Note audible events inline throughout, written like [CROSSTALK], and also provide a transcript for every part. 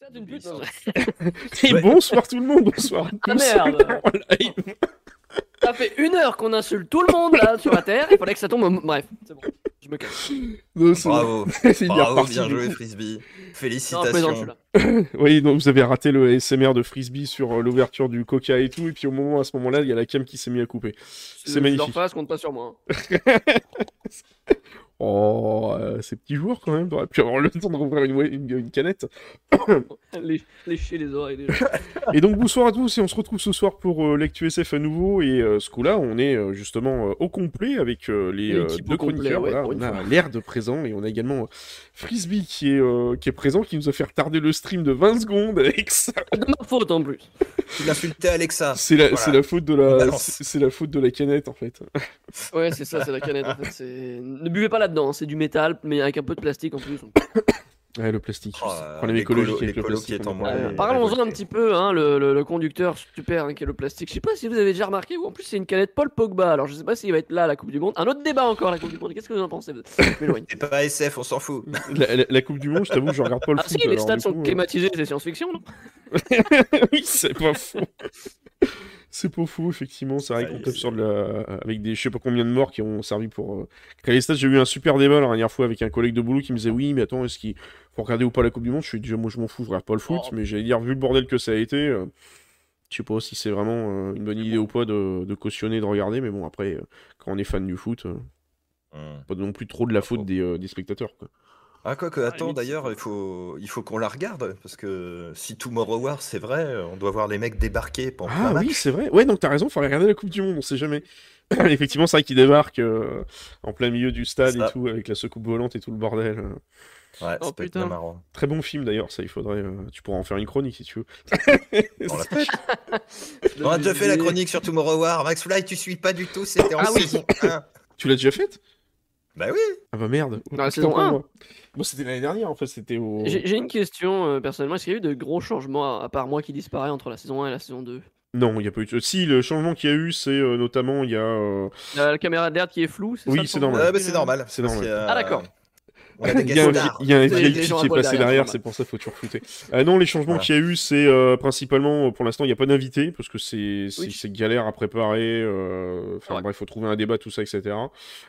C'est une pute. non, Et bonsoir tout le monde, bonsoir à Ah, merde. [LAUGHS] Ça fait une heure qu'on insulte tout le monde là sur la terre. Il fallait que ça tombe. au- Bref, c'est bon. Je me casse. Bravo, [LAUGHS] c'est bien bravo, bien du joué coup. Frisbee. Non, je plaisante, je Félicitations. là. [LAUGHS] Oui, donc vous avez raté le SMR de Frisbee sur euh, l'ouverture du coca et tout, et puis au moment, à ce moment-là, il y a la cam qui s'est mis à couper. C'est magnifique. leur fasse, compte pas sur moi. hein. Oh, euh, ces petits jours quand même, t'aurais pu avoir le temps de rouvrir une, une- une canette. [COUGHS] Lé- Lécher les oreilles gens. [LAUGHS] Et donc bonsoir à tous, et on se retrouve ce soir pour euh, l'actu SF à nouveau, et euh, ce coup-là, on est euh, justement euh, au complet avec euh, les euh, deux complet, chroniqueurs. ouais, voilà, pour on a l'air de présent, et on a également euh, Frisbee qui est, euh, qui est présent, qui nous a fait retarder le stream de 20 secondes avec ça. De ma faute en plus. Tu l'insultais Alexa. C'est la, Voilà. la faute de la, Balance. c'est c'est la faute de la canette en fait. Ouais, c'est ça, c'est la canette en fait. c'est- Ne buvez pas là-dedans, c'est du métal, mais avec un peu de plastique en plus. [COUGHS] Ouais, le plastique. Oh, Problème l'écolo- écologique avec le plastique. Euh, Parlons-en un petit peu, hein, le, le- le conducteur super hein, qui est le plastique. Je sais pas si vous avez déjà remarqué, ou en plus c'est une canette Paul Pogba. Alors je sais pas s'il va être là à la Coupe du Monde. Un autre débat encore, la Coupe du Monde. Qu'est-ce que vous en pensez Je m'éloigne. C'est pas SF, on s'en fout. [LAUGHS] La, la- la Coupe du Monde, je t'avoue, je regarde pas le Ah foot. si, les stades sont coup, euh, climatisés, c'est science-fiction, non? [LAUGHS] Oui, c'est pas faux. [LAUGHS] C'est pas faux, effectivement. C'est vrai qu'on tape sur de la... avec des je sais pas combien de morts qui ont servi pour euh, les stades. J'ai eu un super débat la dernière fois avec un collègue de boulot qui me disait oui, mais attends, est-ce qu'il faut regarder ou pas la Coupe du Monde? Je suis déjà, moi je m'en fous, je regarde pas le foot, Oh. mais j'allais dire, vu le bordel que ça a été, euh, je sais pas si c'est vraiment euh, une bonne idée ou pas de, de cautionner, de regarder, mais bon, après, euh, quand on est fan du foot, euh, Hmm. pas non plus trop de la faute des, euh, des spectateurs. Quoi. Ah quoi que, attends, limite, d'ailleurs, il faut, il faut qu'on la regarde, parce que si Tomorrow War, c'est vrai, on doit voir les mecs débarquer pendant Ah oui, c'est vrai. Ouais, donc t'as raison, faudrait regarder la Coupe du Monde, on sait jamais. [CLEARS THROAT] Effectivement, c'est vrai qu'il débarque euh, en plein milieu du stade et tout, avec la secoupe volante et tout le bordel. euh. Ouais, Oh, ça peut être putain. marrant. Très bon film d'ailleurs, ça, il faudrait. euh, tu pourras en faire une chronique si tu veux. [LAUGHS] On l'a- [LAUGHS] On a déjà fait la chronique sur Tomorrow War. Max Fly, tu suis pas du tout, c'était en Ah oui. saison 1. tu l'as déjà faite? Bah oui. Ah bah merde. Dans la saison pour 1. moi. Bon, c'était l'année dernière en fait, c'était au. J'ai une question euh, personnellement. Est-ce qu'il y a eu de gros changements, à, part moi qui disparaît entre la saison 1 et la saison 2 Non, il n'y a pas eu. de- Si, le changement qu'il y a eu, c'est euh, notamment, il y a. euh, La, la caméra d'air qui est floue, c'est Oui, c'est normal. Ouais, bah, c'est normal. C'est normal. Ah, d'accord. Il y a un, y a VIP qui est passé derrière, c'est pour ça qu'il faut toujours flouter. Euh, non, les changements Voilà. qu'il y a eu, c'est euh, principalement, euh, pour l'instant, il n'y a pas d'invité, parce que c'est c'est- Oui. galère à préparer. euh, Enfin Ouais. bref, il faut trouver un débat, tout ça, etc.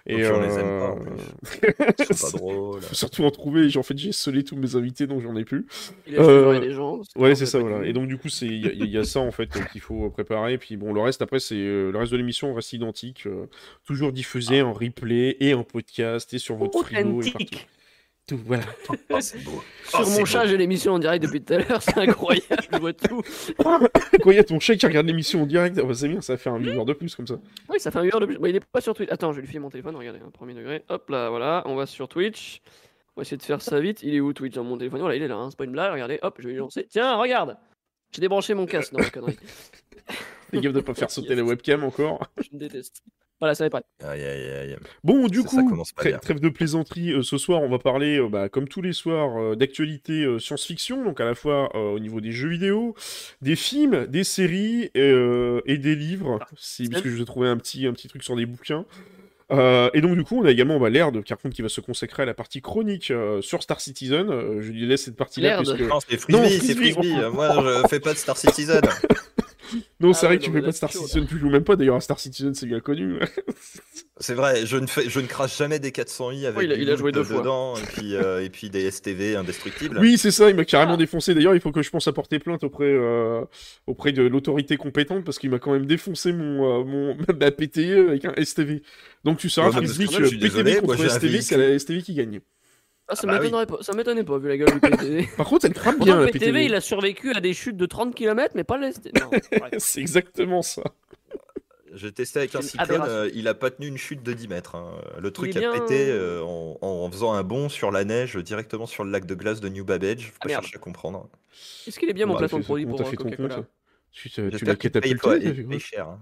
Et puis, on les aime pas, en [LAUGHS] pas drôles. faut surtout en trouver. Et En fait, j'ai scellé tous mes invités, donc j'en ai plus. Il a gens. Ouais, c'est ça, voilà. Et donc, du coup, il y, a- il y a ça en fait qu'il faut préparer. Puis bon, le reste après, c'est euh, le reste de l'émission reste identique, euh, toujours diffusé en replay et en podcast et sur votre frigo et partout. Tout, voilà. Oh, c'est beau. Sur Oh, c'est mon chat, j'ai l'émission en direct depuis tout à l'heure, c'est incroyable, je vois tout. [LAUGHS] Il y a ton chèque qui regarde l'émission en direct, bah, c'est bien, ça fait un viewer de plus comme ça. Oui, ça fait un heure de plus. Bon, il est pas sur Twitch. Attends, je vais lui filer mon téléphone, regardez, un premier degré. Hop là, voilà, on va sur Twitch. On va essayer de faire ça vite. Il est où Twitch dans mon téléphone? Voilà, il est là, hein, c'est pas une blague, regardez, hop, je vais lui lancer. Tiens, regarde J'ai débranché mon casque, non, connerie. Fais gaffe de pas faire [LAUGHS] sauter la webcam encore. Je me déteste. Voilà, ça est prêt. Aïe, aïe, aïe. Bon, du Ça, coup, trêve de plaisanterie. euh, ce soir, on va parler, euh, bah, comme tous les soirs, euh, d'actualité euh, science-fiction, donc à la fois euh, au niveau des jeux vidéo, des films, des séries euh, et des livres, si, parce que je vous ai trouvé un petit, un petit truc sur des bouquins. Euh, et donc du coup, on a également bah, l'air de Carcon qui va se consacrer à la partie chronique euh, sur Star Citizen. Euh, je lui laisse cette partie-là puisque Non, c'est Frisbee, c'est Frisbee. Frisbee. Moi, je fais pas de Star Citizen. [LAUGHS] non, c'est Ah vrai ouais, que tu fais pas de Star c'est chaud, Citizen, tu joues même pas. D'ailleurs, à Star Citizen, c'est bien connu. [LAUGHS] C'est vrai, je ne, fais, je ne crache jamais des 400i avec Oui, il a- il joué deux fois. dedans et puis, euh, et puis des STV indestructibles. Oui, c'est ça, il m'a carrément Ah. défoncé. D'ailleurs, il faut que je pense à porter plainte auprès, euh, auprès de l'autorité compétente parce qu'il m'a quand même défoncé mon, euh, mon [LAUGHS] ma PTE avec un STV. Donc tu sauras, Ouais, Frisbee, PTV contre moi, STV, c'est la STV qui gagne. Ah, ça Ah bah oui. m'étonnerait pas. Ça m'étonnait pas, vu la gueule du PTV. [LAUGHS] Par contre, elle crame Pourtant, bien, le PTV, PTV. il a survécu à des chutes de 30 km, mais pas le ST. Non, [LAUGHS] bref. C'est exactement ça. J'ai testé avec un cyclone, aberration. euh, il a pas tenu une chute de 10 mètres. hein. Le truc bien- a pété euh, en, en faisant un bond sur la neige directement sur le lac de glace de New Babbage. Faut Ah, pas merde. chercher à comprendre. Est-ce qu'il est bien mon Bah, placement de tu- produit pour t'as fait ton Coca-Cola compte Tu, tu l'as catapulté cher. hein.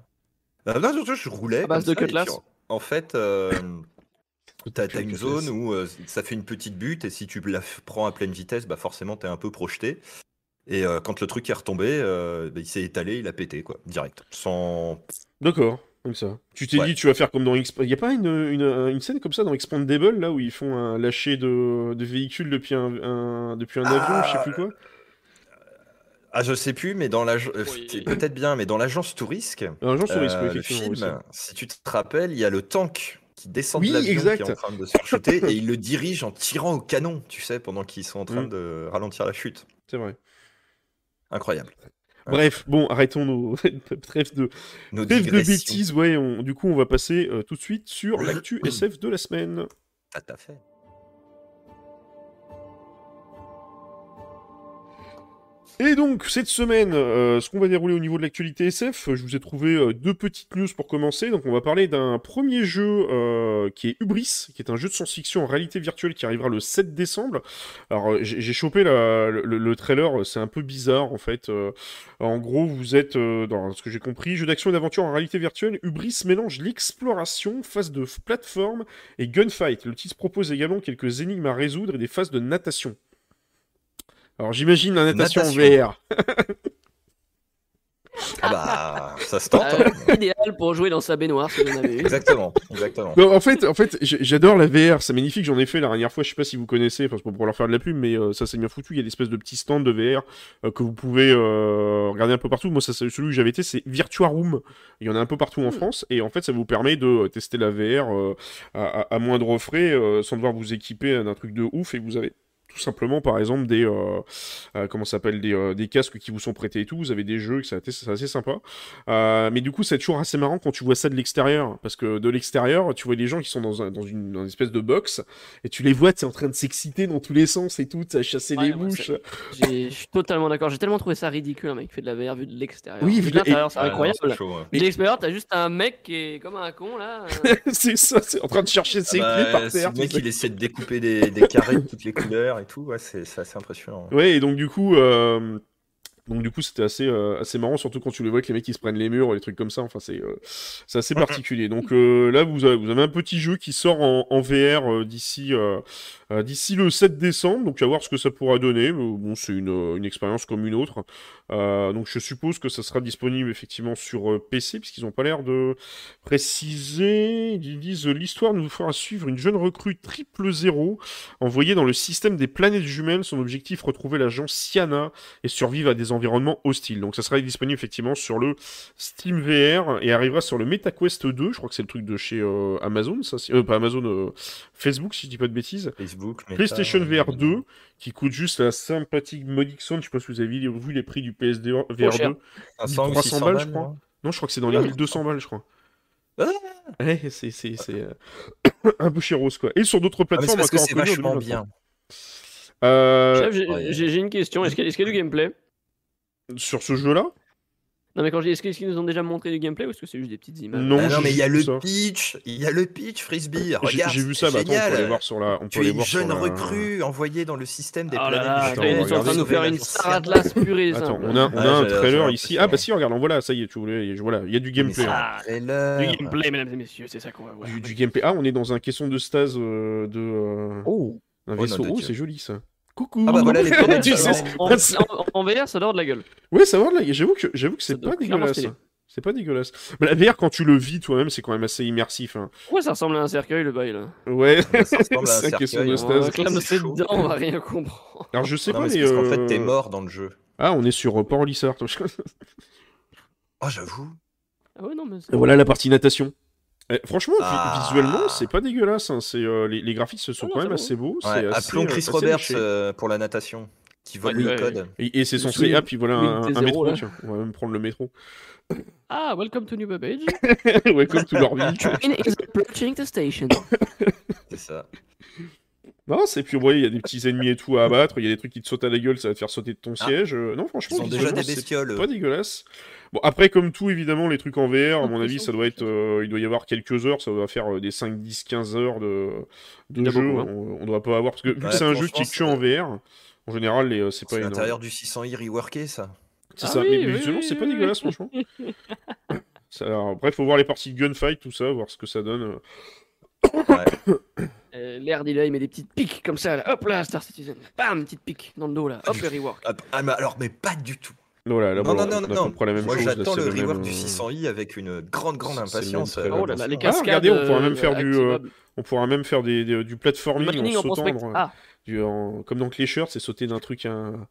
Euh, non, surtout, je roulais. À base de cutlass. en fait, euh, t'as Tu t'as as une zone où euh, ça fait une petite butte et si tu la prends à pleine vitesse, bah forcément t'es un peu projeté. Et euh, quand le truc est retombé, euh, bah, il s'est étalé, il a pété quoi, direct, sans. D'accord, comme ça. Tu t'es Ouais. dit, tu vas faire comme dans Exp... Il y a pas une, une, une scène comme ça dans Expandable, là, où ils font un lâcher de, de véhicules depuis un, un- depuis un Ah, avion, je sais plus quoi? Ah, je sais plus, mais dans l'agence. Oui. c'est peut-être bien, mais dans l'agence Tourisque, le effectivement. film, oui, si tu te rappelles, il y a le tank qui descend Oui, de l'avion exact. qui est en train de se et il le dirige en tirant au canon, tu sais, pendant qu'ils sont en train Mm. de ralentir la chute. C'est vrai. Incroyable. Bref, bon, arrêtons nos [LAUGHS] trêves de, Nos trêves de digressions. bêtises. Ouais, on- du coup, on va passer euh, tout de suite sur l'actu SF de la semaine. Ah, t'as fait. Et donc, cette semaine, euh, ce qu'on va dérouler au niveau de l'actualité SF, je vous ai trouvé euh, deux petites news pour commencer. Donc, on va parler d'un premier jeu euh, qui est Hubris, qui est un jeu de science-fiction en réalité virtuelle qui arrivera le 7 décembre. Alors, j'ai chopé le, le trailer, c'est un peu bizarre en fait. En gros, vous êtes, dans ce que j'ai compris, jeu d'action et d'aventure en réalité virtuelle. Hubris mélange l'exploration, phase de plateforme et gunfight. Le titre propose également quelques énigmes à résoudre et des phases de natation. Alors j'imagine la natation, Natation. en VR. Ah bah, ça se tente. Euh, hein. [LAUGHS] idéal pour jouer dans sa baignoire si vous en avez une. Exactement, exactement. Non, en fait, en fait, j'- j'adore la VR, c'est magnifique. J'en ai fait la dernière fois. Je sais pas si vous connaissez, parce qu'on pour leur faire de la pub, mais euh, ça c'est bien foutu. Il y a des espèces de petits stands de VR euh, que vous pouvez euh, regarder un peu partout. Moi, ça, celui que j'avais été, c'est Virtua Room. Il y en a un peu partout en Mm. France, et en fait, ça vous permet de tester la VR euh, à, à- à moindre frais, euh, sans devoir vous équiper d'un truc de ouf, et vous avez tout simplement par exemple des euh, euh, comment s'appelle des, euh, des casques qui vous sont prêtés et tout vous avez des jeux c'est assez, c'est assez sympa Euh, mais du coup c'est toujours assez marrant quand tu vois ça de l'extérieur parce que de l'extérieur tu vois les gens qui sont dans, un- dans une, dans une espèce de box et tu les vois tu es en train de s'exciter dans tous les sens et tout à chasser Ouais, les mouches Je suis totalement d'accord. J'ai tellement trouvé ça ridicule, un mec qui fait de la VR vu de l'extérieur. Oui, Vu de l'intérieur, c'est incroyable. c'est chaud, ouais. Mais de l'extérieur, t'as juste un mec qui est comme un con là. [LAUGHS] c'est ça c'est en train de chercher ses Ah clés bah, par si terre le mec il essaie de découper des, des carrés de toutes les couleurs et tout, ouais, c'est assez impressionnant. Ouais, et donc du coup, euh, donc du coup, c'était assez euh, assez marrant, surtout quand tu les vois que les mecs ils se prennent les murs, les trucs comme ça. Enfin, c'est euh, c'est assez [LAUGHS] particulier. Donc là, vous avez, vous avez un petit jeu qui sort en, en VR d'ici euh, euh, d'ici le 7 décembre. Donc à voir ce que ça pourra donner. Mais bon, c'est une, euh, une expérience comme une autre. Euh, donc je suppose que ça sera disponible effectivement sur euh, PC, puisqu'ils n'ont pas l'air de préciser. Ils disent euh, l'histoire nous fera suivre une jeune recrue triple zéro envoyée dans le système des planètes jumelles. Son objectif retrouver l'agent Siana et survivre à des environnements hostiles. Donc ça sera disponible effectivement sur le Steam VR et arrivera sur le MetaQuest 2. Je crois que c'est le truc de chez euh, Amazon, ça, euh, pas Amazon, euh, Facebook si je dis pas de bêtises. Facebook, Meta, PlayStation VR euh, 2 qui coûte juste la sympathique modique somme. Je sais pas si vous avez vu les prix du PSD VR cher. 2. 500 ou 300 600 balles, balles, je crois. non Non, je crois que c'est dans les Ouais. 1200 balles, je crois. Ah Ouais, c'est c'est c'est euh, [COUGHS] un peu chéros quoi. Et sur d'autres Ah, plateformes parce que encore c'est vachement 2023. bien. Euh, Chef, j'ai- une question. Est-ce qu'il y, a- est-ce qu'il y a du gameplay? sur ce jeu-là? Non, mais quand je dis est-ce qu'ils nous ont déjà montré du gameplay ou est-ce que c'est juste des petites images? Non, Ah non, mais il y a le ça. pitch, il y a le pitch frisbee. J'ai Regarde, j'ai vu c'est ça, bah attends, on peut génial. aller voir sur la. On peut Tu aller es voir sur jeune la- recrue envoyée dans le système des Oh planètes. là, Attends, attends, ils sont en train de nous faire une Star Atlas pure et Attends, on a, on a Ouais, un trailer ici. Ah bah si, regarde, on voit là, ça y est, tu voulais, voilà, il y a du gameplay. hein. Ah, Trailer. Du gameplay, mesdames et messieurs, c'est ça qu'on va voir. Du, du gameplay. Ah, on est dans un caisson de stase euh, de euh, Oh, un vaisseau. Oh, c'est joli ça. Coucou. Ah bah voilà les planètes. [LAUGHS] Tu sais, jumelles. En, en- en VR, ça dort de la gueule. Ouais, ça va là. J'avoue que j'avoue que Ça c'est pas dégueulasse. stylé. C'est pas dégueulasse. Mais la VR, quand tu le vis toi-même, c'est quand même assez immersif. hein. Pourquoi ça ressemble à un cercueil le bail là Ouais. Ça ressemble [LAUGHS] à un cercueil, de hein. On c'est dedans, on va rien comprendre. Alors je sais Non, pas, mais parce qu'en fait, euh, t'es mort dans le jeu. Ah, on est sur euh, Port Lissard. Oh, j'avoue. Ah ouais, non, mais Et voilà la partie natation. Eh, franchement, Ah. visuellement, c'est pas dégueulasse. hein. C'est euh, les, les graphiques sont Ah non, quand même assez beaux. Ouais, assez, appelons euh, Chris assez Roberts euh, pour la natation, qui vole Ouais, le ouais. code. Et, et c'est censé. swing- Ah, puis voilà un, un T0, métro. là. Tiens, on va même prendre le métro. Ah, welcome to New Babbage. Welcome to vie. Train is approaching the station. C'est ça. Non, c'est puis ouais, il y a des petits ennemis et tout à abattre. Il y a des trucs qui te sautent à la gueule, ça va te faire sauter de ton Ah. siège. Euh, non, franchement, Ils ont déjà des c'est bestioles. Pas dégueulasse. Bon, après, comme tout, évidemment, les trucs en VR, à mon avis, ça doit être. euh, il doit y avoir quelques heures, ça doit faire euh, des 5, 10, 15 heures de, jeu. beaucoup, hein. on, on doit pas avoir. Parce que vu que c'est un jeu qui est que en VR, en général, les, euh, c'est pas C'est énorme. l'intérieur du 600i reworké, ça. C'est Ah ça, oui, mais oui, c'est pas dégueulasse, oui. franchement. [LAUGHS] Ça, alors, après, faut voir les parties de gunfight, tout ça, voir ce que ça donne. Ouais. Euh, L'air d'Ila, il met des petites piques comme ça. Là. Hop là, Star Citizen. Bam, petite pique dans le dos là. Hop, le rework. Ah, ah, mais alors, mais pas du tout. Voilà, là, non, bon, non, non, on non. la même Moi, chose. là, j'attends le même, rework euh, du 600i avec une grande, grande impatience. même euh, Oh là là, les Ah, cascades. regardez, on pourra même faire euh, du, euh. On pourra même faire des, des- du platforming en en sautant. prospect. dans- Ah, du- en- comme dans Clécheur, c'est sauter d'un truc à un,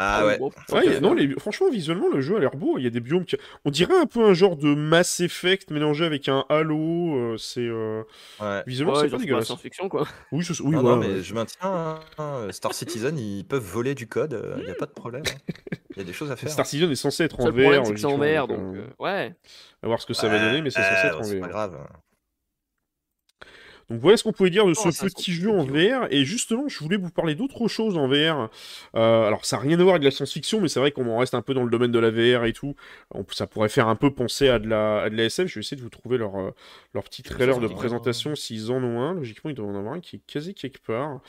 Ah ouais. bon, Ouais, non, les- franchement, visuellement, le jeu a l'air beau. Il y a des biomes qui. On dirait un peu un genre de Mass Effect mélangé avec un Halo. euh, c'est. euh, ouais. Visuellement, Ouais, c'est pas c'est dégueulasse. science-fiction, quoi. Oui, je- oui, non, mais je maintiens, hein, Star Citizen, ils peuvent voler du code, il n'y a pas de problème. hein. Il y a des choses à faire. Star Citizen est censé être en VR. c'est que c'est en VR, donc, euh, euh, ouais. À voir ce que ça va donner, mais c'est censé être en c'est pas VR. grave. Donc voilà ce qu'on pouvait dire de Oh, ce petit jeu en compliqué, VR. Et justement, je voulais vous parler d'autre chose en VR. Euh, alors, ça n'a rien à voir avec la science-fiction, mais c'est vrai qu'on en reste un peu dans le domaine de la VR et tout. On- ça pourrait faire un peu penser à de la, à de la SF. Je vais essayer de vous trouver leur, euh, leur petit trailer de présentation s'ils en ont un. Logiquement, il doit en avoir un qui est quasi quelque part.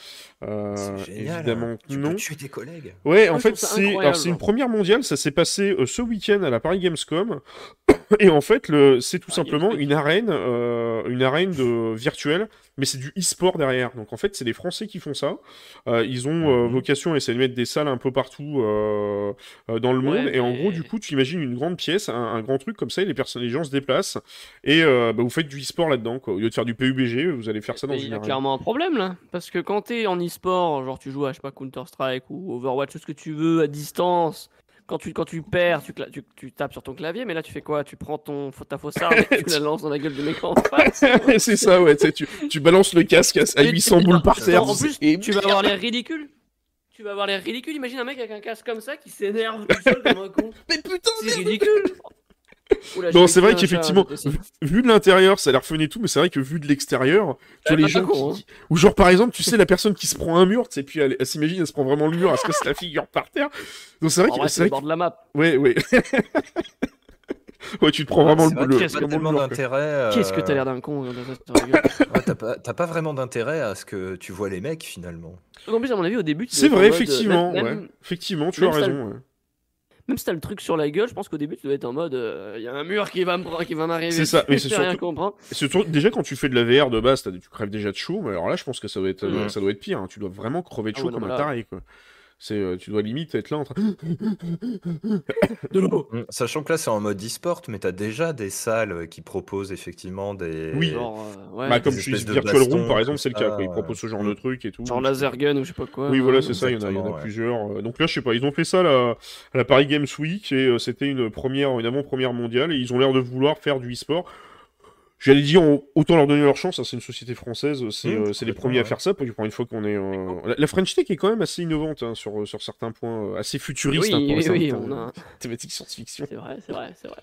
Euh, génial. évidemment que Tu non. peux tuer tes collègues. Ouais, Ah, en fait, c'est alors, incroyable. c'est une première mondiale. Ça s'est passé euh, ce week-end à la Paris Gamescom. [COUGHS] Et en fait, c'est tout Ah, simplement une arène, euh, une arène de virtuelle, mais c'est du e-sport derrière. Donc en fait, c'est des Français qui font ça. Euh, ils ont euh, Mhm. vocation à essayer de mettre des salles un peu partout euh, dans le monde. Et en gros, du coup, tu imagines une grande pièce, un, un grand truc comme ça, et les personnes, les gens se déplacent et bah, vous faites du e-sport là-dedans. Au lieu de faire du PUBG, vous allez faire ça dans Mais il une y a clairement un problème là. Parce que quand t'es en e-sport, genre tu joues à je sais pas Counter-Strike ou Overwatch, tout ce que tu veux à distance, quand tu, quand tu perds, tu, tu, tu tapes sur ton clavier, mais là tu fais quoi? Tu prends ton, ta fausse arme [LAUGHS] et tu la lances dans la gueule de mec en [LAUGHS] face. c'est ça, ouais. tu sais, Tu, balances le casque à, à Et 800 tu- boules par terre. En plus, et tu vas avoir l'air ridicule. Tu vas avoir l'air ridicule. Imagine un mec avec un casque comme ça qui s'énerve tout seul comme un con. Mais putain, C'est ridicule. Oula, Non, c'est vrai qu'effectivement, vu, de l'intérieur, ça a l'air fun et tout, mais c'est vrai que vu de l'extérieur, tu vois Ouais, les gens con, qui... Ou genre, par exemple, tu sais, la personne qui se prend un mur, tu sais, puis elle, elle s'imagine, elle se prend vraiment le mur, elle se casse la figure par terre. Donc c'est vrai que... c'est le bord de la map. que- Ouais, ouais. [LAUGHS] ouais, tu te prends vraiment C'est le, vrai le, qu'il y a pas vraiment le tellement mur, quoi. d'intérêt. Qu'est-ce que t'as euh, l'air d'un con. hein, [LAUGHS] T'as pas, t'as pas vraiment d'intérêt à ce que tu vois les mecs finalement. En plus, à mon avis, au début, tu C'est vrai, euh, effectivement, Effectivement, tu as t'as raison, ouais. Même si t'as le truc sur la gueule, je pense qu'au début tu dois être en mode il y a un mur qui va me qui va m'arriver. C'est ça, mais c'est rien surtout- comprendre. Et surtout, déjà, quand tu fais de la VR de base, tu crèves déjà de chaud, mais alors là, je pense que ça doit être, euh, Mhm. ça doit être pire. hein. Tu dois vraiment crever de Ah chaud ouais, comme un taré, quoi. C'est, euh, tu dois limite être là en train. De l'eau. Mm. Sachant que là c'est en mode e-sport, mais t'as déjà des salles euh, qui proposent effectivement des. Oui. Genre, euh, ouais, Bah, comme je de Virtual Room, par exemple, c'est le cas. Quoi. Ils proposent ce genre de truc et tout. genre laser gun ou je sais pas quoi. Oui, voilà, c'est ça, il y en a, il y en a ouais. plusieurs. Donc là, je sais pas, ils ont fait ça là, à la Paris Games Week et euh, c'était une première, une avant-première mondiale et ils ont l'air de vouloir faire du e-sport. J'allais dire, autant leur donner leur chance, hein, c'est une société française, c'est Mmh, euh, les premiers à faire ça, pour une fois qu'on est... euh, La, French Tech est quand même assez innovante hein, sur, sur certains points, euh, assez futuriste Oui, hein, pour oui, oui, on a euh, [LAUGHS] thématique science-fiction. C'est vrai, c'est vrai, c'est vrai.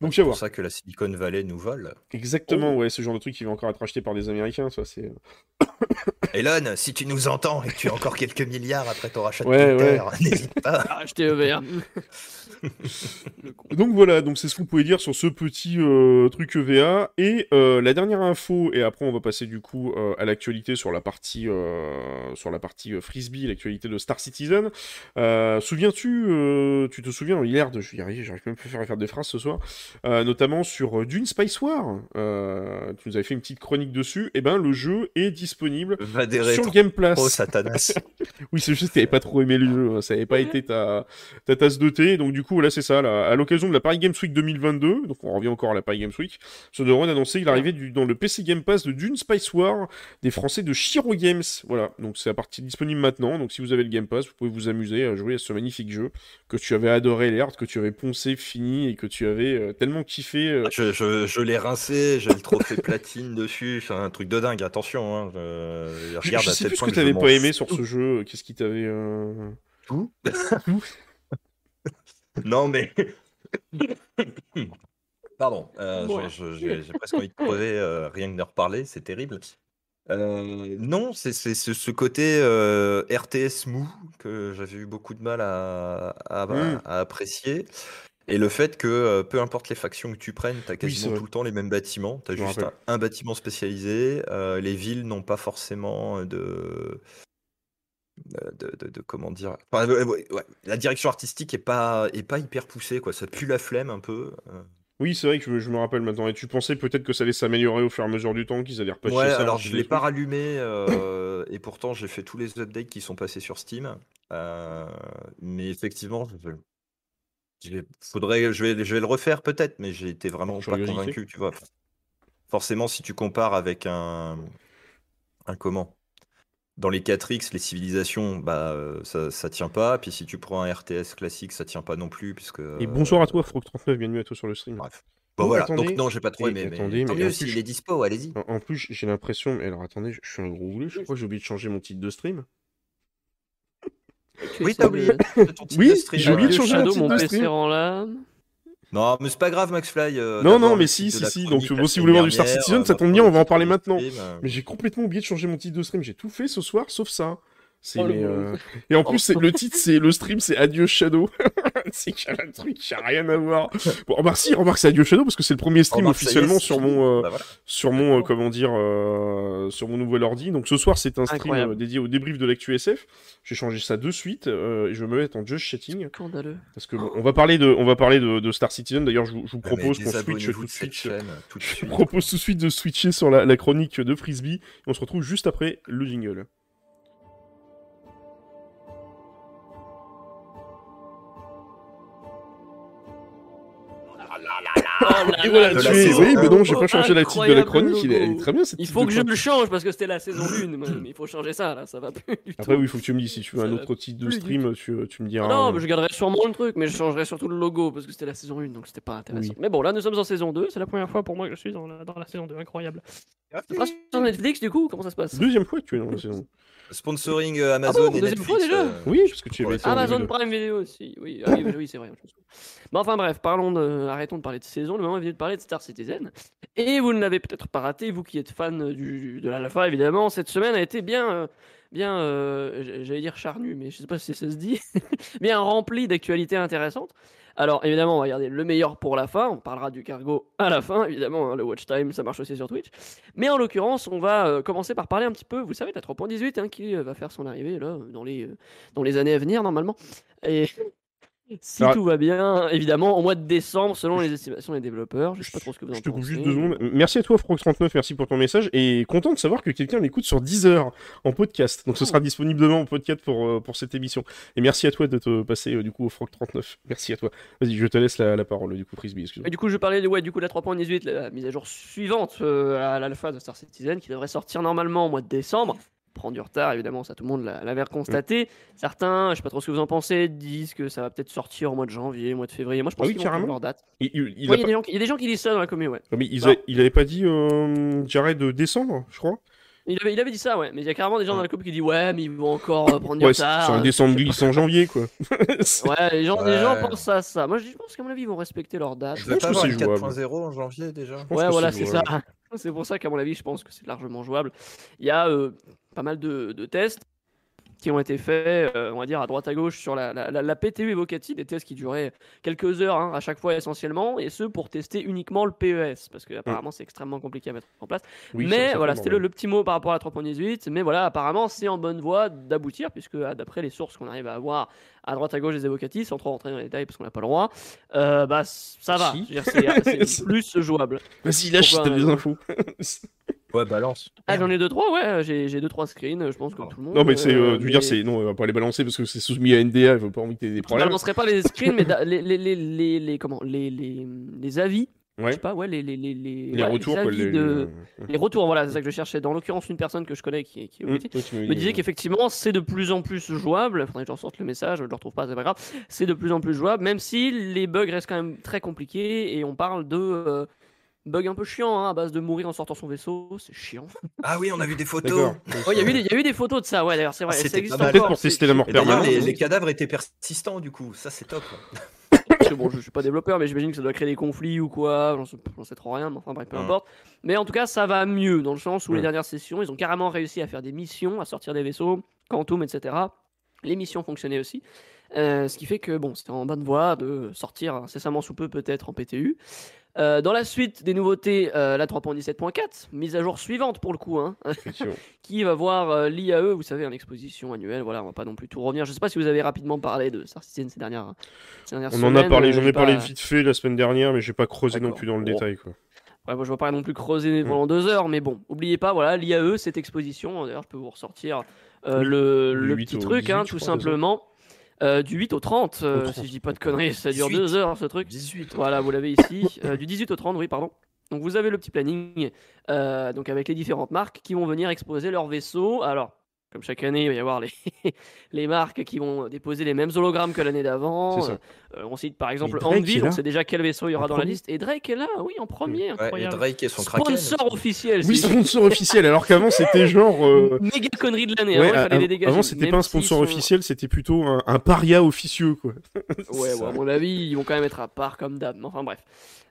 Donc, C'est à pour voir. ça que la Silicon Valley nous vole. Exactement, Oh. ouais, ce genre de truc qui va encore être racheté par des Américains, ça c'est... [COUGHS] Elon, si tu nous entends et que tu as encore quelques milliards après ton rachat de Ouais, Twitter, [LAUGHS] n'hésite pas. Ah, Acheter EVR. Donc voilà, donc c'est ce qu'on pouvait dire sur ce petit euh, truc EVA. Et euh, la dernière info, et après on va passer du coup euh, à l'actualité sur la partie euh, sur la partie euh, frisbee, l'actualité de Star Citizen. Euh, Souviens-tu, euh, tu te souviens hier de, je vais y arriver, j'arrive même plus à faire, à faire des phrases ce soir, euh, notamment sur euh, Dune Spice War. Euh, tu nous avais fait une petite chronique dessus. Et ben le jeu est disponible sur le Game Pass. Satanas. [LAUGHS] Oui, c'est juste que t'avais pas trop aimé le jeu, hein. ça n'avait pas été ta, ta tasse de thé, donc du coup, là, c'est ça, là, à l'occasion de la Paris Games Week 2022, donc on revient encore à la Paris Games Week, Soderon a annoncé l'arrivée du, dans le PC Game Pass de Dune Spice War des Français de Shiro Games, voilà, donc c'est à partir disponible maintenant, donc si vous avez le Game Pass, vous pouvez vous amuser à jouer à ce magnifique jeu que tu avais adoré, l'air, que tu avais poncé, fini, et que tu avais euh, tellement kiffé. euh, Je, je, je l'ai rincé, j'ai le trophée [LAUGHS] platine dessus, c'est un truc de dingue, attention. Hein, je, regarde je à sais tel plus ce que je t'avais pas aimé sur ce jeu, qu'est-ce qui t'avait... euh, Tout. [LAUGHS] Non, mais. [COUGHS] Pardon, euh, Ouais. j'ai presque envie de crever euh, rien que de reparler, c'est terrible. Euh, non, c'est c'est ce côté euh, RTS mou que j'avais eu beaucoup de mal à, à- Mm. à apprécier. Et le fait que euh, peu importe les factions que tu prennes, tu as quasiment tout le temps les mêmes bâtiments. Tu as Je juste un, un bâtiment spécialisé. euh, les villes n'ont pas forcément de, de, de- de- comment dire. Enfin, ouais, ouais, ouais, La direction artistique est pas, est pas hyper poussée, quoi. Ça pue la flemme un peu. euh. Oui, c'est vrai que je, je me rappelle maintenant. Et tu pensais peut-être que ça allait s'améliorer au fur et à mesure du temps, qu'ils allaient repatcher Ouais, ça alors je l'ai pas rallumé [COUGHS] euh, et pourtant j'ai fait tous les updates qui sont passés sur Steam. Euh, mais effectivement, faudrait, je vais, je vais le refaire peut-être, mais j'ai été vraiment pas curiosité. convaincu, tu vois. Forcément, si tu compares avec un, un comment? dans les 4X, les civilisations, bah, euh, ça, ça tient pas. Puis si tu prends un RTS classique, ça tient pas non plus. Puisque, Et bonsoir à toi, Frog39, bienvenue à toi sur le stream. Bref. Bon, Oh, voilà, attendez. donc non, j'ai pas trop aimé. Mais attendez, tant mais mieux est dispo, allez-y. En, en plus, j'ai l'impression. mais Alors attendez, je suis un gros roulé, je crois que j'ai oublié de changer mon titre de stream. Oui, t'as oublié ton titre Oui, de j'ai oublié de Adieu, changer mon titre mon de stream. Non, mais c'est pas grave, Max Fly. euh, Non, non, mais si, de si, si, donc, si vous voulez voir du Star Citizen, euh, ça tombe bien, on va en parler de maintenant. stream, euh. Mais j'ai complètement oublié de changer mon titre de stream. J'ai tout fait ce soir, sauf ça. C'est Oh, mais, euh, Et en plus, [LAUGHS] c'est- le titre, c'est le stream, c'est Adieu Shadow. [LAUGHS] c'est qu'il y a un truc qui a rien à voir. Bon, remarque, si, remarque, c'est Adieu Shadow parce que c'est le premier stream Remarque, est, officiellement sur mon, euh, Bah, voilà. sur mon, euh, comment dire, euh, sur mon nouvel ordi. Donc ce soir, c'est un stream Incroyable. euh, dédié au débrief de l'actu SF. J'ai changé ça de suite euh, et je vais me mettre en just chatting Scandaleux. parce que bon, on va parler de, on va parler de, de Star Citizen. D'ailleurs, je, vous- je vous Ah, propose qu'on switch tout de suite. chaîne tout de suite. propose tout de suite de switcher sur la, la chronique de Frisbee. Et on se retrouve juste après le jingle. [LAUGHS] Et voilà, de tu la es. saison Oui, mais non, j'ai pas changé la titre de la chronique. Il est, il très bien cette Il faut que je le change parce que c'était la saison 1, mais il faut changer ça là, ça va plus du tout. Après, oui, il faut que tu me dises si tu veux Ça un autre titre de stream, tu, tu me diras. Ah non, euh, mais je garderai sûrement le truc, mais je changerai surtout le logo parce que c'était la saison 1, donc c'était pas intéressant. Oui. Mais bon, là nous sommes en saison 2, c'est la première fois pour moi que je suis dans la, dans la saison 2, incroyable. Ça sera sur Netflix du coup, comment ça se passe? Deuxième fois que tu es dans la saison. Sponsoring euh, Amazon Ah bon, et Netflix. fois déjà euh, Oui, parce que tu avais Amazon. Prime Video aussi, oui, ah oui, oui, c'est vrai. Mais enfin bref, parlons de, arrêtons de parler de saison, le moment est venu de parler de Star Citizen. Et vous ne l'avez peut-être pas raté, vous qui êtes fan du, de l'alpha évidemment, cette semaine a été bien, euh, bien, euh, j'allais dire charnue, mais je sais pas si ça se dit, [LAUGHS] bien remplie d'actualités intéressantes. Alors évidemment, on va regarder le meilleur pour la fin, on parlera du cargo à la fin, évidemment, hein, le watch time, ça marche aussi sur Twitch. Mais en l'occurrence, on va euh, commencer par parler un petit peu, vous savez, la 3.18 hein, qui euh, va faire son arrivée là, dans les, dans les années à venir normalement. Et [LAUGHS] si Alors- tout va bien, évidemment, au mois de décembre, selon les estimations des développeurs, je sais pas trop ce que vous en Je te coupe pensez. juste deux secondes. Merci à toi, Frog39, merci pour ton message. Et content de savoir que quelqu'un m'écoute sur Deezer en podcast. Donc ce sera disponible demain en podcast pour, euh, pour cette émission. Et merci à toi de te passer euh, du coup au Frog39. Merci à toi. Vas-y, je te laisse la, la parole du coup, Frisbee, excuse-moi. Et du coup, je parlais de, ouais, du coup, de la 3.18, la mise à jour suivante euh, à l'alpha de Star Citizen, qui devrait sortir normalement au mois de décembre. Prend du retard, évidemment, ça tout le monde l'a- l'avait constaté. Certains, je sais pas trop ce que vous en pensez, disent que ça va peut-être sortir au mois de janvier, au mois de février. Moi, je pense Ah oui, qu'ils leur date. Il, il- il Ouais, a Il y, a pas- des gens qui- il y a des gens qui disent ça dans la commune, ouais. Non, mais ils Non. a- il avait pas dit euh, Jared de décembre, je crois Il avait, il avait dit ça, ouais. Mais il y a carrément des gens dans la coupe qui disent ouais, mais ils vont encore euh, prendre du Ouais, retard. c'est un décembre glissant janvier, quoi. [LAUGHS] Ouais, les gens, les gens pensent à ça. Moi, je pense qu'à mon avis, ils vont respecter leur date. Je pense que c'est une jouable. 4.0 en janvier déjà. Ouais, voilà, c'est ça. [LAUGHS] C'est pour ça qu'à mon avis, je pense que c'est largement jouable. Il y a euh, pas mal de, de tests qui ont été faits, euh, on va dire, à droite à gauche sur la, la, la- la PTU Evocati, des tests qui duraient quelques heures hein, à chaque fois essentiellement, et ce pour tester uniquement le PES, parce que apparemment c'est extrêmement compliqué à mettre en place. Oui, mais voilà, c'était le, petit mot par rapport à la 3.18, mais voilà, apparemment c'est en bonne voie d'aboutir, puisque ah, d'après les sources qu'on arrive à avoir à droite à gauche des Evocati, sans trop rentrer dans les détails parce qu'on n'a pas le droit, euh, bah ça va, Si. C'est [LAUGHS] plus jouable. Vas-y, lâche, Pourquoi, t'as des euh, infos. [LAUGHS] Ouais, balance. Ah, j'en ai deux trois, ouais, j'ai j'ai deux trois screens, je pense comme Oh. tout le monde. non, mais c'est, euh, euh, je veux dire, c'est, non, on va pas les balancer parce que c'est soumis à NDA, il faut pas envie que t'aies des Je problèmes. balancerai pas les [LAUGHS] screens, mais da- les, les, les, les, les- comment, les, les, les avis, je Ouais. sais pas, ouais, les, les, les, les, Les ouais, retours, quoi, avis les, de- les- les retours, voilà, c'est ça que je cherchais. Dans l'occurrence, une personne que je connais qui tu m'avais me disait euh, qu'effectivement c'est de plus en plus jouable. Faudrait que j'en sorte le message, je le retrouve pas, c'est pas grave. C'est de plus en plus jouable, même si les bugs restent quand même très compliqués et on parle de euh, bugs un peu chiants hein, à base de mourir en sortant son vaisseau, c'est chiant. Ah oui, on a vu des photos. Il y, a eu des- il y a eu des photos de ça, ouais, d'ailleurs, c'est vrai. Ah, ça c'était existe encore, pour tester la mort permanente. les, les cadavres étaient persistants du coup. Ça, c'est top. Bon, je, je suis pas développeur, mais j'imagine que ça doit créer des conflits ou quoi. J'en sais, sais trop rien, mais enfin bref, peu Ouais. importe. Mais en tout cas, ça va mieux dans le sens où les Ouais. dernières sessions, ils ont carrément réussi à faire des missions, à sortir des vaisseaux, Quantum, etc. Les missions fonctionnaient aussi. Euh, ce qui fait que bon, c'était en bonne voie de sortir incessamment sous peu, peut-être en PTU. Euh, dans la suite des nouveautés, euh, la 3.17.4, mise à jour suivante pour le coup, hein, [LAUGHS] qui va voir euh, l'IAE, vous savez, en exposition annuelle. Voilà, on va pas non plus tout revenir. Je sais pas si vous avez rapidement parlé de Star Citizen ces dernières, ces dernières On semaines. en a parlé, j'en ai parlé vite fait la semaine dernière, mais j'ai pas creusé non plus dans le Bon. détail, quoi. Ouais, moi, je ne vais pas non plus creuser Mm. pendant deux heures, mais bon, oubliez pas, voilà, l'IAE, cette exposition, d'ailleurs, je peux vous ressortir le, du le 8 petit truc, 18, hein, tout crois, simplement. Euh, du 8 au 30, euh, Au 30, si je dis pas de conneries, ça dure 18. deux heures ce truc. 18. Voilà, vous l'avez ici, [LAUGHS] euh, du 18 au 30, oui, pardon. Donc vous avez le petit planning, euh, donc avec les différentes marques qui vont venir exposer leurs vaisseaux. Alors, comme chaque année, il va y avoir les, [LAUGHS] les marques qui vont déposer les mêmes hologrammes que l'année d'avant. Euh, on cite par exemple Anvil, on sait déjà quel vaisseau il y aura dans la liste. Et Drake est là, oui, en premier, Ouais, et incroyable. Drake et son Kraken. Sponsor officiel. Oui, sponsor officiel, alors qu'avant [LAUGHS] c'était genre. euh, méga connerie de l'année. ouais, avant, il fallait a- les dégager. avant c'était pas un sponsor officiel, c'était plutôt un, un paria officieux quoi. [LAUGHS] Ouais, ouais, à mon avis, ils vont quand même être à part comme d'hab. Enfin bref.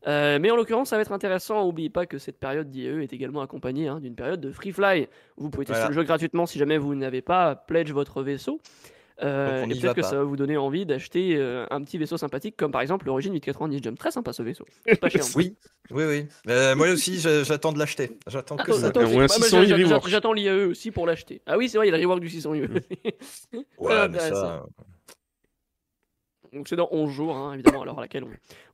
Euh, mais en l'occurrence, ça va être intéressant. N'oubliez pas que cette période d'IAE est également accompagnée hein, d'une période de Free Fly. Vous pouvez tester Voilà. le jeu gratuitement si jamais vous n'avez pas pledge votre vaisseau. Euh, et peut-être que pas. ça va vous donner envie d'acheter euh, un petit vaisseau sympathique comme par exemple l'origine 890 Jump. Très sympa ce vaisseau. C'est pas cher. [LAUGHS] Oui, oui, oui. Euh, moi aussi, j'attends de l'acheter. J'attends que Attends, ça. attends, On j'ai- a ouais, 600 moi, j'a- rework. j'a- J'attends l'IAE aussi pour l'acheter. Ah oui, c'est vrai, il y a le rework du 600 UE. Mm. Ouais, [LAUGHS] mais intéressant. ça. Donc c'est dans 11 jours, hein, évidemment, à l'heure à laquelle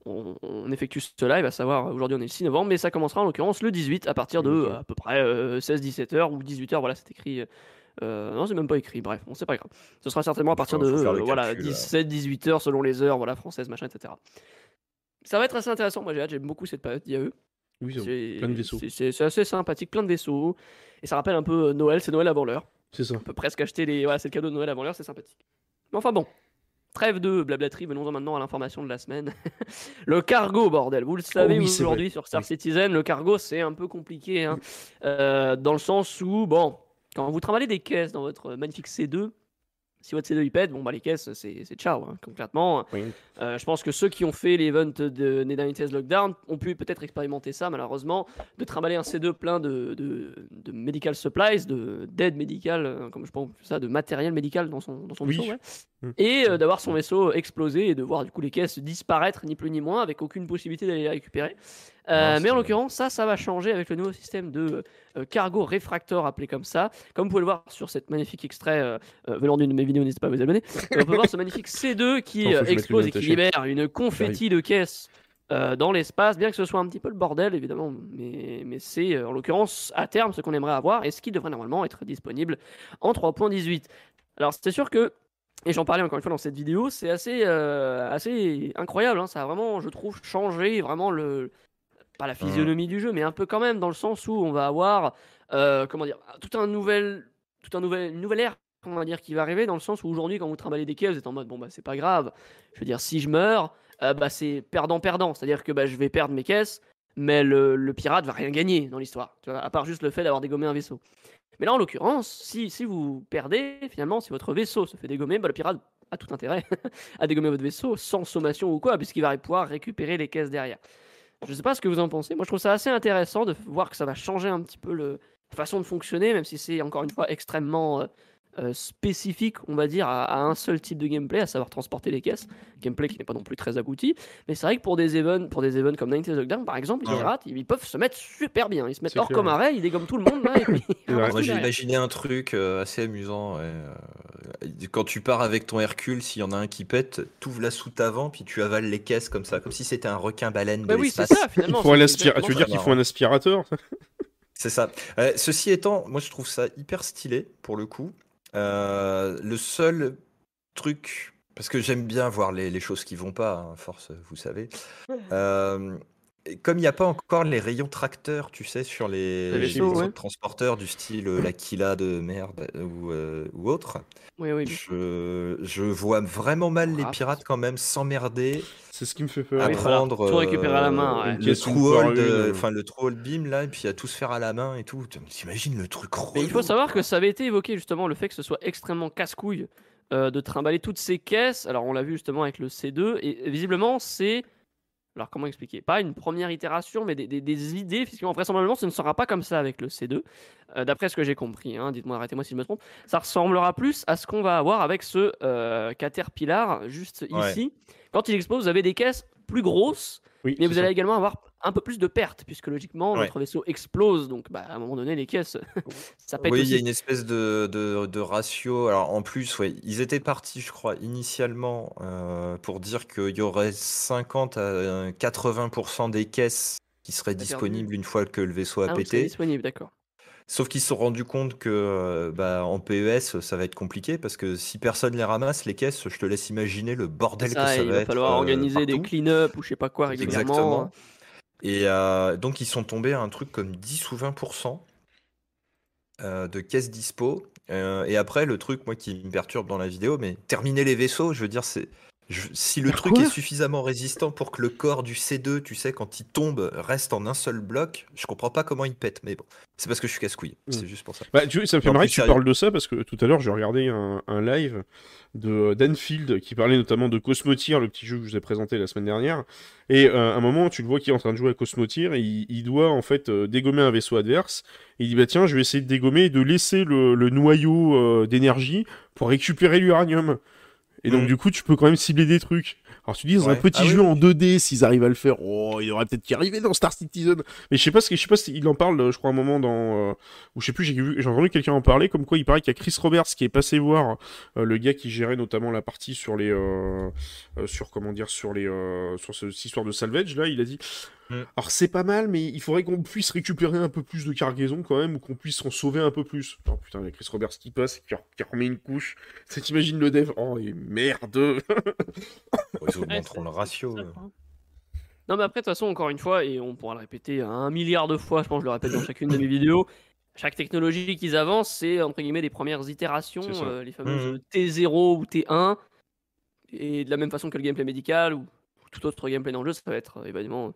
on, on- on effectue ce live, à savoir aujourd'hui on est le 6 novembre, mais ça commencera en l'occurrence le 18 à partir de euh, à peu près 16-17 heures ou 18 heures, voilà c'est écrit. euh, non c'est même pas écrit, bref, bon c'est pas grave. Ce sera certainement à partir de euh, voilà, calcul, là. 17-18 heures selon les heures, voilà, françaises, machin, etc. Ça va être assez intéressant, moi j'ai hâte, j'aime beaucoup cette période d'IAE. Oui, C'est plein de vaisseaux. c'est assez sympathique, plein de vaisseaux, et ça rappelle un peu euh, Noël, c'est Noël avant l'heure. c'est ça. On peut presque acheter les. Voilà, c'est le cadeau de Noël avant l'heure, c'est sympathique. Mais enfin bon. Trêve de blablaterie, venons-en maintenant à l'information de la semaine. [LAUGHS] le cargo, bordel. Vous le savez Oh oui, aujourd'hui sur Star Oui. Citizen, le cargo c'est un peu compliqué. hein. Euh, dans le sens où, bon, quand vous travaillez des caisses dans votre magnifique C2, si votre C2 il pète, bon bah les caisses c'est ciao, hein, concrètement. Oui. Euh, je pense que ceux qui ont fait l'event de Nedanites Lockdown ont pu peut-être expérimenter ça, malheureusement, de trimballer un C2 plein de, de, de medical supplies, de d'aide médicale, euh, comme je pense ça, de matériel médical dans son, dans son Oui. vaisseau, ouais. Mm. et euh, d'avoir son vaisseau exploser et de voir du coup les caisses disparaître, ni plus ni moins, avec aucune possibilité d'aller les récupérer. Euh, Non, mais en l'occurrence, ça, ça va changer avec le nouveau système de euh, cargo refractor, appelé comme ça. Comme vous pouvez le voir sur cette magnifique extrait euh, venant d'une de mes vidéos, n'hésitez pas à vous abonner. [LAUGHS] On peut voir ce magnifique C2 qui explose et qui libère une confetti de caisses euh, dans l'espace, bien que ce soit un petit peu le bordel, évidemment. Mais, mais c'est en l'occurrence à terme ce qu'on aimerait avoir et ce qui devrait normalement être disponible en 3.18. Alors, c'est sûr que. Et j'en parlais encore une fois dans cette vidéo, c'est assez, euh, assez incroyable. hein, Ça a vraiment, je trouve, changé vraiment le, pas la physionomie du jeu, mais un peu quand même dans le sens où on va avoir, euh, comment dire, tout un nouvel, tout un nouvel, une nouvelle ère, on va dire, qui va arriver dans le sens où aujourd'hui, quand vous trimballez des caisses, vous êtes en mode, bon bah c'est pas grave. Je veux dire, si je meurs, euh, bah c'est perdant-perdant, c'est-à-dire que bah, je vais perdre mes caisses, mais le, le pirate va rien gagner dans l'histoire, à part juste le fait d'avoir dégommé un vaisseau. Mais là, en l'occurrence, si, si vous perdez, finalement, si votre vaisseau se fait dégommer, bah, le pirate a tout intérêt [LAUGHS] à dégommer votre vaisseau sans sommation ou quoi, puisqu'il va pouvoir récupérer les caisses derrière. Je sais pas ce que vous en pensez. Moi, je trouve ça assez intéressant de voir que ça va changer un petit peu le la façon de fonctionner, même si c'est encore une fois extrêmement euh, spécifique, on va dire, à, à un seul type de gameplay, à savoir transporter les caisses. Gameplay qui n'est pas non plus très abouti. Mais c'est vrai que pour des events, pour des events comme 90 Lockdown, par exemple, les ils, ils peuvent se mettre super bien. Ils se mettent hors comme arrêt, ils dégomment tout le monde là. Et puis, [LAUGHS] j'ai imaginé un truc euh, assez amusant. ouais, euh, Quand tu pars avec ton Hercule, s'il y en a un qui pète, t'ouvres la soute avant, puis tu avales les caisses comme ça, comme si c'était un requin-baleine de Bah oui, c'est l'espace. ça Il finalement. faut un Tu veux dire ça. qu'il faut un aspirateur C'est ça. Euh, ceci étant, moi je trouve ça hyper stylé pour le coup. Euh, le seul truc, parce que j'aime bien voir les, les choses qui vont pas, hein, force, vous savez. [LAUGHS] Euh, et comme il n'y a pas encore les rayons tracteurs, tu sais, sur les, Les les vaisseaux, autres ouais. transporteurs du style euh, l'Aquila de merde euh, ou, euh, ou autre, Oui, oui. je, je vois vraiment mal les Ah, pirates quand même s'emmerder C'est ce qui me fait peur. à oui, prendre Tout récupérer à la main, ouais. le true hold, euh, euh. enfin le true hold beam là, et puis à tout se faire à la main et tout. T'imagines le truc Mais il faut savoir que ça avait été évoqué justement le fait que ce soit extrêmement casse-couille euh, de trimballer toutes ces caisses. Alors on l'a vu justement avec le C2 et visiblement c'est alors comment expliquer? Pas une première itération, mais des, des- des idées. Effectivement, vraisemblablement, ce ne sera pas comme ça avec le C2. Euh, D'après ce que j'ai compris, hein, dites-moi, arrêtez-moi si je me trompe. Ça ressemblera plus à ce qu'on va avoir avec ce euh, Caterpillar juste Ouais. ici. Quand il explose, vous avez des caisses plus grosses, Oui, mais vous ça. allez également avoir un peu plus de pertes, puisque logiquement, Ouais. votre vaisseau explose. Donc, bah, à un moment donné, les caisses, [LAUGHS] ça pète Oui, il y a une espèce de, de- de ratio. Alors en plus, ouais, ils étaient partis, je crois, initialement euh, pour dire qu'il y aurait 50 à 80% des caisses qui seraient perdu. disponibles une fois que le vaisseau a Ah pété. disponible, d'accord. Sauf qu'ils se sont rendus compte que euh, bah, en PES, ça va être compliqué parce que si personne les ramasse, les caisses, je te laisse imaginer le bordel Ça, que ça il va va être. falloir euh, organiser des clean-up ou je sais pas quoi régulièrement. Exactement. Et euh, donc, ils sont tombés à un truc comme 10 ou 20% euh, de caisses dispo. Et après, le truc, moi, qui me perturbe dans la vidéo, mais terminer les vaisseaux, je veux dire, c'est. Je- si le truc est suffisamment résistant pour que le corps du C2, tu sais, quand il tombe, reste en un seul bloc, je comprends pas comment il pète. Mais bon, c'est parce que je suis casse-couille. Mm. C'est juste pour ça. Bah, tu vois, ça me fait marrer que tu sérieux. parles de ça parce que tout à l'heure j'ai regardé un, un live de Danfield qui parlait notamment de Cosmotier, le petit jeu que je vous ai présenté la semaine dernière. Et euh, à un moment, tu le vois qui est en train de jouer à Cosmotier et il, il doit en fait euh, dégommer un vaisseau adverse. Et il dit bah tiens, je vais essayer de dégommer et de laisser le, le noyau euh, d'énergie pour récupérer l'uranium. Et donc du coup, tu peux quand même cibler des trucs. Alors tu dis dans un petit Ah jeu oui. en 2D, s'ils arrivent à le faire, oh, il aurait peut-être qu'y arriver dans Star Citizen. Mais je sais pas ce que je sais pas s'il en parle, euh, je crois un moment dans euh, ou je sais plus, j'ai vu, j'ai entendu quelqu'un en parler, comme quoi il paraît qu'il y a Chris Roberts qui est passé voir euh, le gars qui gérait notamment la partie sur les, euh, euh, sur comment dire, sur les, euh, sur ce- cette histoire de salvage là, il a dit, Mm. alors c'est pas mal, mais il faudrait qu'on puisse récupérer un peu plus de cargaison quand même, ou qu'on puisse en sauver un peu plus. Oh putain, il y a Chris Roberts qui passe, qui, re- qui remet une couche. Ça [LAUGHS] t'imagines le dev, oh et merde. [LAUGHS] Ils augmenteront le ratio. Non, mais après, de toute façon, encore une fois, et on pourra le répéter un milliard de fois, je pense, que je le répète dans chacune de mes [LAUGHS] vidéos. Chaque technologie qu'ils avancent, c'est entre guillemets des premières itérations, euh, les fameuses Mhm. T0 ou T1. Et de la même façon que le gameplay médical ou tout autre gameplay dans le jeu, ça va être euh, évidemment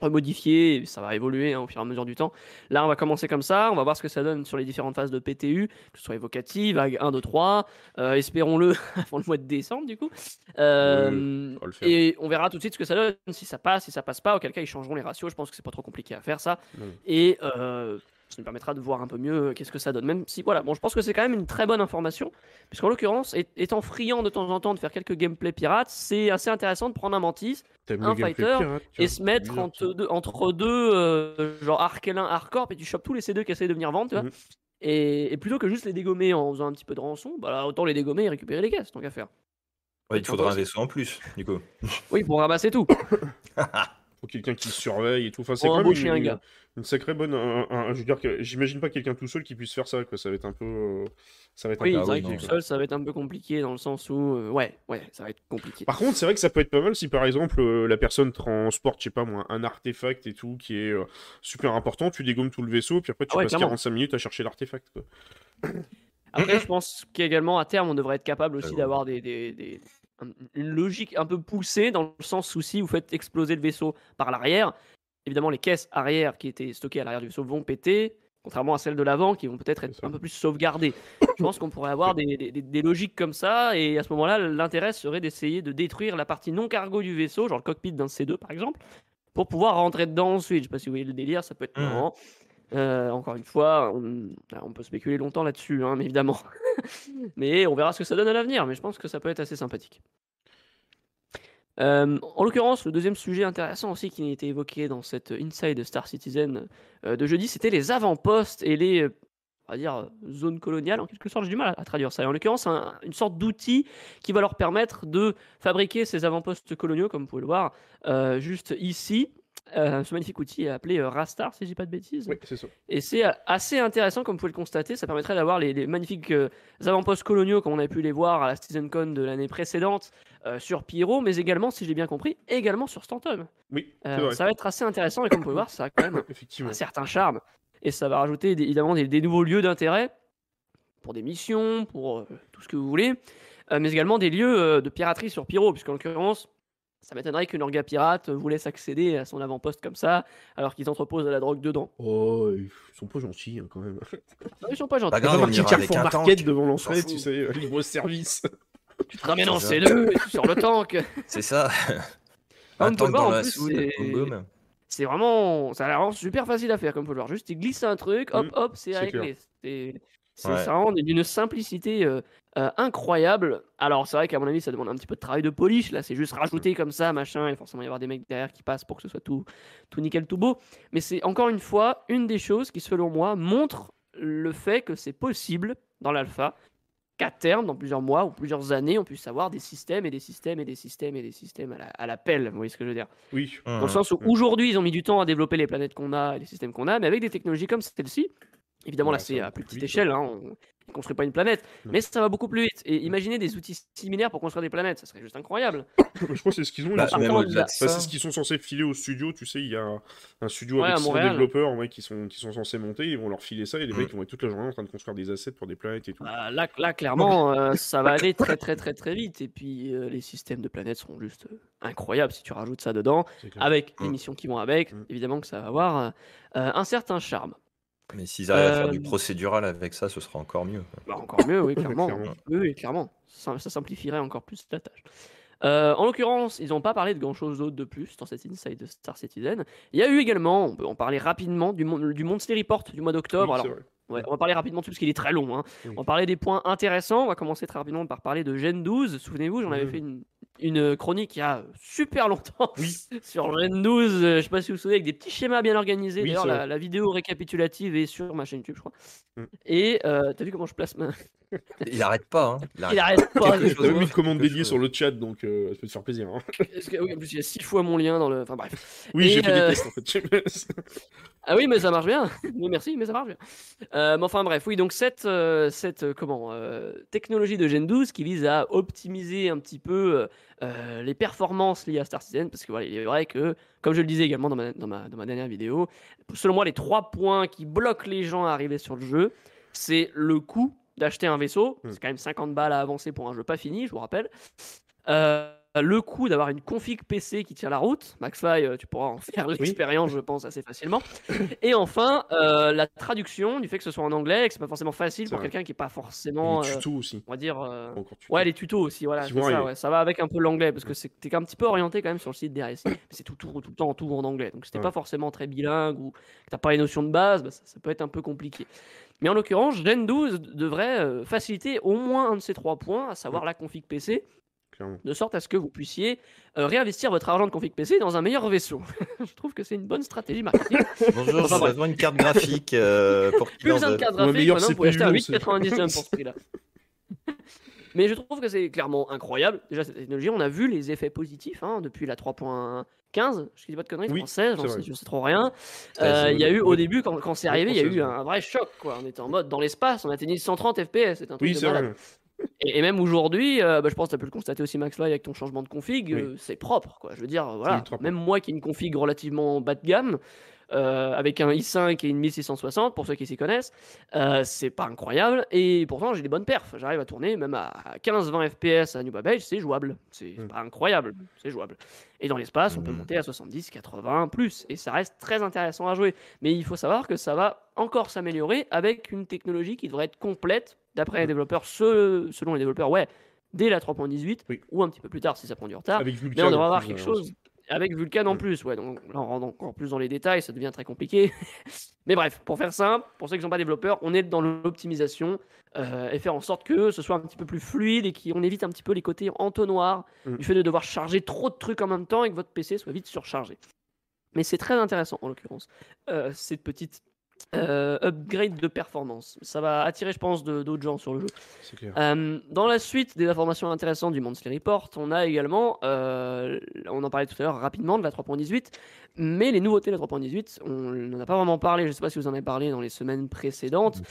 remodifié, et ça va évoluer hein, au fur et à mesure du temps. Là, on va commencer comme ça, on va voir ce que ça donne sur les différentes phases de PTU, que ce soit évocative, vague 1, 2, 3, euh, espérons-le [LAUGHS] avant le mois de décembre du coup. Euh, on et on verra tout de suite ce que ça donne, si ça passe, si ça passe pas, auquel cas ils changeront les ratios, je pense que c'est pas trop compliqué à faire ça. Et euh, ça nous permettra de voir un peu mieux euh, qu'est-ce que ça donne, même si voilà, bon je pense que c'est quand même une très bonne information, puisqu'en l'occurrence, étant friand de temps en temps de faire quelques gameplays pirates, c'est assez intéressant de prendre un mantis un gameplay fighter pirate, et se mettre bizarre, entre deux, entre deux euh, genre Arkelin, Hardcore, et tu chopes tous les C2 qui essayent de venir vendre, tu vois. Mhm. Et, et plutôt que juste les dégommer en faisant un petit peu de rançon, bah là, autant les dégommer et récupérer les caisses, tant qu'à faire. Ouais, il te faudra un vaisseau en plus, du coup. Oui, pour ramasser tout. [LAUGHS] Faut quelqu'un qui surveille et tout. Enfin, c'est quand même une, un gars. une sacrée bonne. un- un- je veux dire que j'imagine pas quelqu'un tout seul qui puisse faire ça. Quoi. Ça va être un peu. euh, Ça va être Oui, un Ah peu vrai tout seul, ça va être un peu compliqué dans le sens où, euh, ouais, ouais, ça va être compliqué. Par contre, c'est vrai que ça peut être pas mal si par exemple euh, la personne transporte, je sais pas moi, un artefact et tout qui est euh, super important, tu dégommes tout le vaisseau, puis après tu Ah ouais, passes clairement. 45 minutes à chercher l'artefact. Après, je pense qu'également, à terme, on devrait être capable aussi ouais. d'avoir des, des- des- une logique un peu poussée dans le sens où si vous faites exploser le vaisseau par l'arrière, évidemment, les caisses arrière qui étaient stockées à l'arrière du vaisseau vont péter, contrairement à celles de l'avant qui vont peut-être être un peu plus sauvegardées. Je pense qu'on pourrait avoir des, des- logiques comme ça, et à ce moment-là, l'intérêt serait d'essayer de détruire la partie non cargo du vaisseau, genre le cockpit d'un C2 par exemple, pour pouvoir rentrer dedans ensuite. Je sais pas si vous voyez le délire, ça peut être Mhm. marrant. Euh, encore une fois, on, ah, on peut spéculer longtemps là-dessus, hein, mais évidemment. [LAUGHS] mais on verra ce que ça donne à l'avenir, mais je pense que ça peut être assez sympathique. Euh, en l'occurrence, le deuxième sujet intéressant aussi qui a été évoqué dans cette Inside Star Citizen euh, de jeudi, c'était les avant-postes et les on va dire, zones coloniales. En quelque sorte, j'ai du mal à, à traduire ça. Et en l'occurrence, un- une sorte d'outil qui va leur permettre de fabriquer ces avant-postes coloniaux, comme vous pouvez le voir euh, juste ici. Euh, ce magnifique outil est appelé euh, Rastar, si je dis pas de bêtises. Oui, c'est ça. Et c'est euh, assez intéressant, comme vous pouvez le constater. Ça permettrait d'avoir les, les magnifiques euh, avant-postes coloniaux, comme on a pu les voir à la CitizenCon de l'année précédente sur Pyro, mais également, si j'ai bien compris, également sur Stanton. Oui, vrai. ça va être assez intéressant, et comme vous pouvez voir, ça a quand même [COUGHS] un certain charme. Et ça va rajouter des- évidemment des, des nouveaux lieux d'intérêt pour des missions, pour tout ce que vous voulez, mais également des lieux de piraterie sur Pyro, puisqu'en l'occurrence, ça m'étonnerait qu'une orga pirate vous laisse accéder à son avant-poste comme ça, alors qu'ils entreposent de la drogue dedans. Oh, ils sont pas gentils hein, quand même. Non, ils sont pas gentils. Pas T'as grave, on ira avec Carrefour un Market tank. devant l'entrée, tu sais, libre service. Tu te ramènes en. C2 et tu sors le tank. C'est ça. Ah, un tank dans en la plus, soude, c'est- vraiment, ça a l'air super facile à faire comme faut le voir. Juste, il glisse un truc, hop, Mm, hop, c'est c'est réglé. C'est Ouais. ça rend d'une simplicité euh, euh, incroyable. Alors, c'est vrai qu'à mon avis, ça demande un petit peu de travail de polish. Là, c'est juste rajouter comme ça, machin, et forcément y avoir des mecs derrière qui passent pour que ce soit tout, tout nickel, tout beau. Mais c'est encore une fois une des choses qui, selon moi, montre le fait que c'est possible dans l'alpha qu'à terme, dans plusieurs mois ou plusieurs années, on puisse avoir des systèmes et des systèmes et des systèmes et des systèmes à la, à la pelle. Vous voyez ce que je veux dire? Oui. dans le sens où aujourd'hui, ils ont mis du temps à développer les planètes qu'on a et les systèmes qu'on a, mais avec des technologies comme celle-ci, évidemment, là, c'est à plus petite vite, échelle. hein, on- il construit pas une planète, Non. mais ça va beaucoup plus vite. Et imaginez des outils similaires pour construire des planètes, ça serait juste incroyable. [COUGHS] Je crois que c'est ce qu'ils ont. Bah, de Bah, c'est ce qu'ils sont censés filer au studio, tu sais, il y a un studio Ouais, avec à 100 Montréal. développeurs ouais, qui, sont, qui sont censés monter, ils vont leur filer ça et les Mm. mecs ils vont être toute la journée en train de construire des assets pour des planètes et tout. Bah, là, là, clairement, euh, [LAUGHS] ça va aller très très très très vite. Et puis euh, les systèmes de planètes seront juste euh, incroyables si tu rajoutes ça dedans, C'est avec les Mm. missions qui vont avec. Mm. Évidemment que ça va avoir un certain charme. Mais s'ils arrivent à faire du Euh, procédural avec ça, ce sera encore mieux. Bah, encore mieux, oui, [LAUGHS] clairement. Clairement. Oui, oui, clairement. Ça, ça simplifierait encore plus la tâche. Euh, en l'occurrence, ils n'ont pas parlé de grand chose d'autre de plus dans cette inside de Star Citizen. Il y a eu également, on peut en parler rapidement, du, mon- du Monthly Report du mois d'octobre. Oui, Alors, c'est vrai. Ouais, on va parler rapidement dessus parce qu'il est très long. hein. Oui. On va parler des points intéressants. On va commencer très rapidement par parler de Gen 12. Souvenez-vous, j'en avais Mhm. fait une, une chronique il y a super longtemps Oui. [LAUGHS] sur Gen 12. euh, Je sais pas si vous vous souvenez, avec des petits schémas bien organisés. D'ailleurs, la, vidéo récapitulative est sur ma chaîne YouTube, je crois. Mhm. Et euh, t'as vu comment je place ma. Il arrête pas. Hein. Il Il arrête. pas. Quelque je- chose T'as même mis une commande Quelque dédiée chose. sur le chat donc euh, ça peut te faire plaisir. hein. [LAUGHS] Est-ce que- oui, en plus, il y a six fois mon lien dans le. Enfin bref. Oui, Et, j'ai fait euh, des tests en fait. [LAUGHS] Ah oui, mais ça marche bien. Oui, merci, mais ça marche bien. Euh, mais enfin bref, oui, donc cette, euh, cette euh, comment, euh, technologie de Gen 12 qui vise à optimiser un petit peu euh, euh, les performances liées à Star Citizen, parce que voilà, il est vrai que, comme je le disais également dans ma, dans ma, dans ma dernière vidéo, selon moi, les trois points qui bloquent les gens à arriver sur le jeu, c'est le coût d'acheter un vaisseau, Mm. c'est quand même 50 balles à avancer pour un jeu pas fini, je vous rappelle. Euh, le coût d'avoir une config PC qui tient la route. McFly, euh, tu pourras en faire [LAUGHS] l'expérience, je pense, assez facilement. Et enfin, euh, la traduction du fait que ce soit en anglais et que c'est pas forcément facile pour quelqu'un qui est pas forcément, Les euh, tutos aussi. on va dire, euh, ouais, les tutos aussi, voilà, ça, arriver. ouais, ça va avec un peu l'anglais parce que t'es un petit peu orienté quand même sur le site [COUGHS] mais c'est tout, tout, tout le temps tout en anglais. Donc si t'es Ouais. pas forcément très bilingue ou que t'as pas les notions de base, bah, ça, ça peut être un peu compliqué. Mais en l'occurrence, Gen 12 devrait euh, faciliter au moins un de ces trois points, à savoir la config PC, Clairement. de sorte à ce que vous puissiez euh, réinvestir votre argent de config PC dans un meilleur vaisseau. [LAUGHS] je trouve que c'est une bonne stratégie marketing. [LAUGHS] Bonjour, Enfin, je besoin une carte graphique euh, pour Plus besoin de carte graphique, maintenant vous pouvez acheter CPU, un on sait. 8,99 pour [LAUGHS] ce prix-là. Mais je trouve que c'est clairement incroyable. Déjà, cette technologie, on a vu les effets positifs hein, depuis la 3.15. Je dis pas de conneries, Oui, 3.16, j'en c'est sais, vrai. je sais trop rien. Ouais, Euh, Il y a eu au début, quand, quand c'est arrivé, il y a eu 3.16, un vrai choc. Quoi. On était en mode dans l'espace, on atteignait 130 FPS. C'est un truc Oui, de c'est malade. vrai. Et, et même aujourd'hui, euh, bah, je pense que tu as pu le constater aussi, Max Fly, avec ton changement de config, Oui. euh, c'est propre. Quoi. Je veux dire, voilà, même moi qui ai une config relativement bas de gamme, euh, avec un i5 et une 1660, pour ceux qui s'y connaissent, euh, c'est pas incroyable. Et pourtant, j'ai des bonnes perfs. J'arrive à tourner même à 15-20 FPS à New Babbage, c'est jouable. C'est Mm. pas incroyable, c'est jouable. Et dans l'espace, on peut Mm. monter à 70, 80, plus. Et ça reste très intéressant à jouer. Mais il faut savoir que ça va encore s'améliorer avec une technologie qui devrait être complète, d'après les Mm. développeurs, ce- selon les développeurs, ouais, dès la 3.18, Oui. ou un petit peu plus tard si ça prend du retard. Avec Mais on devrait avoir quelque euh, chose avec Vulkan en Mm. plus. Ouais, donc là, on rentre encore plus dans les détails, ça devient très compliqué. [LAUGHS] Mais bref, pour faire simple, pour ceux qui ne sont pas développeurs, on est dans l'optimisation euh, et faire en sorte que ce soit un petit peu plus fluide et qu'on évite un petit peu les côtés entonnoirs Mm. du fait de devoir charger trop de trucs en même temps et que votre PC soit vite surchargé. Mais c'est très intéressant en l'occurrence, euh, cette petite euh, upgrade de performance. Ça va attirer, je pense, de- d'autres gens sur le jeu. Clair. Euh, dans la suite des informations intéressantes du Monthly Report, on a également, euh, on en parlait tout à l'heure rapidement de la 3.18, mais les nouveautés de la 3.18, on n'en a pas vraiment parlé, je ne sais pas si vous en avez parlé dans les semaines précédentes,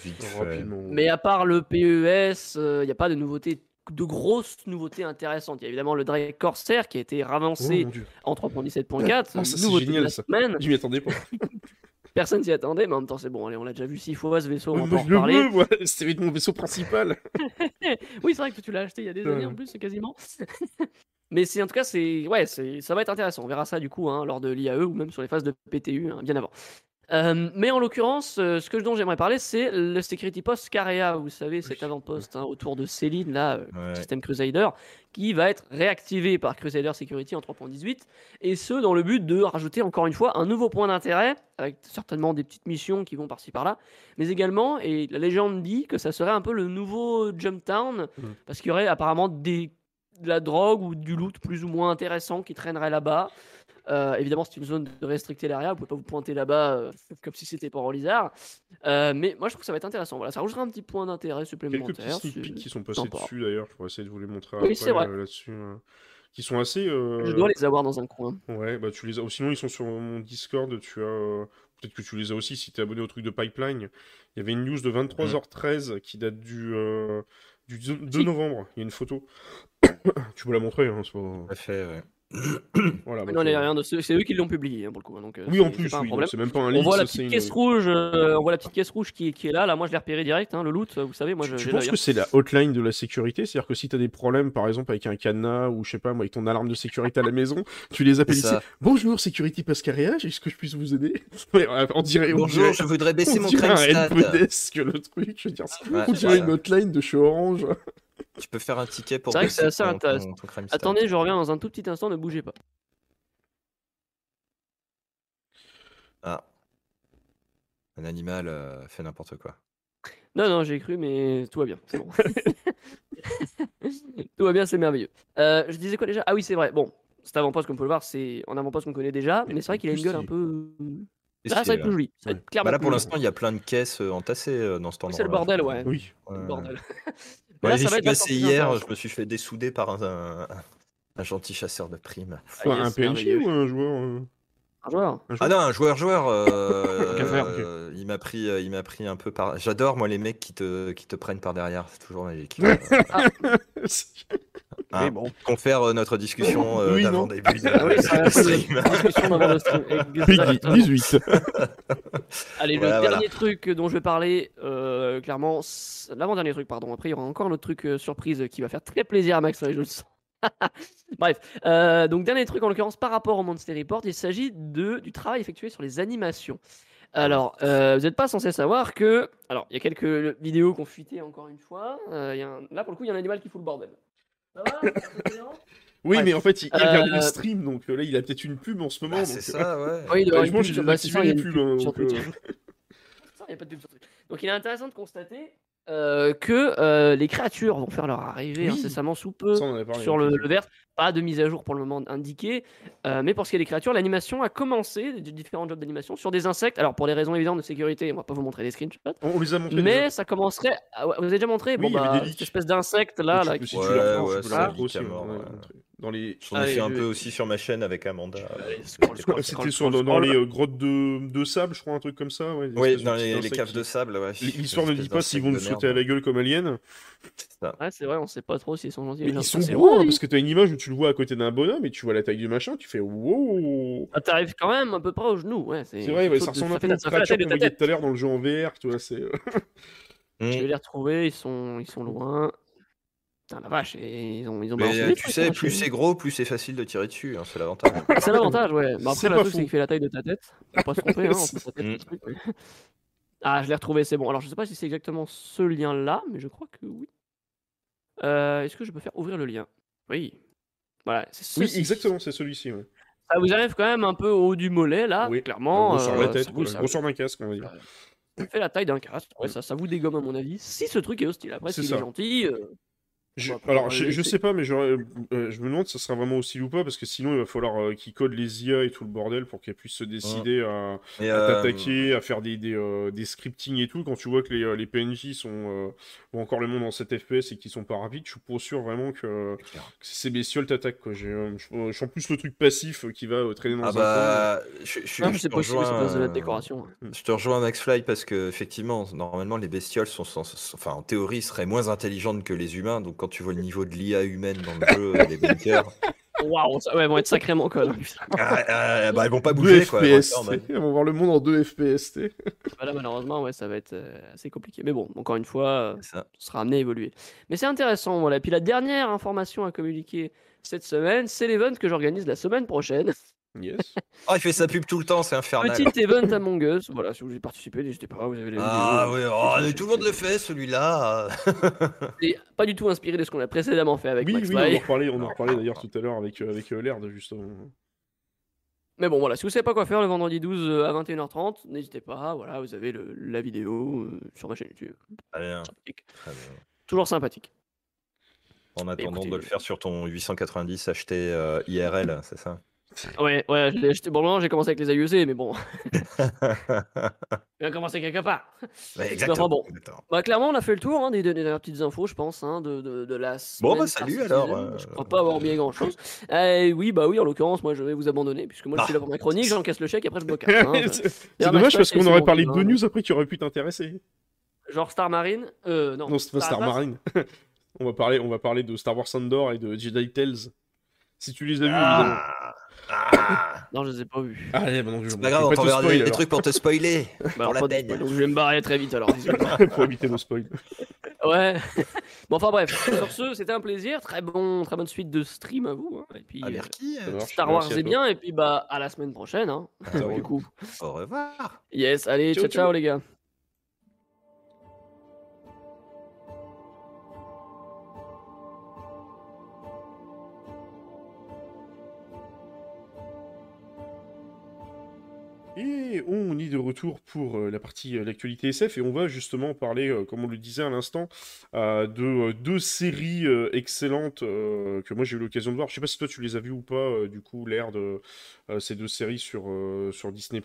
mais à part le PES, il n'y a pas de nouveautés de grosses nouveautés intéressantes. Il y a évidemment le Drake Corsair qui a été Oh, ravancé Dieu. en 3.17.4, Ah, ça, c'est nouveauté de génial, la ça. semaine. Je m'y attendais pas. [LAUGHS] Personne s'y attendait, mais en même temps c'est bon, allez, on l'a déjà vu six fois ce vaisseau, on va en reparler. C'était mon vaisseau principal. [LAUGHS] Oui, c'est vrai que tu l'as acheté il y a des années en Ouais. plus, quasiment. [LAUGHS] Mais c'est en tout cas, c'est ouais, ça va être intéressant. On verra ça du coup hein, lors de l'IAE ou même sur les phases de PTU hein, bien avant. Euh, mais en l'occurrence, euh, ce que dont j'aimerais parler, c'est le Security Post Carea, vous savez, cet avant-poste hein, autour de Céline, là, euh, Ouais. système Crusader, qui va être réactivé par Crusader Security en 3.18, et ce, dans le but de rajouter encore une fois un nouveau point d'intérêt, avec certainement des petites missions qui vont par-ci par-là, mais également, et la légende dit que ça serait un peu le nouveau Jumptown, Mhm. parce qu'il y aurait apparemment des, de la drogue ou du loot plus ou moins intéressant qui traînerait là-bas. Euh, évidemment, c'est une zone de restricté l'area, vous pouvez pas vous pointer là-bas euh, comme si c'était pas Lisard. Euh, mais moi, je trouve que ça va être intéressant. Voilà, ça rajoutera un petit point d'intérêt Quelques supplémentaire. petits sneak peeks qui sont passés sympa. dessus d'ailleurs. Je pourrais essayer de vous les montrer Oui, après c'est vrai. euh, là-dessus. euh, Qui sont assez. euh, Je dois les avoir dans un coin. Ouais, bah tu les as. ou Sinon, ils sont sur mon Discord. Tu as. peut-être que tu les as aussi si tu es abonné au truc de Pipeline. Il y avait une news de 23h13 qui date du, euh, du 2 novembre. Il y a une photo. [COUGHS] tu peux la montrer, hein, c'est pas... fait, ouais. Voilà, non, il rien de c'est eux qui l'ont publié hein, pour le coup. Hein, donc, euh, oui, en plus, c'est même pas un On voit la petite caisse rouge, euh, on voit la petite caisse rouge qui, qui est là. Là, moi, je l'ai repéré direct. Hein, le loot, vous savez, moi, je. Tu penses que c'est la hotline de la sécurité, c'est-à-dire que si tu as des problèmes, par exemple, avec un cadenas ou je sais pas, moi, avec ton alarme de sécurité à la maison, [LAUGHS] tu les appelles ici. Bonjour, sécurité Pascaréage, est-ce que je puisse vous aider? [LAUGHS] On dirait. Bonjour, je voudrais baisser mon crème stat. que le truc, je veux dire, on dirait une hotline de chez Orange. Tu peux faire un ticket pour. C'est vrai que c'est assez intéressant. Attendez, je reviens dans un tout petit instant, ne bougez pas. Ah. Un animal euh, fait n'importe quoi. Non, non, j'ai cru, mais tout va bien. C'est bon. [LAUGHS] tout va bien, c'est merveilleux. Euh, je disais quoi déjà? Ah oui, c'est vrai. Bon, cet avant-poste, comme on peut le voir, c'est en avant-poste qu'on connaît déjà, mais c'est vrai qu'il a une gueule un peu. Là, ça va être plus joli. Bah là, pour l'instant, il y a plein de caisses euh, entassées dans ce endroit. c'est le bordel, ouais. Oui. Le bordel. Là, ça passé hier, je me suis fait dessouder par un, un, gentil chasseur de primes. Ah, un PNJ ou un joueur un joueur Ah non, un joueur joueur. [LAUGHS] Euh, il m'a pris, euh, il m'a pris un peu par. J'adore moi les mecs qui te, qui te prennent par derrière. C'est toujours magique. [LAUGHS] Ah. [LAUGHS] Hein, bon. Confère euh, notre discussion euh, d'avant début de, ah [LAUGHS] oui, d'avant le stream. [LAUGHS] 18. [LAUGHS] Allez, le dernier truc dont je vais parler, euh, clairement, l'avant-dernier truc, pardon. Après, il y aura encore un autre truc euh, surprise qui va faire très plaisir à Max, je le sens. Bref, euh, donc dernier truc en l'occurrence par rapport au Monster Report, il s'agit de du travail effectué sur les animations. Alors, euh, vous n'êtes pas censé savoir que, alors il y a quelques vidéos qu'on fuité encore une fois. Euh, y a un... Là pour le coup, il y a un animal qui fout le bordel. Ça va Oui, mais en fait, il, regarde le stream, donc là, il a peut-être une pub en ce moment. Bah, c'est ça, ouais. Oui, il Franchement, j'ai désactivé les pubs. Hein, il n'y a pas de pub sur Twitch. Donc, il est intéressant de constater euh, que euh, les créatures vont faire leur arrivée incessamment sous peu sur le, le Pas de mise à jour pour le moment indiquée, euh, mais pour ce qui est des créatures, l'animation a commencé, des différents jobs d'animation, sur des insectes. Alors pour des raisons évidentes de sécurité, on va pas vous montrer des screenshots. On les a montrés. Mais ça commencerait. Vous avez déjà montré? Bon, bah, cette espèce d'insecte là. ouais, ouais, ouais, dans les... J'en ai fait un peu aussi sur ma chaîne avec Amanda. C'était dans, les grottes de, sable, je crois, un truc comme ça. oui, dans les, caves de sable. L'histoire ne dit pas s'ils vont nous sauter à la gueule comme Alien. Ouais, c'est vrai, on sait pas trop s'ils sont gentils. ils sont gros, hein, parce que t'as une image où tu le vois à côté d'un bonhomme et tu vois la taille du machin, tu fais wow. Ah, t'arrives quand même un peu près au genou, ouais. C'est vrai, ça ressemble un peu à ce qu'on voyait tout à l'heure dans le jeu en VR, tu vois, c'est. Je vais les retrouver, ils sont, ils sont loin. Putain, la vache, ils ont, ils ont Mais tu sais, plus c'est gros, plus c'est facile de tirer dessus, hein, c'est l'avantage. [LAUGHS] c'est l'avantage, ouais. Bah, après, la truc, c'est qu'il fait la taille de ta tête. Faut pas se tromper, hein, ta tête, mm. Ah, je l'ai retrouvé, c'est bon. Alors, je sais pas si c'est exactement ce lien-là, mais je crois que oui. Euh, Est-ce que je peux faire ouvrir le lien? Oui. Voilà, c'est Oui, exactement, c'est celui-ci. Ouais. Ça vous arrive quand même un peu au haut du mollet, là, oui. clairement. Gros sur la euh, tête, gros sur d'un casque, on va dire. Ça fait la taille d'un casque, ouais, ça, ça vous dégomme à mon avis. Si ce truc est hostile, après, s'il est gentil. Euh, alors, je, sais pas, mais euh, je me demande si ça sera vraiment aussi ou pas, parce que sinon, il va falloir euh, qu'ils codent les IA et tout le bordel pour qu'elles puissent se décider à, euh, t'attaquer, à faire des, des, scripting et tout. Quand tu vois que les, les PNJ sont, ont encore le monde en 7 FPS et qu'ils sont pas rapides, je suis pas sûr vraiment que, ces bestioles t'attaquent. Je, je sens plus le truc passif qui va traîner dans ah un bah, Je, je, je, je, te rejoins, de la décoration. Je te rejoins, Max Fly, parce que effectivement, normalement, les bestioles sont, enfin, en théorie, seraient moins intelligentes que les humains. Donc, quand tu vois le niveau de l'IA humaine dans le jeu, les bunkers. [LAUGHS] Waouh, ouais, ils vont être sacrément connes. Ah, ah, bah, ils vont pas bouger, quoi. FPS, ils vont voir le monde en 2 FPS. Voilà, malheureusement, ouais, ça va être euh, assez compliqué. Mais bon, encore une fois, ça. sera amené à évoluer. Mais c'est intéressant, voilà. Et puis la dernière information à communiquer cette semaine, c'est l'event que j'organise la semaine prochaine. Yes. oh, il fait sa pub tout le temps, c'est infernal. Petit event Among Us. Voilà, si vous voulez participer, n'hésitez pas. Vous avez les ah oui, oh, tout le monde le fait, celui-là. [LAUGHS] Et pas du tout inspiré de ce qu'on a précédemment fait avec oui, Max Oui, on en reparlait, on en reparlait d'ailleurs tout à l'heure avec, euh, avec euh, Laird, justement. Mais bon, voilà, si vous savez pas quoi faire le vendredi 12 euh, à 21h30, n'hésitez pas. Voilà, vous avez le, la vidéo euh, sur ma chaîne YouTube. Très bien. Très bien. Toujours sympathique. En attendant de le faire sur ton 890 acheté IRL, c'est ça? Ouais, ouais, je l'ai acheté. Bon, non, j'ai commencé avec les AUC, mais bon. [LAUGHS] Il a commencé quelque part. Ouais, exactement. bon. exactement. Bah, clairement, on a fait le tour hein, des, des dernières petites infos, je pense, hein, de, de, de la Bon, bah, salut, alors, euh, Je crois pas avoir oublié grand chose. oui, bah oui, en l'occurrence, moi je vais vous abandonner, puisque moi je suis là pour ma chronique, j'encaisse le chèque et après je bloque. [LAUGHS] Hein, c'est dommage parce qu'on aurait parlé de deux news après qui auraient pu t'intéresser. Genre Star Marine Euh, non. Non, c'est pas Star Marine. on, va parler, on va parler de Star Wars Andor et de Jedi Tales. Si tu les as vus, évidemment. Ah, ah. Non, je les ai pas vus. Allez, bah non, je C'est pas grave, vais on te t'enverra des, trucs pour te spoiler. [LAUGHS] Bah, pour la peine. donc je vais me barrer très vite alors. [LAUGHS] pour éviter le spoil. [LAUGHS] ouais. bon, enfin bref, sur ce, c'était un plaisir. Très, bon, très bonne suite de stream à vous. hein. Et puis, Ah, euh, merci. Marche, Star Wars, c'est toi. bien. Et puis, bah, à la semaine prochaine. Hein, Ah, oui. du coup. Au revoir. Yes, allez, Ciao, ciao, ciao, ciao. les gars. Et on est de retour pour euh, la partie euh, l'actualité SF et on va justement parler, euh, comme on le disait à l'instant, de deux séries excellentes que moi j'ai eu l'occasion de voir. Je sais pas si toi tu les as vues ou pas, du coup, l'air de ces deux séries sur, sur Disney+.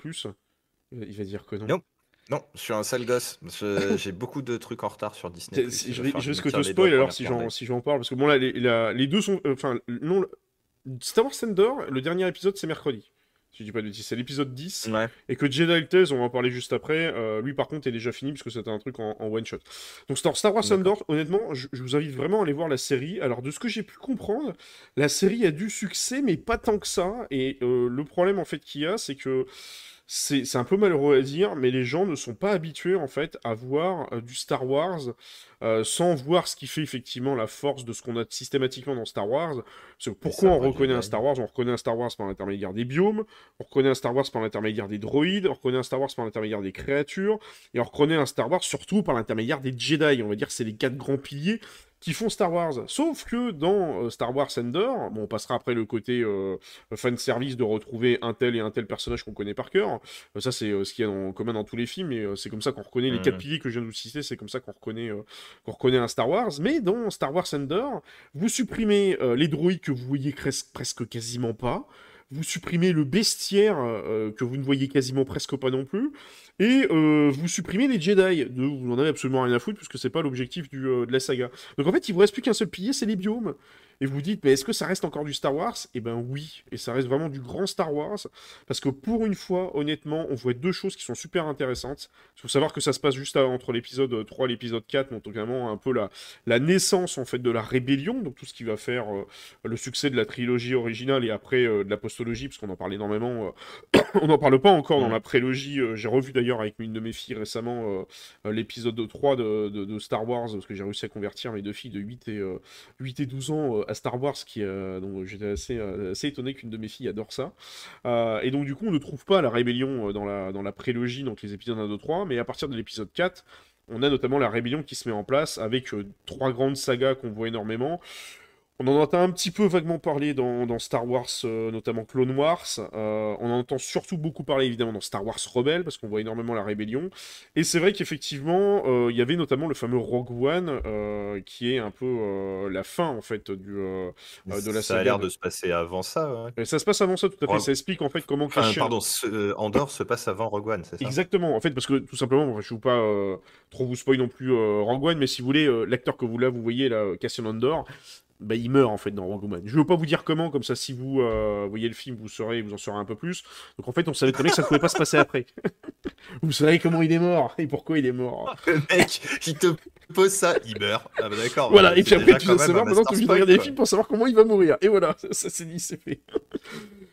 Il va dire que non? Non. Non, je suis un sale gosse. [LAUGHS] J'ai beaucoup de trucs en retard sur Disney. Je, risque de spoil alors si j'en si parle, parce que bon là, les, la- les deux sont... euh, Enfin, non, Star Wars Endor, le dernier épisode c'est mercredi. Si je dis pas de bêtises, c'est l'épisode 10. Ouais. Et que Jedi Tales, on va en parler juste après, euh, lui par contre est déjà fini parce que c'était un truc en, en one shot. Donc Star, Star Wars. Andor, honnêtement, je, je vous invite vraiment à aller voir la série. Alors de ce que j'ai pu comprendre, la série a du succès, mais pas tant que ça. Et euh, le problème en fait qu'il y a, c'est que c'est un peu malheureux à dire, mais les gens ne sont pas habitués en fait à voir euh, du Star Wars euh, sans voir ce qui fait effectivement la force de ce qu'on a systématiquement dans Star Wars. Parce que pourquoi on reconnaît un. Star Wars? On reconnaît un Star Wars par l'intermédiaire des biomes, on reconnaît un Star Wars par l'intermédiaire des droïdes, on reconnaît un Star Wars par l'intermédiaire des créatures, et on reconnaît un Star Wars surtout par l'intermédiaire des Jedi. On va dire que c'est les quatre grands piliers qui font Star Wars. Sauf que dans euh, Star Wars Endor, bon, on passera après le côté euh, fan service de retrouver un tel et un tel personnage qu'on connaît par cœur. Euh, ça, c'est ce qu'il y a en commun dans tous les films, et c'est comme ça qu'on reconnaît les quatre piliers que je viens de vous citer, c'est comme ça qu'on reconnaît, qu'on reconnaît un Star Wars. Mais dans Star Wars Endor, vous supprimez les droïdes que vous voyez presque quasiment pas. Vous supprimez le bestiaire euh, que vous ne voyez quasiment presque pas non plus. Et euh, vous supprimez les Jedi. Vous n'en avez absolument rien à foutre puisque c'est pas l'objectif euh, de la saga. Donc en fait, il vous reste plus qu'un seul pilier, c'est les biomes. Et vous dites, mais est-ce que ça reste encore du Star Wars? Eh ben oui, et ça reste vraiment du grand Star Wars, parce que pour une fois, honnêtement, on voit deux choses qui sont super intéressantes. Il faut savoir que ça se passe juste à- entre l'épisode 3 et l'épisode 4, donc vraiment un peu la, la naissance en fait de la rébellion, donc tout ce qui va faire euh, le succès de la trilogie originale et après euh, de la postologie, parce qu'on en parle énormément. euh, [COUGHS] on n'en parle pas encore dans la prélogie. J'ai revu d'ailleurs avec une de mes filles récemment l'épisode 3 de, de- de Star Wars, parce que j'ai réussi à convertir mes deux filles de 8 et, euh, 8 et 12 ans Star Wars, qui, euh, donc j'étais assez, euh, assez étonné qu'une de mes filles adore ça. Euh, et donc du coup, on ne trouve pas la rébellion dans la, dans la prélogie, donc les épisodes 1, 2, 3, mais à partir de l'épisode 4, on a notamment la rébellion qui se met en place avec trois grandes sagas qu'on voit énormément. On en entend un petit peu vaguement parler dans, dans Star Wars, euh, notamment Clone Wars. Euh, on en entend surtout beaucoup parler évidemment dans Star Wars Rebelle, parce qu'on voit énormément la rébellion. Et c'est vrai qu'effectivement, euh, il y avait notamment le fameux Rogue One, qui est un peu la fin en fait du, de la ça a l'air de- se passer avant ça. ouais. et ça se passe avant ça, tout à fait. Ça explique en fait comment Enfin, pardon, ce- Andorre se passe avant Rogue One, c'est ça? Exactement, en fait, parce que tout simplement, enfin, je ne veux pas trop vous spoil non plus Rogue One, mais si vous voulez, l'acteur que vous là, vous voyez là, Cassian Andor, bah, il meurt en fait dans Rogue One. Je ne veux pas vous dire comment, comme ça, si vous euh, voyez le film, vous saurez, vous en saurez un peu plus. Donc en fait, on savait très bien que ça ne pouvait pas se passer après. [LAUGHS] vous savez comment il est mort et pourquoi il est mort. Le mec, il te pose ça, il meurt. Ah bah d'accord. Voilà, et puis après, tu dois savoir, maintenant, tu obligé de spoil, regarder les films pour savoir comment il va mourir. Et voilà, ça, [LAUGHS] ça, c'est dit, c'est fait.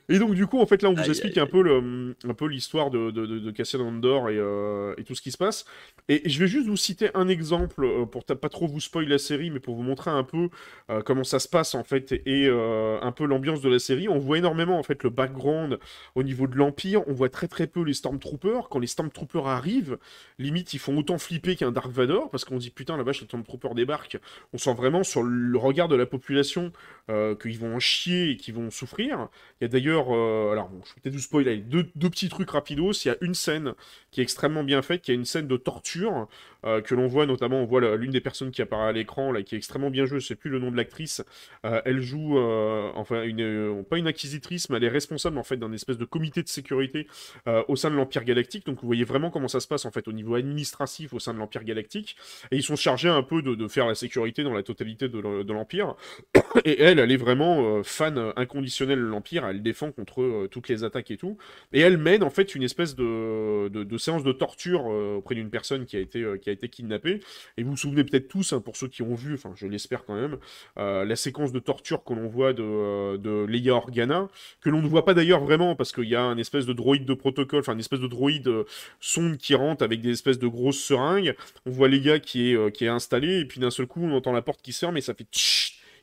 Et donc, du coup, en fait, là, on vous Aïe, explique aïe, un peu le- un peu l'histoire de, de, de, de Cassian Andor et, euh, et tout ce qui se passe. Et je vais juste vous citer un exemple euh, pour pas trop vous spoil la série, mais pour vous montrer un peu euh, comment ça se passe, en fait, et un peu l'ambiance de la série. On voit énormément, en fait, le background au niveau de l'Empire. On voit très très peu les Stormtroopers. Quand les Stormtroopers arrivent, limite, ils font autant flipper qu'un Dark Vador, parce qu'on dit, putain, la vache, les Stormtroopers débarquent. On sent vraiment sur le regard de la population qu'ils vont en chier et qu'ils vont souffrir. Il y a d'ailleurs d'ailleurs, alors je vais peut-être vous spoiler, deux, petits trucs rapidos. Il y a une scène qui est extrêmement bien faite, qui est une scène de torture euh, que l'on voit notamment, on voit l'une des personnes qui apparaît à l'écran, qui est extrêmement bien jouée, je sais plus le nom de l'actrice, euh, elle joue, euh, enfin, pas une acquisitrice, mais elle est responsable en fait d'un espèce de comité de sécurité au sein de l'Empire Galactique, donc vous voyez vraiment comment ça se passe en fait au niveau administratif au sein de l'Empire Galactique, et ils sont chargés un peu de, faire la sécurité dans la totalité de l'Empire, et elle, elle est vraiment fan inconditionnelle de l'Empire, elle défend contre toutes les attaques et tout, et elle mène en fait une espèce de, séance de torture auprès d'une personne qui a été, qui a été kidnappé. Et vous vous souvenez peut-être tous, hein, pour ceux qui ont vu, enfin je l'espère quand même, euh, la séquence de torture que l'on voit de, euh, de Leia Organa, que l'on ne voit pas d'ailleurs vraiment, parce qu'il y a un espèce de droïde de protocole, enfin une espèce de droïde euh, sonde qui rentre avec des espèces de grosses seringues. On voit Leia qui est, qui est installée, et puis d'un seul coup on entend la porte qui se ferme et ça fait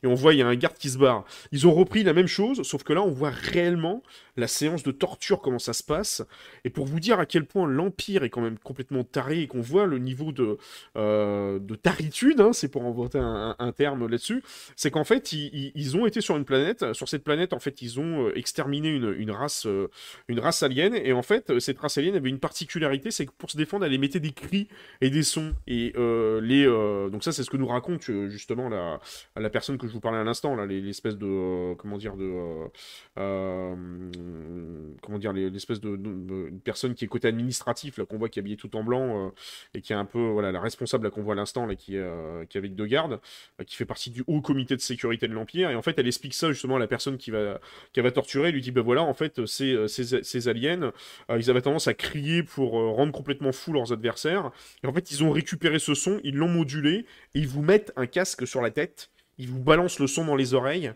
et on voit il y a un garde qui se barre. Ils ont repris la même chose, sauf que là on voit réellement la séance de torture, comment ça se passe. Et pour vous dire à quel point l'Empire est quand même complètement taré et qu'on voit le niveau de, euh, de taritude, hein, c'est pour inventer un, un, terme là-dessus, c'est qu'en fait, ils, ont été sur une planète. Sur cette planète, en fait, ils ont euh, exterminé une, race, euh, une race alien. Et en fait, cette race alien avait une particularité, c'est que pour se défendre, elle émettait des cris et des sons. Et les, donc ça, c'est ce que nous raconte justement la, la personne que je vous parlais à l'instant, là, l'espèce de, comment dire, de euh, comment dire, l'espèce de, personne qui est côté administratif, là, qu'on voit qui est habillé tout en blanc, euh, et qui est un peu, voilà, la responsable, qu'on voit à l'instant, là, qui, euh, qui est avec deux gardes, qui fait partie du haut comité de sécurité de l'Empire, et en fait, elle explique ça justement à la personne qui va, qui va torturer, elle lui dit, ben voilà, en fait, ces, ces, aliens, ils avaient tendance à crier pour rendre complètement fou leurs adversaires, et en fait, ils ont récupéré ce son, ils l'ont modulé, et ils vous mettent un casque sur la tête, ils vous balancent le son dans les oreilles,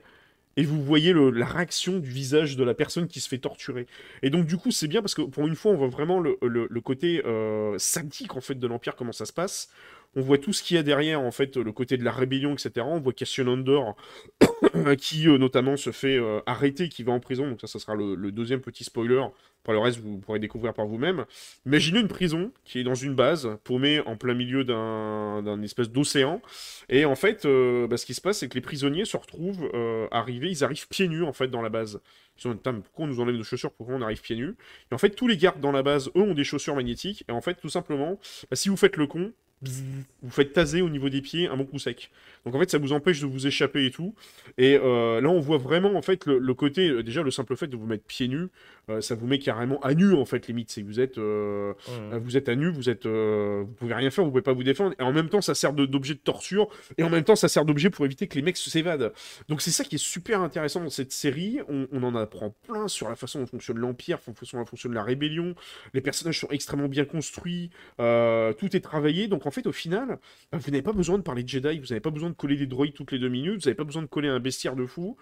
et vous voyez la réaction du visage de la personne qui se fait torturer. Et donc du coup c'est bien parce que pour une fois on voit vraiment le, côté euh, sadique en fait de l'Empire, comment ça se passe. On voit tout ce qu'il y a derrière, en fait, le côté de la rébellion, etc. On voit Cassian Andor, [COUGHS] qui euh, notamment se fait euh, arrêter, qui va en prison. Donc ça, ça sera le, deuxième petit spoiler. Pour le reste, vous pourrez découvrir par vous-même. Imaginez une prison qui est dans une base, paumée en plein milieu d'un espèce d'océan. Et en fait, euh, bah, ce qui se passe, c'est que les prisonniers se retrouvent arrivés, ils arrivent pieds nus, en fait, dans la base. Ils sont pourquoi on nous enlève nos chaussures, pourquoi on arrive pieds nus? Et en fait, tous les gardes dans la base, eux, ont des chaussures magnétiques. Et en fait, tout simplement, bah, si vous faites le con, vous faites taser au niveau des pieds un bon coup sec. Donc en fait, ça vous empêche de vous échapper et tout. Et euh, là, on voit vraiment en fait le, côté, euh, déjà le simple fait de vous mettre pieds nus, euh, ça vous met carrément à nu en fait limite. C'est vous êtes, vous êtes à nu, vous êtes, vous pouvez rien faire, vous pouvez pas vous défendre. Et en même temps, ça sert d'objet de, torture. Et en même temps, ça sert d'objet pour éviter que les mecs s'évadent. Donc c'est ça qui est super intéressant dans cette série. On, on, en apprend plein sur la façon dont fonctionne l'empire, la façon dont fonctionne la rébellion. Les personnages sont extrêmement bien construits, tout est travaillé. Donc en fait, au final, bah, vous n'avez pas besoin de parler de Jedi, vous n'avez pas besoin de coller des droïdes toutes les deux minutes, vous n'avez pas besoin de coller un bestiaire de fou.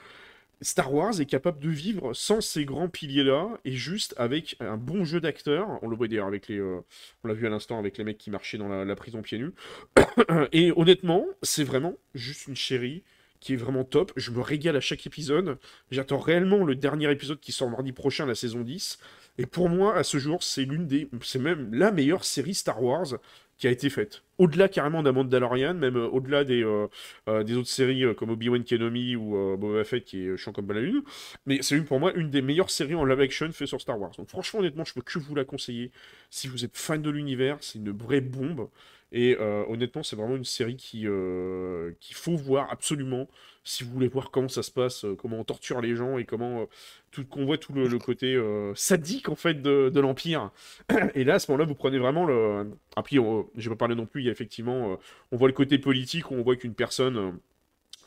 Star Wars est capable de vivre sans ces grands piliers-là et juste avec un bon jeu d'acteurs. On le voit d'ailleurs avec les, euh, on l'a vu à l'instant avec les mecs qui marchaient dans la, prison pieds nus. [COUGHS] et honnêtement, c'est vraiment juste une chérie qui est vraiment top. Je me régale à chaque épisode. J'attends réellement le dernier épisode qui sort mardi prochain, la saison 10. Et pour moi, à ce jour, c'est l'une des, c'est même la meilleure série Star Wars qui a été faite. Au-delà carrément d'un Mandalorian, même euh, au-delà des, euh, euh, des autres séries comme Obi-Wan Kenobi ou Boba Fett qui est chiant comme la lune. Mais c'est pour moi une des meilleures séries en live action fait sur Star Wars. Donc franchement, honnêtement, je peux que vous la conseiller. Si vous êtes fan de l'univers, c'est une vraie bombe. Et honnêtement, c'est vraiment une série qui qu'il faut voir absolument si vous voulez voir comment ça se passe, comment on torture les gens et comment tout qu'on voit tout le, côté euh, sadique en fait de, l'empire. [CLEARS THROAT] Et là, à ce moment-là, vous prenez vraiment le. Après, je vais pas parler non plus. Il y a effectivement, euh, on voit le côté politique où on voit qu'une personne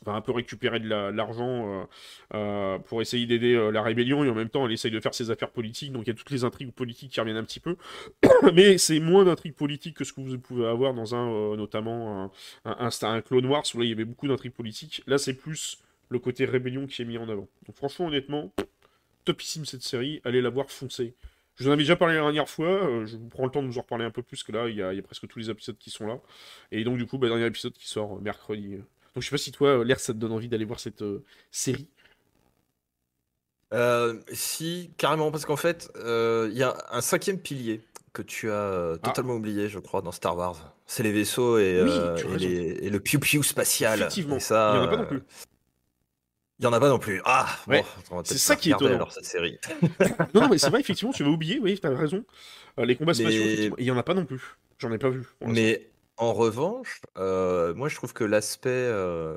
euh, va un peu récupérer de l'argent pour essayer d'aider la rébellion et en même temps elle essaye de faire ses affaires politiques donc il y a toutes les intrigues politiques qui reviennent un petit peu [COUGHS] mais c'est moins d'intrigues politiques que ce que vous pouvez avoir dans un notamment un, un, Clone Wars où là il y avait beaucoup d'intrigues politiques là c'est plus le côté rébellion qui est mis en avant donc franchement honnêtement topissime cette série, allez la voir, foncez. Je vous en avais déjà parlé la dernière fois, euh, je vous prends le temps de vous en reparler un peu plus, que là, il y, a, presque tous les épisodes qui sont là. Et donc, du coup, bah, dernier épisode qui sort euh, mercredi. Donc, je sais pas si toi, euh, l'air, ça te donne envie d'aller voir cette série. si, carrément, parce qu'en fait, il y a un cinquième pilier que tu as ah. totalement oublié, je crois, dans Star Wars. C'est les vaisseaux et, le piou-piou spatial. Effectivement, ça, il n'y en a pas non plus. Il y en a pas non plus. Ah, Ouais. bon, C'est ça qui est étonnant. alors cette série. [LAUGHS] Non, mais c'est vrai, effectivement, tu vas oublier, oui, t'as raison. Euh, les combats spatiaux, Mais- effectivement, il y en a pas non plus. J'en ai pas vu. Mais en revanche, euh, moi je trouve que l'aspect, euh,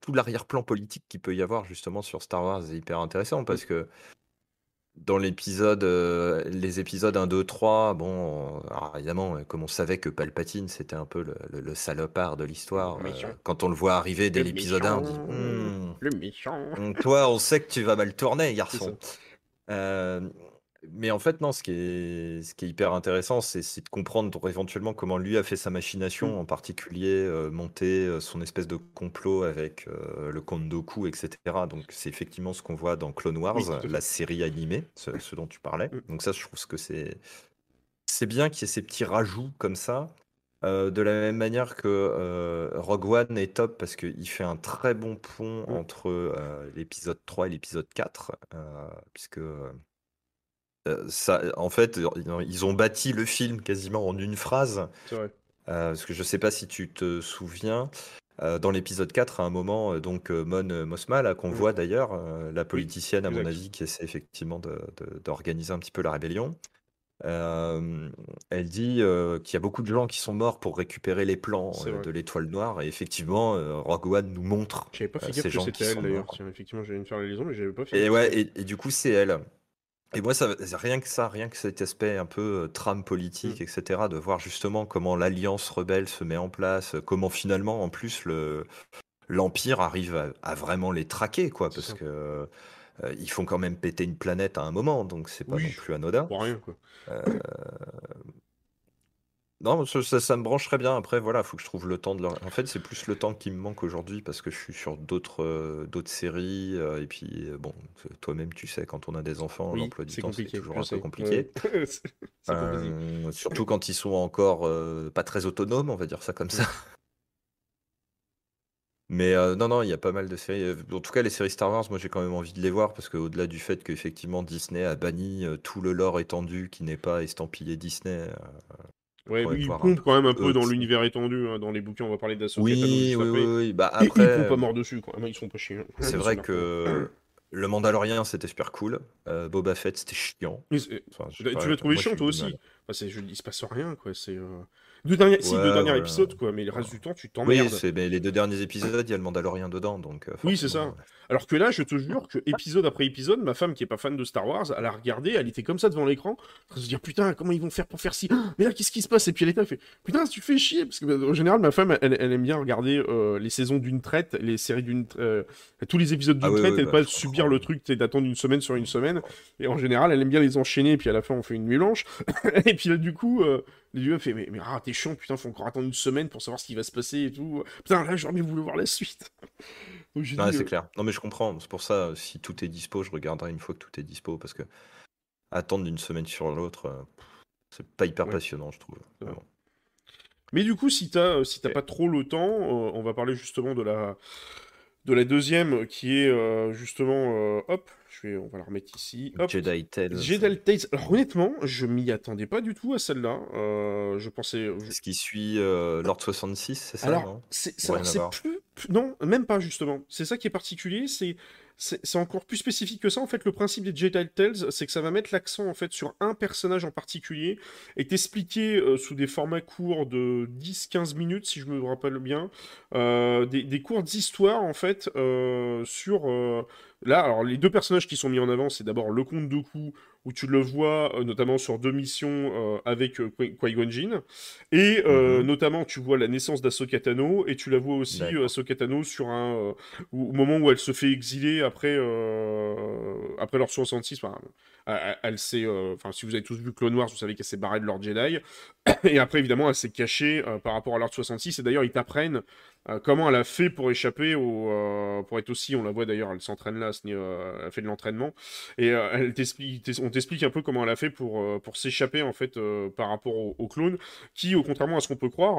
tout l'arrière-plan politique qu'il peut y avoir justement sur Star Wars est hyper intéressant parce que dans l'épisode, euh, les épisodes 1, 2, 3, bon, alors évidemment, comme on savait que Palpatine c'était un peu le, le- le salopard de l'histoire, quand on le voit arriver dès l'épisode 1, on dit. Hmm, Le méchant. donc toi, on sait que tu vas mal tourner, garçon. Euh, mais en fait, non, ce qui est, ce qui est hyper intéressant, c'est c'est de comprendre éventuellement comment lui a fait sa machination, Mm. en particulier euh, monter euh, son espèce de complot avec euh, le comte Doku, etc. Donc c'est effectivement ce qu'on voit dans Clone Wars, Oui, la série animée, ce, ce dont tu parlais. Mm. Donc ça, je trouve que c'est c'est bien qu'il y ait ces petits rajouts comme ça. De la même manière que Rogue One est top parce qu'il fait un très bon pont Mm. entre l'épisode 3 et l'épisode 4, euh, puisque ça, en fait, ils ont bâti le film quasiment en une phrase. Vrai. Euh, parce que je sais pas si tu te souviens, euh, dans l'épisode 4, à un moment, euh, donc euh, Mon euh, Mothma, là, qu'on voit d'ailleurs, euh, la politicienne, à mon avis, qui essaie effectivement d'organiser un petit peu la rébellion. euh, elle dit euh, qu'il y a beaucoup de gens qui sont morts pour récupérer les plans euh, de l'étoile noire, et effectivement, euh, Rogue One nous montre J'avais pas euh, gaffe que c'était elle d'ailleurs. effectivement, j'allais me faire la liaison, mais j'avais pas fait Et ouais, et, et du coup, c'est elle. Et moi, ça, rien que ça, rien que cet aspect un peu euh, trame politique, Mm. etc., de voir justement comment l'alliance rebelle se met en place, euh, comment finalement, en plus, le l'Empire arrive à, à vraiment les traquer, quoi, parce ça. que euh, ils font quand même péter une planète à un moment, donc c'est pas Oui. non plus anodin. Pour rien, quoi. Non, ça, ça- ça me brancherait bien. Après, voilà, faut que je trouve le temps de leur... En fait, c'est plus le temps qui me manque aujourd'hui parce que je suis sur d'autres euh, d'autres séries. euh, et puis, euh, bon, toi-même, tu sais, quand on a des enfants, Oui, l'emploi du c'est temps, c'est compliqué. toujours je un peu sais. compliqué. Ouais. [LAUGHS] c'est c'est pas possible. Euh, surtout quand ils sont encore euh, pas très autonomes, on va dire ça comme ça. Mais euh, non, non, il y a pas mal de séries. Euh, En tout cas, les séries Star Wars, moi j'ai quand même envie de les voir parce qu'au-delà du fait qu'effectivement Disney a banni euh, tout le lore étendu qui n'est pas estampillé Disney. euh, Ouais, il voir pompe quand même un peu dans l'univers étendu. hein, Dans les bouquins, on va parler Tano Oui, oui, oui, oui. Bah Et après, ils pompent euh, pas mort dessus, quoi. Ils sont pas chiants. c'est vrai que le Mandalorian c'était super cool. Euh, Boba Fett c'était chiant. Enfin, sais Tu l'as trouvé chiant toi aussi. Enfin, je- Il se passe rien quoi. C'est euh, deux derniers, si Ouais, deux derniers ouais. épisodes quoi, mais le reste du temps tu Oui, t'emmerdes. c'est mais les deux derniers épisodes, il y a le Mandalorian dedans, donc. euh, Oui, c'est ça. Alors que là, je te jure que épisode après épisode, ma femme qui est pas fan de Star Wars, elle a regardé, elle était comme ça devant l'écran, de se dire putain comment ils vont faire pour faire ci, Ah, mais là qu'est-ce qui se passe? Et puis elle était, elle fait putain tu fais chier parce que en général ma femme elle, elle aime bien regarder euh, les saisons d'une traite, les séries d'une, euh, tous les épisodes d'une Ah oui, traite oui, et bah, pas je subir comprends. le truc d'attendre une semaine sur une semaine. Et en général elle aime bien les enchaîner puis à la fin on fait une nuit blanche. [COUGHS] et puis là du coup euh, elle fait mais, mais ah t'es chiant putain faut encore attendre une semaine pour savoir ce qui va se passer et tout. Putain là j'aurais bien voulu voir la suite. [LAUGHS] Ouais, c'est euh, clair. Non, mais je comprends. C'est pour ça, si tout est dispo, je regarderai une fois que tout est dispo, parce que attendre d'une semaine sur l'autre, euh, c'est pas hyper Ouais. passionnant, je trouve. Mais vrai. bon. Mais du coup, si t'as euh, si t'as pas trop le temps, euh, on va parler justement de la de la deuxième qui est justement hop, je vais on va la remettre ici. Hop. Jedi Tales. Jedi Tales. Alors honnêtement, je m'y attendais pas du tout à celle-là. Euh, je pensais. je- Ce qui suit euh, Lord 66, c'est ça, Alors, c'est plus- Non, même pas justement. C'est ça qui est particulier. C'est c'est encore plus spécifique que ça. En fait, le principe des Jedi Tales, c'est que ça va mettre l'accent en fait sur un personnage en particulier et t'expliquer euh, sous des formats courts de 10-15 minutes, si je me rappelle bien, euh, des, courtes histoires en fait euh, sur. Là, alors les deux personnages qui sont mis en avant, c'est d'abord le comte Dooku, où tu le vois euh, notamment sur deux missions euh, avec euh, Qui- Qui-Gon Jinn, et Mhm. notamment tu vois la naissance d'Ahsoka Tano, et tu la vois aussi Ahsoka Tano sur un au moment où elle se fait exiler après après l'ordre 66. Enfin, elle, elle s'est, enfin si vous avez tous vu Clone Wars, vous savez qu'elle s'est barrée de l'ordre Jedi, [COUGHS] et après évidemment elle s'est cachée par rapport à l'ordre 66. Et d'ailleurs ils t'apprennent euh, comment elle a fait pour échapper au, euh, pour être aussi, on la voit d'ailleurs, elle s'entraîne là, euh, elle fait de l'entraînement, et elle t'explique, t'es- on t'explique un peu comment elle a fait pour, pour s'échapper en fait par rapport aux, aux clones, qui, au contrairement à ce qu'on peut croire,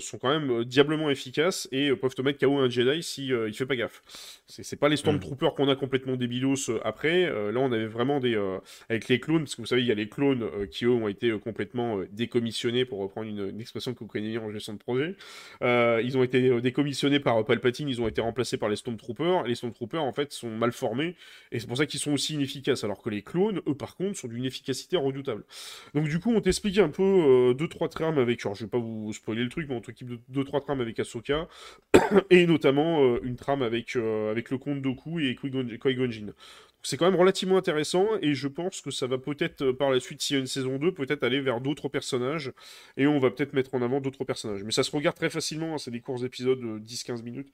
sont quand même diablement efficaces et peuvent te mettre KO un Jedi si il fait pas gaffe. C'est, pas les Stormtroopers qu'on a complètement débilos après. là, on avait vraiment des, avec les clones, parce que vous savez, il y a les clones qui eux ont été complètement décommissionnés, pour reprendre une, expression que vous connaissez en gestion de projet. ils ont été décommissionnés par Palpatine, ils ont été remplacés par les Stormtroopers. Les Stormtroopers, en fait, sont mal formés, et c'est pour ça qu'ils sont aussi inefficaces. Alors que les clones, eux, par contre, sont d'une efficacité redoutable. Donc du coup, on t'explique un peu deux trois trames avec, alors je vais pas vous spoiler le truc, mais on t'équipe de deux trois trames avec Ahsoka, [COUGHS] et notamment une trame avec avec le comte Doku et Qui-Gon. C'est quand même relativement intéressant et je pense que ça va peut-être euh, par la suite, s'il y a une saison 2, peut-être aller vers d'autres personnages et on va peut-être mettre en avant d'autres personnages. Mais ça se regarde très facilement, hein, c'est des courts épisodes de 10-15 minutes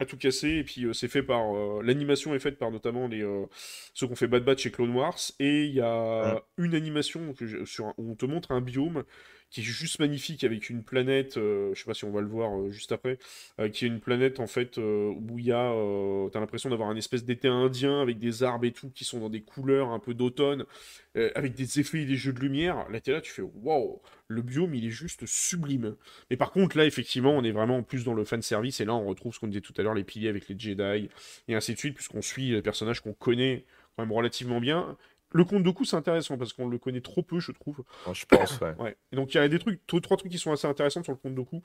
à tout casser et puis euh, c'est fait par. Euh, l'animation est faite par notamment les, ceux qu'on fait Bad Batch et Clone Wars et il y a une animation sur, où on te montre un biome qui est juste magnifique avec une planète, euh, je sais pas si on va le voir euh, juste après, euh, qui est une planète en fait où il y a, t'as l'impression d'avoir un espèce d'été indien avec des arbres et tout qui sont dans des couleurs un peu d'automne, avec des effets et des jeux de lumière. Là t'es là, tu fais waouh, le biome il est juste sublime. Mais par contre là effectivement on est vraiment plus dans le fan service et là on retrouve ce qu'on disait tout à l'heure, les piliers avec les Jedi et ainsi de suite puisqu'on suit les personnages qu'on connaît quand même relativement bien le compte de coup, c'est intéressant parce qu'on le connaît trop peu, je trouve. je pense, ouais. [COUGHS] ouais. Et donc, il y a des trucs, trois trucs qui sont assez intéressants sur le compte de coup.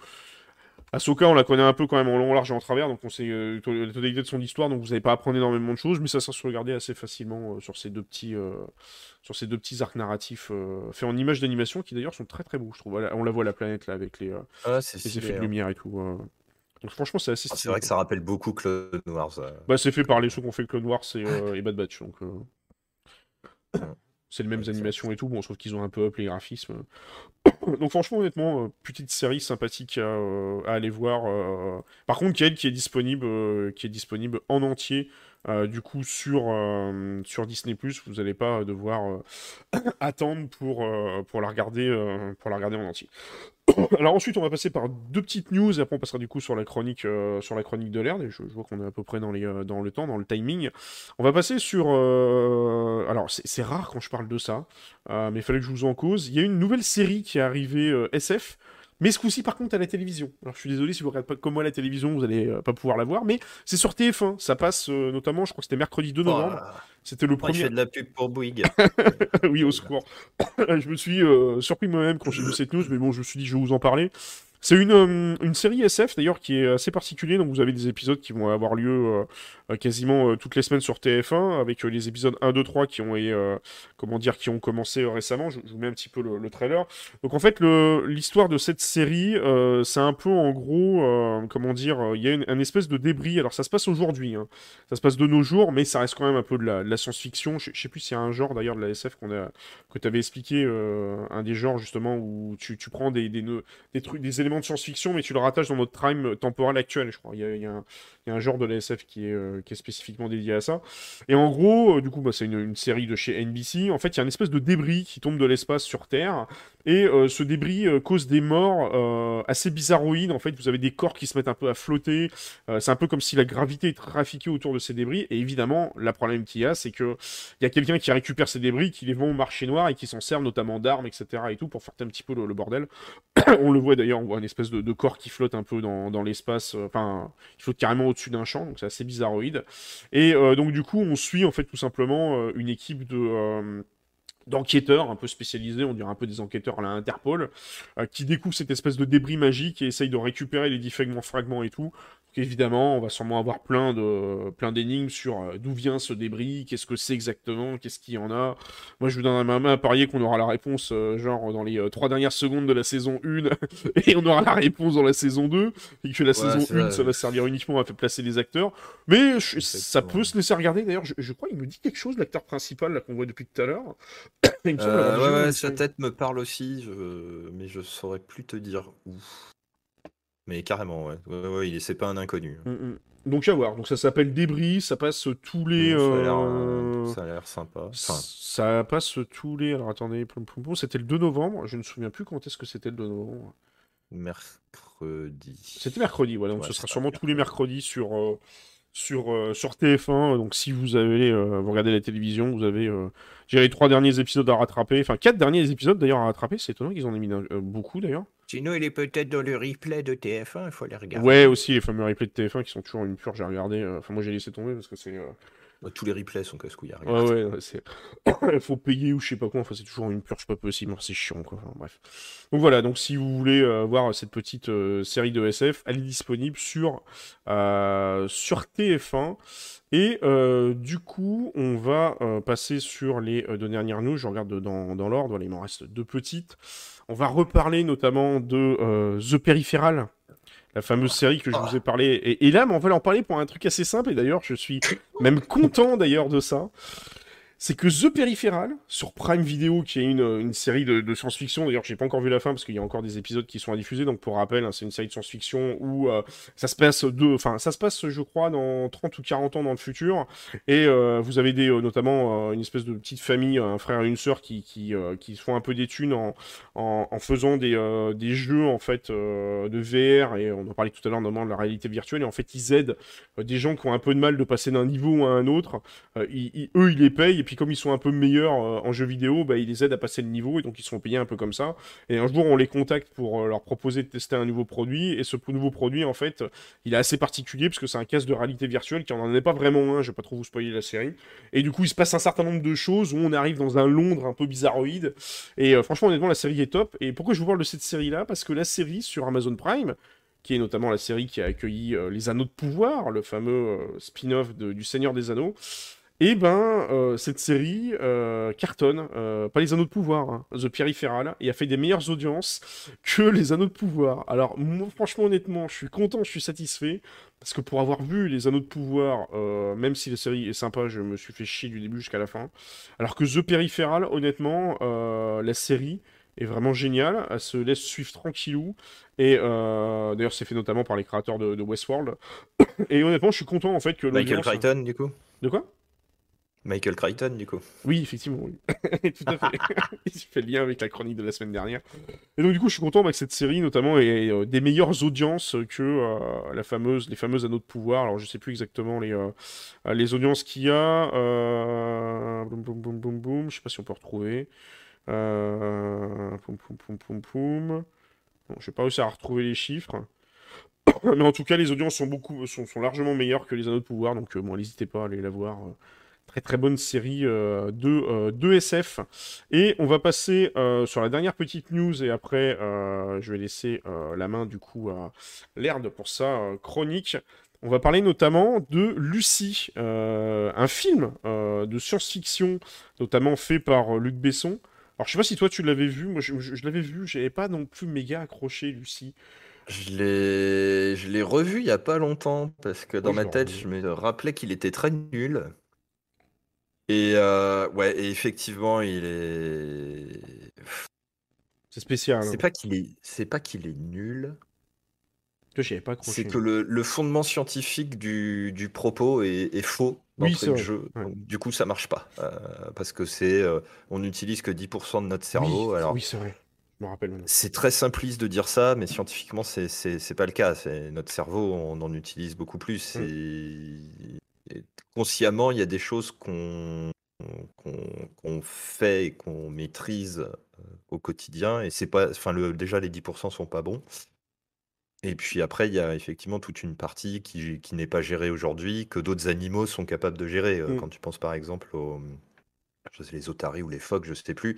Ahsoka, on la connaît un peu quand même en long, large et en travers, donc on sait euh, la totalité de son histoire, donc vous n'allez pas apprendre énormément de choses, mais ça, ça se regarder assez facilement euh, sur ces deux petits, euh, sur ces deux petits arcs narratifs faits en images d'animation qui d'ailleurs sont très très beaux, je trouve. On la voit la planète là avec les, ah, effets de hein. lumière et tout. Donc franchement, c'est assez. Ah, c'est vrai que ça rappelle beaucoup Clone Wars. Bah, c'est fait par les ceux qui ont fait Clone Wars et, et Bad Batch, donc. C'est les mêmes animations et tout. Bon, sauf qu'ils ont un peu up les graphismes. [COUGHS] Donc franchement, honnêtement, euh, petite série sympathique à, euh, aller voir. Euh. Par contre, qui est disponible, qui est disponible en entier. du coup, sur, sur Disney+, vous n'allez pas devoir [COUGHS] attendre pour, pour, la regarder, pour la regarder en entier. Alors ensuite, on va passer par deux petites news, et après on passera du coup sur la chronique, euh, sur la chronique de l'air. Je, je, vois qu'on est à peu près dans, les, euh, dans le temps, dans le timing. On va passer sur... Euh, alors, c'est rare quand je parle de ça, mais il fallait que je vous en cause. Il y a une nouvelle série qui est arrivée SF, mais ce coup-ci, par contre, à la télévision. Alors, je suis désolé si vous regardez pas comme moi la télévision, vous allez pas pouvoir la voir, mais c'est sur TF1. Ça passe notamment, je crois que c'était mercredi 2 novembre. C'était le premier. Il fait de la pub pour Bouygues. [LAUGHS] oui, au secours. [COUGHS] je me suis surpris moi-même quand j'ai vu cette news, mais bon, je me suis dit, je vais vous en parler. C'est une, euh, une, série SF d'ailleurs qui est assez particulière. Donc vous avez des épisodes qui vont avoir lieu euh, euh, quasiment toutes les semaines sur TF1 avec les épisodes 1, 2, 3 qui ont, comment dire, qui ont commencé récemment. Je, vous mets un petit peu le, trailer. Donc en fait l'histoire de cette série c'est un peu en gros comment dire il y a une, un espèce de débris. Alors ça se passe aujourd'hui, hein. ça se passe de nos jours, mais ça reste quand même un peu de la, science-fiction. Je, sais plus s'il y a un genre d'ailleurs de la SF qu'on a que tu avais expliqué un des genres justement où tu, tu prends des, des, des trucs des éléments de science-fiction, mais tu le rattaches dans notre time temporel actuel, je crois. Il y a, un, genre de l'ASF qui est, euh, qui est spécifiquement dédié à ça. Et en gros, euh, du coup, bah, c'est une, série de chez NBC. En fait, il y a une espèce de débris qui tombe de l'espace sur Terre. Et euh, ce débris cause des morts assez bizarroïdes. En fait, vous avez des corps qui se mettent un peu à flotter. c'est un peu comme si la gravité trafiquait autour de ces débris. Et évidemment, le problème qu'il y a, c'est qu'il y a quelqu'un qui récupère ces débris, qui les vend au marché noir et qui s'en sert notamment d'armes, etc. et tout, pour faire un petit peu le, bordel. [COUGHS] on le voit d'ailleurs, on voit une espèce de, corps qui flotte un peu dans, l'espace, euh, enfin, il flotte carrément au-dessus d'un champ, donc c'est assez bizarroïde. Et euh, donc du coup, on suit en fait tout simplement euh, une équipe de d'enquêteurs un peu spécialisés, on dirait un peu des enquêteurs à l'Interpol, qui découvrent cette espèce de débris magique et essayent de récupérer les différents fragments et tout évidemment, on va sûrement avoir plein de plein d'énigmes sur euh, d'où vient ce débris, qu'est-ce que c'est exactement, qu'est-ce qu'il y en a. Moi, je vous donne ma main à parier qu'on aura la réponse euh, genre dans les euh, trois dernières secondes de la saison 1 [LAUGHS] et on aura la réponse dans la saison 2 et que la saison 1 ça va servir uniquement à faire placer les acteurs. Mais ça peut se laisser regarder. D'ailleurs, je, crois qu'il me dit quelque chose l'acteur principal là qu'on voit depuis tout à l'heure. [COUGHS] ouais, sa tête me parle aussi, mais je saurais plus te dire où. Mais carrément, ouais. ouais, ouais c'est pas un inconnu. Mm, mm. Donc à voir. Donc ça s'appelle Débris, ça passe tous les. Euh, ça a l'air sympa. Ça passe tous les. Alors attendez, c'était le 2 novembre. Je ne me souviens plus quand est-ce que c'était le 2 novembre. Mercredi. C'était mercredi, voilà. Donc ce sera sûrement tous les mercredis sur. Euh, sur, euh, sur TF1. Donc si vous avez vous regardez la télévision, vous avez j'ai les trois derniers épisodes à rattraper, enfin quatre derniers épisodes d'ailleurs à rattraper. C'est étonnant qu'ils en aient mis beaucoup d'ailleurs. Sinon, il est peut-être dans le replay de TF1, il faut les regarder. Ouais, aussi, les fameux replays de TF1 qui sont toujours une purge à regarder. Euh, enfin, moi, j'ai laissé tomber parce que c'est. Euh, Tous les replays sont casse-couilles à Ouais, ouais, ouais, c'est. Il [COUGHS] faut payer ou je sais pas quoi. Enfin, c'est toujours une purge pas possible. C'est chiant, quoi. Enfin, bref. Donc voilà. Donc si vous voulez euh, voir cette petite euh, série de SF, elle est disponible sur sur TF1. Et du coup, on va passer sur les deux dernières news. Je regarde dans, dans l'ordre. Il m'en reste deux petites. On va reparler notamment de The Peripheral la fameuse série que je vous ai parlé. Et, là, on va en parler pour un truc assez simple, et d'ailleurs, je suis même content d'ailleurs de ça c'est que The Peripheral, sur Prime Video, qui est une, série de, science-fiction, d'ailleurs j'ai pas encore vu la fin parce qu'il y a encore des épisodes qui sont à diffuser, donc pour rappel, hein, c'est une série de science-fiction où euh, ça se passe enfin ça se passe je crois dans 30 ou 40 ans dans le futur, et euh, vous avez des, euh, notamment une espèce de petite famille, un frère et une sœur qui, qui, qui font un peu des thunes en, en, faisant des, des jeux en fait de VR, et on en parlait tout à l'heure notamment de la réalité virtuelle, et en fait ils aident des gens qui ont un peu de mal de passer d'un niveau à un autre, eux ils les payent, puis comme ils sont un peu meilleurs euh, en jeu vidéo, bah, ils les aident à passer le niveau et donc ils sont payés un peu comme ça. Et un jour, on les contacte pour euh, leur proposer de tester un nouveau produit. Et ce nouveau produit, en fait, il est assez particulier parce que c'est un casque de réalité virtuelle qui en est pas vraiment un. Je vais pas trop vous spoiler la série. Et du coup, il se passe un certain nombre de choses où on arrive dans un Londres un peu bizarroïde. Et euh, franchement, honnêtement, la série est top. Et pourquoi je vous parle de cette série-là? Parce que la série sur Amazon Prime, qui est notamment la série qui a accueilli Les Anneaux de Pouvoir, le fameux spin-off du Seigneur des Anneaux, et eh ben, euh, cette série euh, cartonne, euh, pas les anneaux de pouvoir, hein, The Peripheral, et a fait des meilleures audiences que les anneaux de pouvoir. Alors, moi, franchement, honnêtement, je suis content, je suis satisfait, parce que pour avoir vu les anneaux de pouvoir, même si la série est sympa, je me suis fait chier du début jusqu'à la fin. Alors que The Peripheral, honnêtement, la série est vraiment géniale, elle se laisse suivre tranquillou, et d'ailleurs, c'est fait notamment par les créateurs de, Westworld. [COUGHS] et honnêtement, je suis content en fait que Michael Crichton, du coup De quoi? Michael Crichton, du coup. Oui, effectivement, oui. [LAUGHS] Tout à fait. [LAUGHS] Il fait le lien avec la chronique de la semaine dernière. Et donc, du coup, je suis content avec cette série, notamment, et euh, des meilleures audiences que euh, la fameuse, les fameuses anneaux de pouvoir. Alors, je sais plus exactement les, euh, les audiences qu'il y a. Boum, boum, boum, boum, boum. Je sais pas si on peut retrouver. Poum, poum, poum, poum. Bon, je vais pas réussi à retrouver les chiffres. [COUGHS] Mais en tout cas, les audiences sont, beaucoup, sont largement meilleures que les anneaux de pouvoir. Donc, bon, n'hésitez pas à aller la voir Très très bonne série euh, de, de, SF. Et on va passer euh, sur la dernière petite news et après euh, je vais laisser la main du coup à Laird pour sa chronique. On va parler notamment de Lucie, un film de science-fiction, notamment fait par Luc Besson. Alors je sais pas si toi tu l'avais vu, moi je, l'avais vu, j'avais pas non plus méga accroché Lucie. Je l'ai, je l'ai revu il y a pas longtemps parce que dans ma tête je me rappelais qu'il était très nul. Et euh, ouais, et effectivement, il est. C'est spécial. C'est hein. pas qu'il est, c'est pas qu'il est nul. Je pas C'est que le, le fondement scientifique du, du propos est, est faux dans le jeu. du coup, ça marche pas euh, parce que c'est, euh, on n'utilise que 10% de notre cerveau. Oui, alors. oui, c'est vrai. C'est très simpliste de dire ça, mais scientifiquement, c'est pas le cas. Notre cerveau, on en utilise beaucoup plus. Et consciemment, il y a des choses qu'on fait et qu'on maîtrise euh, au quotidien. Et c'est pas, enfin, le, déjà les 10% sont pas bons. Et puis après, il y a effectivement toute une partie qui, qui n'est pas gérée aujourd'hui, que d'autres animaux sont capables de gérer. Euh, mmh. Quand tu penses par exemple aux je sais, les otaries ou les phoques, je ne sais plus,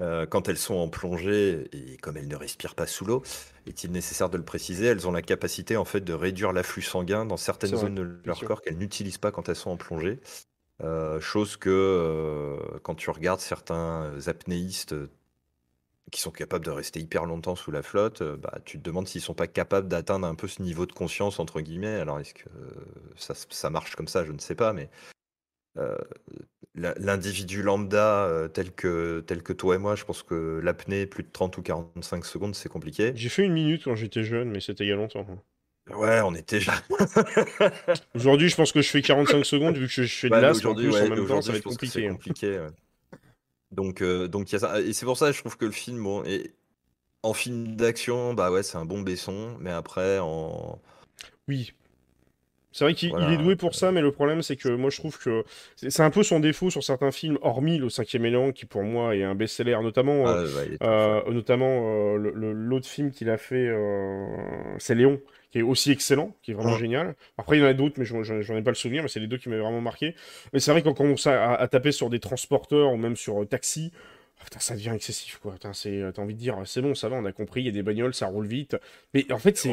euh, quand elles sont en plongée, et comme elles ne respirent pas sous l'eau, est-il nécessaire de le préciser, elles ont la capacité en fait de réduire l'afflux sanguin dans certaines zones de leur corps qu'elles n'utilisent pas quand elles sont en plongée. Euh, chose que euh, quand tu regardes certains apnéistes qui sont capables de rester hyper longtemps sous la flotte, bah, tu te demandes s'ils sont pas capables d'atteindre un peu ce niveau de conscience entre guillemets. Alors est-ce que ça, ça marche comme ça? Je ne sais pas, mais l'individu lambda euh, tel que, tel que toi et moi, je pense que l'apnée, plus de 30 ou 45 secondes, c'est compliqué. J'ai fait une minute quand j'étais jeune, mais c'était il y a longtemps. Hein. Ouais, on était déjà. [LAUGHS] aujourd'hui, je pense que je fais 45 secondes vu que je, fais de l'asthme aujourd'hui, en même temps, ça va être compliqué. Hein. compliqué Donc, euh, donc y a ça. Et c'est pour ça que je trouve que le film, bon, et en film d'action, bah ouais, c'est un bon baisson, mais après, en. Oui, C'est vrai qu'il est doué pour ça, mais le problème, c'est que moi, je trouve que c'est un peu son défaut sur certains films, hormis Le Cinquième Élément, qui pour moi est un best-seller, notamment, ah, euh, notamment l'autre film qu'il a fait, c'est Léon qui est aussi excellent, qui est vraiment génial. Après, il y en a d'autres, mais j'en ai pas le souvenir, mais c'est les deux qui m'avaient vraiment marqué. Mais c'est vrai qu'on commence à, à, taper sur des transporteurs ou même sur Taxi, ah, putain, ça devient excessif, quoi. c'est, t'as envie de dire, c'est bon, ça va, on a compris, il y a des bagnoles, ça roule vite. Mais en fait, c'est,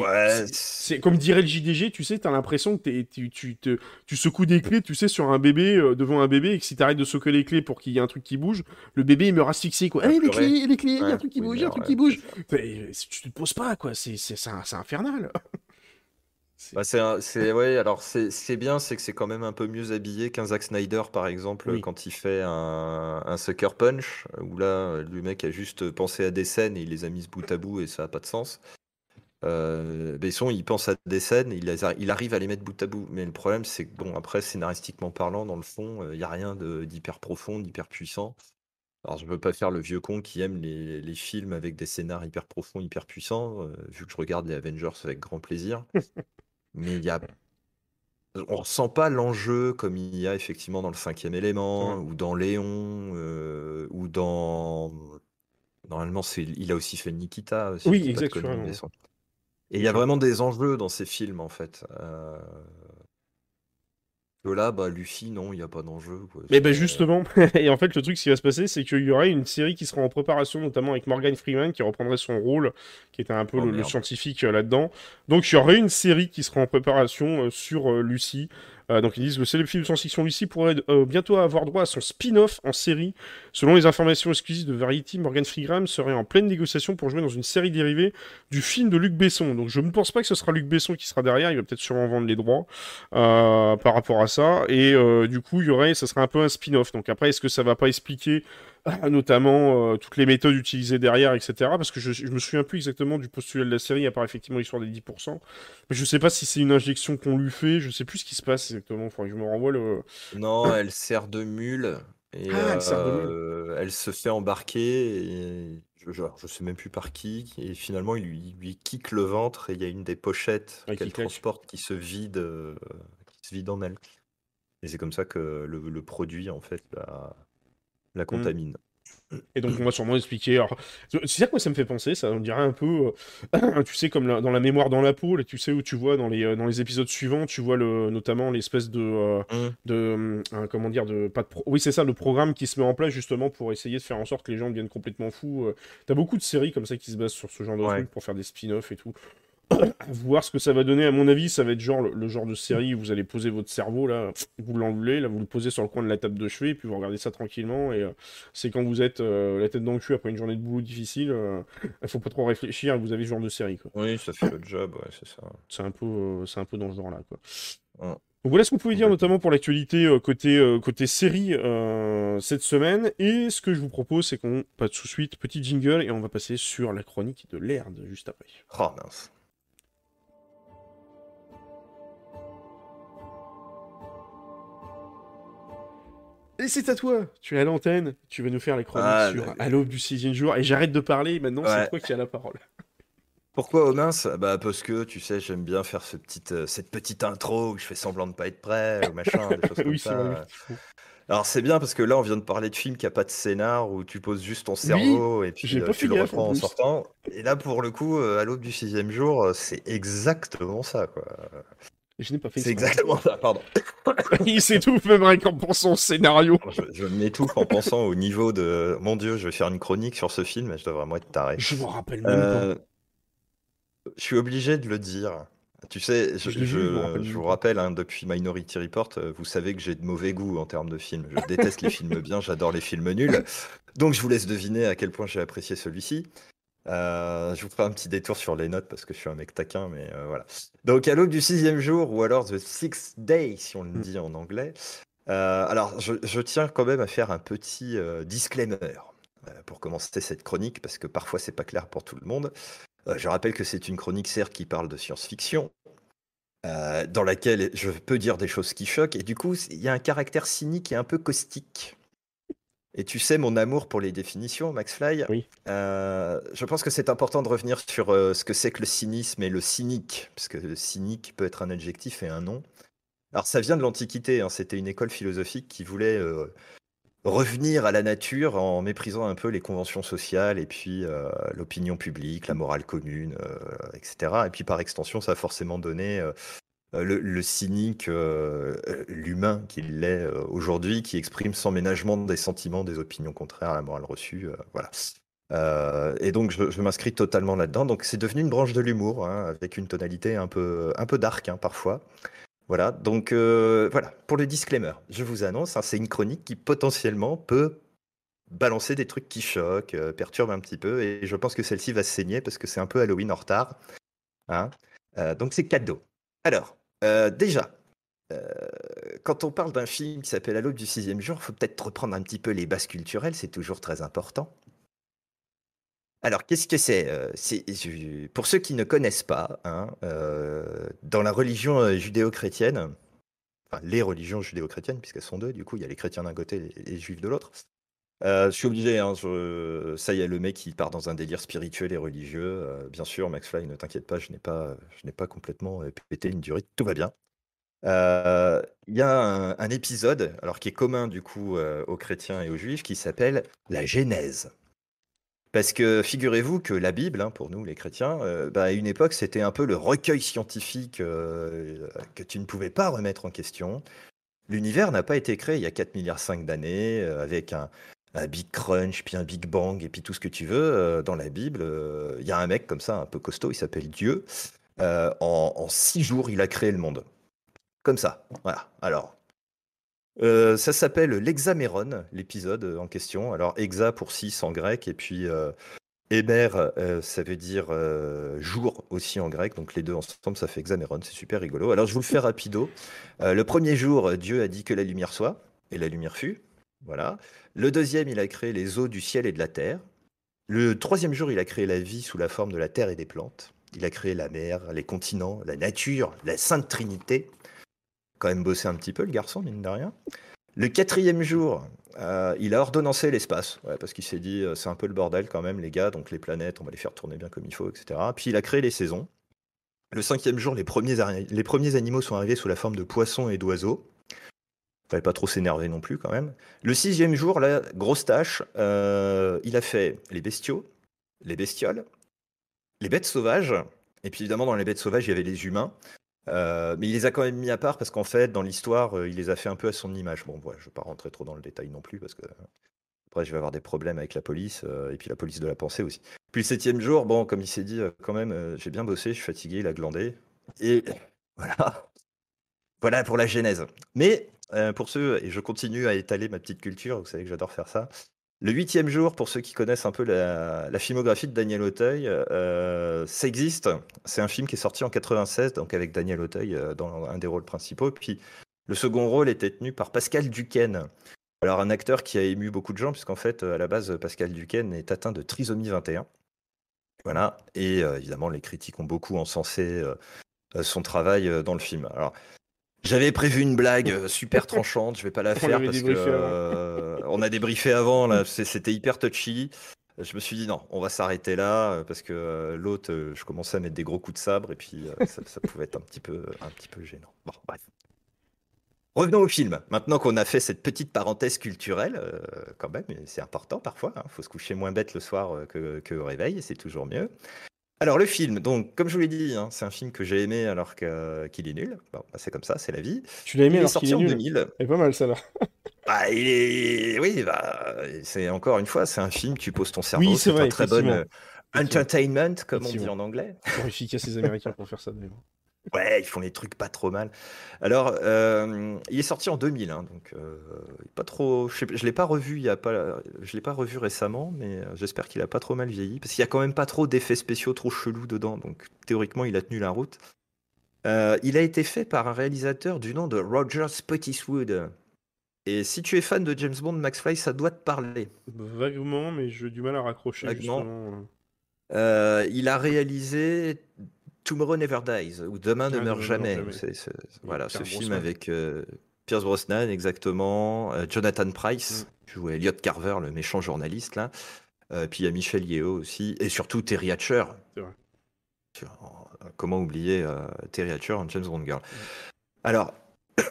c'est, comme dirait le JDG, tu sais, t'as l'impression que tu, tu, te, tu secoues des clés, tu sais, sur un bébé, euh, devant un bébé, et que si t'arrêtes de secouer les clés pour qu'il y ait un truc qui bouge, le bébé, il meurt asphyxié, quoi. Allez, les clés, les clés, il y a un truc qui bouge, il y a un truc qui bouge. tu te poses pas, quoi. C'est infernal. [LAUGHS] Bah, c'est [LAUGHS] ouais, alors c'est bien, c'est que c'est quand même un peu mieux habillé qu'un Zack Snyder, par exemple, quand il fait un, un Sucker Punch, où là, le mec a juste pensé à des scènes et il les a mises bout à bout et ça n'a pas de sens. Euh, Besson, il pense à des scènes, il, il arrive à les mettre bout à bout. Mais le problème, c'est que, bon, après, scénaristiquement parlant, dans le fond, euh, il n'y a rien d'hyper profond, d'hyper puissant. Alors, je ne veux pas faire le vieux con qui aime les, les films avec des scénars hyper profonds, hyper puissants, euh, vu que je regarde les Avengers avec grand plaisir. [LAUGHS] mais il y a on ressent pas l'enjeu comme il y a effectivement dans le cinquième élément ou dans Léon euh, ou dans normalement c'est il a aussi fait Nikita oui exactement et il y a vraiment des enjeux dans ces films en fait euh, là, bah, Luffy, non, il n'y a pas d'enjeu. Mais bah, justement, [LAUGHS] et en fait, le truc, qui va se passer, c'est qu'il y aurait une série qui sera en préparation, notamment avec Morgan Freeman, qui reprendrait son rôle, qui était un peu oh, le, scientifique euh, là-dedans. Donc, il y aurait une série qui sera en préparation euh, sur euh, Lucie. Euh, donc ils disent le célèbre film de science-fiction Lucie pourrait euh, bientôt avoir droit à son spin-off en série. Selon les informations exclusives de Variety, Morgan Freeman serait en pleine négociation pour jouer dans une série dérivée du film de Luc Besson. Donc je ne pense pas que ce sera Luc Besson qui sera derrière, il va peut-être sûrement vendre les droits euh, par rapport à ça. Et du coup, il y aurait, ça serait un peu un spin-off. Donc après, est-ce que ça va pas expliquer [LAUGHS] notamment euh, toutes les méthodes utilisées derrière, etc. Parce que je, je, me souviens plus exactement du postulat de la série, à part effectivement l'histoire des 10%. Mais je sais pas si c'est une injection qu'on lui fait, je sais plus ce qui se passe exactement. Enfin, je me renvoie le. [LAUGHS] Non, elle sert de mule. Et ah, elle, sert de mule. Euh, elle se fait embarquer, et je, je sais même plus par qui, et finalement il lui, lui kick le ventre, et il y a une des pochettes qu'elle transporte qui se vide, euh, qui se vide en elle. Et c'est comme ça que le, le produit, en fait, bah, la mmh. contamine. Et donc on va sûrement expliquer. C'est ça quoi ça me fait penser, ça on dirait un peu, euh, [CLEARS THROAT] tu sais comme dans la mémoire dans la peau, là, tu sais où tu vois dans les euh, dans les épisodes suivants, tu vois le notamment l'espèce de euh, de comment dire de pas de oui c'est ça le programme qui se met en place justement pour essayer de faire en sorte que les gens deviennent complètement fous. T'as beaucoup de séries comme ça qui se basent sur ce genre de trucs pour faire des spin-offs et tout. Voir ce que ça va donner. À mon avis, ça va être genre le, genre de série où vous allez poser votre cerveau là, vous l'enlevez, là vous le posez sur le coin de la table de chevet, et puis vous regardez ça tranquillement. Et euh, c'est quand vous êtes euh, la tête dans le cul après une journée de boulot difficile, euh, il faut pas trop réfléchir. Vous avez ce genre de série quoi. Oui, ça fait le job, ouais, c'est ça. C'est un peu, c'est un peu dans ce genre là quoi. Donc voilà ce vous pouvez dire notamment pour l'actualité côté, côté série cette semaine. Et ce que je vous propose, c'est qu'on passe tout de suite, petit jingle, et on va passer sur la chronique de l'herbe juste après. Oh mince. Et c'est à toi, tu es à l'antenne, tu vas nous faire les chroniques ah, sur à l'aube du sixième jour, et j'arrête de parler, maintenant c'est toi qui as la parole. Pourquoi mince? Bah parce que tu sais, j'aime bien faire ce petite, euh, cette petite intro où je fais semblant de pas être prêt, ou machin, des choses [LAUGHS] comme ça. Alors c'est bien parce que là on vient de parler de film qui a pas de scénar où tu poses juste ton cerveau et puis euh, tu le reprends en, sortant. Et là pour le coup, euh, à l'aube du sixième jour, c'est exactement ça quoi. Je n'ai pas fait C'est exactement ça, pardon. [LAUGHS] Il s'étouffe même rien qu'en pensant au scénario. Je, m'étouffe en pensant au niveau de. Mon Dieu, je vais faire une chronique sur ce film et je dois vraiment être taré. Je me rappelle même euh... Je suis obligé de le dire. Tu sais, je, je, vous rappelle, hein, depuis Minority Report, euh, vous savez que j'ai de mauvais goût en termes de films. Je déteste les films bien, j'adore les films nuls. Donc je vous laisse deviner à quel point j'ai apprécié celui-ci. Euh, je vous ferai un petit détour sur les notes parce que je suis un mec taquin, mais euh, voilà. Donc, à l'aube du sixième jour, ou alors The Sixth Day, si on le mm. dit en anglais. Euh, alors, je, tiens quand même à faire un petit disclaimer pour commencer cette chronique, parce que parfois c'est pas clair pour tout le monde. je rappelle que c'est une chronique, certes, qui parle de science-fiction, dans laquelle je peux dire des choses qui choquent, et du coup, il y a un caractère cynique et un peu caustique. Et tu sais mon amour pour les définitions, Max Fly. Oui. Euh, je pense que c'est important de revenir sur euh, ce que c'est que le cynisme et le cynique, parce que le cynique peut être un adjectif et un nom. Alors ça vient de l'Antiquité, hein, c'était une école philosophique qui voulait euh, revenir à la nature en méprisant un peu les conventions sociales et puis l'opinion publique, la morale commune, etc. Et puis par extension, ça a forcément donné le, le, cynique, l'humain qu'il est aujourd'hui, qui exprime sans ménagement des sentiments, des opinions contraires à la morale reçue. voilà. et donc je, m'inscris totalement là-dedans. Donc c'est devenu une branche de l'humour, hein, avec une tonalité un peu, un peu dark hein, parfois. Voilà, donc euh, voilà, pour le disclaimer, je vous annonce, hein, c'est une chronique qui potentiellement peut balancer des trucs qui choquent, euh, perturbent un petit peu, et je pense que celle-ci va saigner parce que c'est un peu Halloween en retard. Hein. Euh, donc c'est cadeau. Alors, déjà, quand on parle d'un film qui s'appelle À l'aube du sixième jour, il faut peut-être reprendre un petit peu les bases culturelles, c'est toujours très important. Alors, qu'est-ce que c'est euh, Pour ceux qui ne connaissent pas, hein, euh, dans la religion euh, judéo-chrétienne, enfin, les religions judéo-chrétiennes, puisqu'elles sont deux, du coup, il y a les chrétiens d'un côté et les, juifs de l'autre. Je suis obligé, hein, ça y est, le mec qui part dans un délire spirituel et religieux. bien sûr, Max Fly, ne t'inquiète pas, je n'ai pas, je n'ai pas complètement pété une durée, tout va bien. Il y a un, épisode, alors qui est commun du coup aux chrétiens et aux juifs, qui s'appelle la Genèse. Parce que figurez-vous que la Bible, hein, pour nous les chrétiens, euh, bah, à une époque, c'était un peu le recueil scientifique euh, que tu ne pouvais pas remettre en question. L'univers n'a pas été créé il y a 4 milliards 5 d'années, euh, avec un, Big Crunch, puis un Big Bang, et puis tout ce que tu veux. dans la Bible, il y a un mec comme ça, un peu costaud, il s'appelle Dieu. en, en six jours, il a créé le monde. Comme ça. Voilà. Alors, euh, ça s'appelle l'Hexaméron, l'épisode euh, en question. Alors, hexa pour 6 en grec, et puis euh, ça veut dire jour aussi en grec. Donc, les deux ensemble, ça fait Hexaméron. C'est super rigolo. Alors, je vous le fais rapido. le premier jour, Dieu a dit que la lumière soit, et la lumière fut. Voilà. Le deuxième, il a créé les eaux du ciel et de la terre. Le troisième jour, il a créé la vie sous la forme de la terre et des plantes. Il a créé la mer, les continents, la nature, la Sainte Trinité quand même bossé un petit peu, le garçon, mine de rien. Le quatrième jour, euh, il a ordonnancé l'espace, parce qu'il s'est dit, euh, c'est un peu le bordel quand même, les gars, donc les planètes, on va les faire tourner bien comme il faut, etc. Puis il a créé les saisons. Le cinquième jour, les premiers, les premiers animaux sont arrivés sous la forme de poissons et d'oiseaux. Fallait pas trop s'énerver non plus quand même. Le sixième jour, la grosse tâche, euh, il a fait les bestiaux, les bestioles, les bêtes sauvages, et puis évidemment dans les bêtes sauvages, il y avait les humains. Euh, mais il les a quand même mis à part parce qu'en fait, dans l'histoire, euh, il les a fait un peu à son image. Bon, je ne vais pas rentrer trop dans le détail non plus parce que après, je vais avoir des problèmes avec la police et puis la police de la pensée aussi. Puis le septième jour, bon, comme il s'est dit, quand même, j'ai bien bossé, je suis fatigué, il a glandé. Et voilà. Voilà pour la genèse. Mais pour ceux, et je continue à étaler ma petite culture, vous savez que j'adore faire ça. Le huitième jour, pour ceux qui connaissent un peu la, filmographie de Daniel Auteuil, euh, ça existe. C'est un film qui est sorti en 96, donc avec Daniel Auteuil euh, dans un des rôles principaux. Puis le second rôle était tenu par Pascal Duquesne. Alors un acteur qui a ému beaucoup de gens, puisqu'en fait, à la base, Pascal Duquesne est atteint de trisomie 21. Voilà. Et euh, évidemment, les critiques ont beaucoup encensé son travail dans le film. Alors, j'avais prévu une blague euh, super tranchante, je vais pas la [LAUGHS] faire parce que euh, on a débriefé avant, là, c'était hyper touchy. Je me suis dit non, on va s'arrêter là euh, parce que l'autre, je commençais à mettre des gros coups de sabre et puis ça, pouvait être un petit peu, un petit peu gênant. Bon, bref. Revenons au film. Maintenant qu'on a fait cette petite parenthèse culturelle, quand même, c'est important parfois. Il hein, faut se coucher moins bête le soir que, que au réveil, c'est toujours mieux. Alors le film, donc comme je vous l'ai dit, hein, c'est un film que j'ai aimé alors qu'il est nul. Bon, bah, c'est comme ça, c'est la vie. Tu l'as aimé il alors qu'il est en nul? 2000. C'est pas mal ça là. [LAUGHS] Bah, il est, oui, bah, c'est encore une fois, c'est un film. Tu poses ton cerveau. Oui, c'est vrai. Un très bon entertainment, comme on dit en anglais. C'est efficace les Américains pour faire ça d'ailleurs. Ouais, ils font les trucs pas trop mal. Alors, euh, il est sorti en 2000, hein, donc euh, pas trop. Je, ne l'ai pas revu, il y a pas, je l'ai pas revu récemment, mais euh, j'espère qu'il a pas trop mal vieilli, parce qu'il y a quand même pas trop d'effets spéciaux trop chelous dedans, donc théoriquement il a tenu la route. il a été fait par un réalisateur du nom de Roger Spottiswoode. Et si tu es fan de James Bond, Max Fly, ça doit te parler. Vaguement, mais j'ai du mal à raccrocher. Vaguement. il a réalisé Tomorrow Never Dies, ou Demain ne meurt jamais. voilà, ce film avec euh, Pierce Brosnan, exactement, euh, Jonathan Price, mm. qui joue Elliot Carver, le méchant journaliste, là. Euh, puis il y a Michel Yeo aussi, et surtout Terry Hatcher. Comment oublier Terry Hatcher en James Bond Girl Alors, [COUGHS]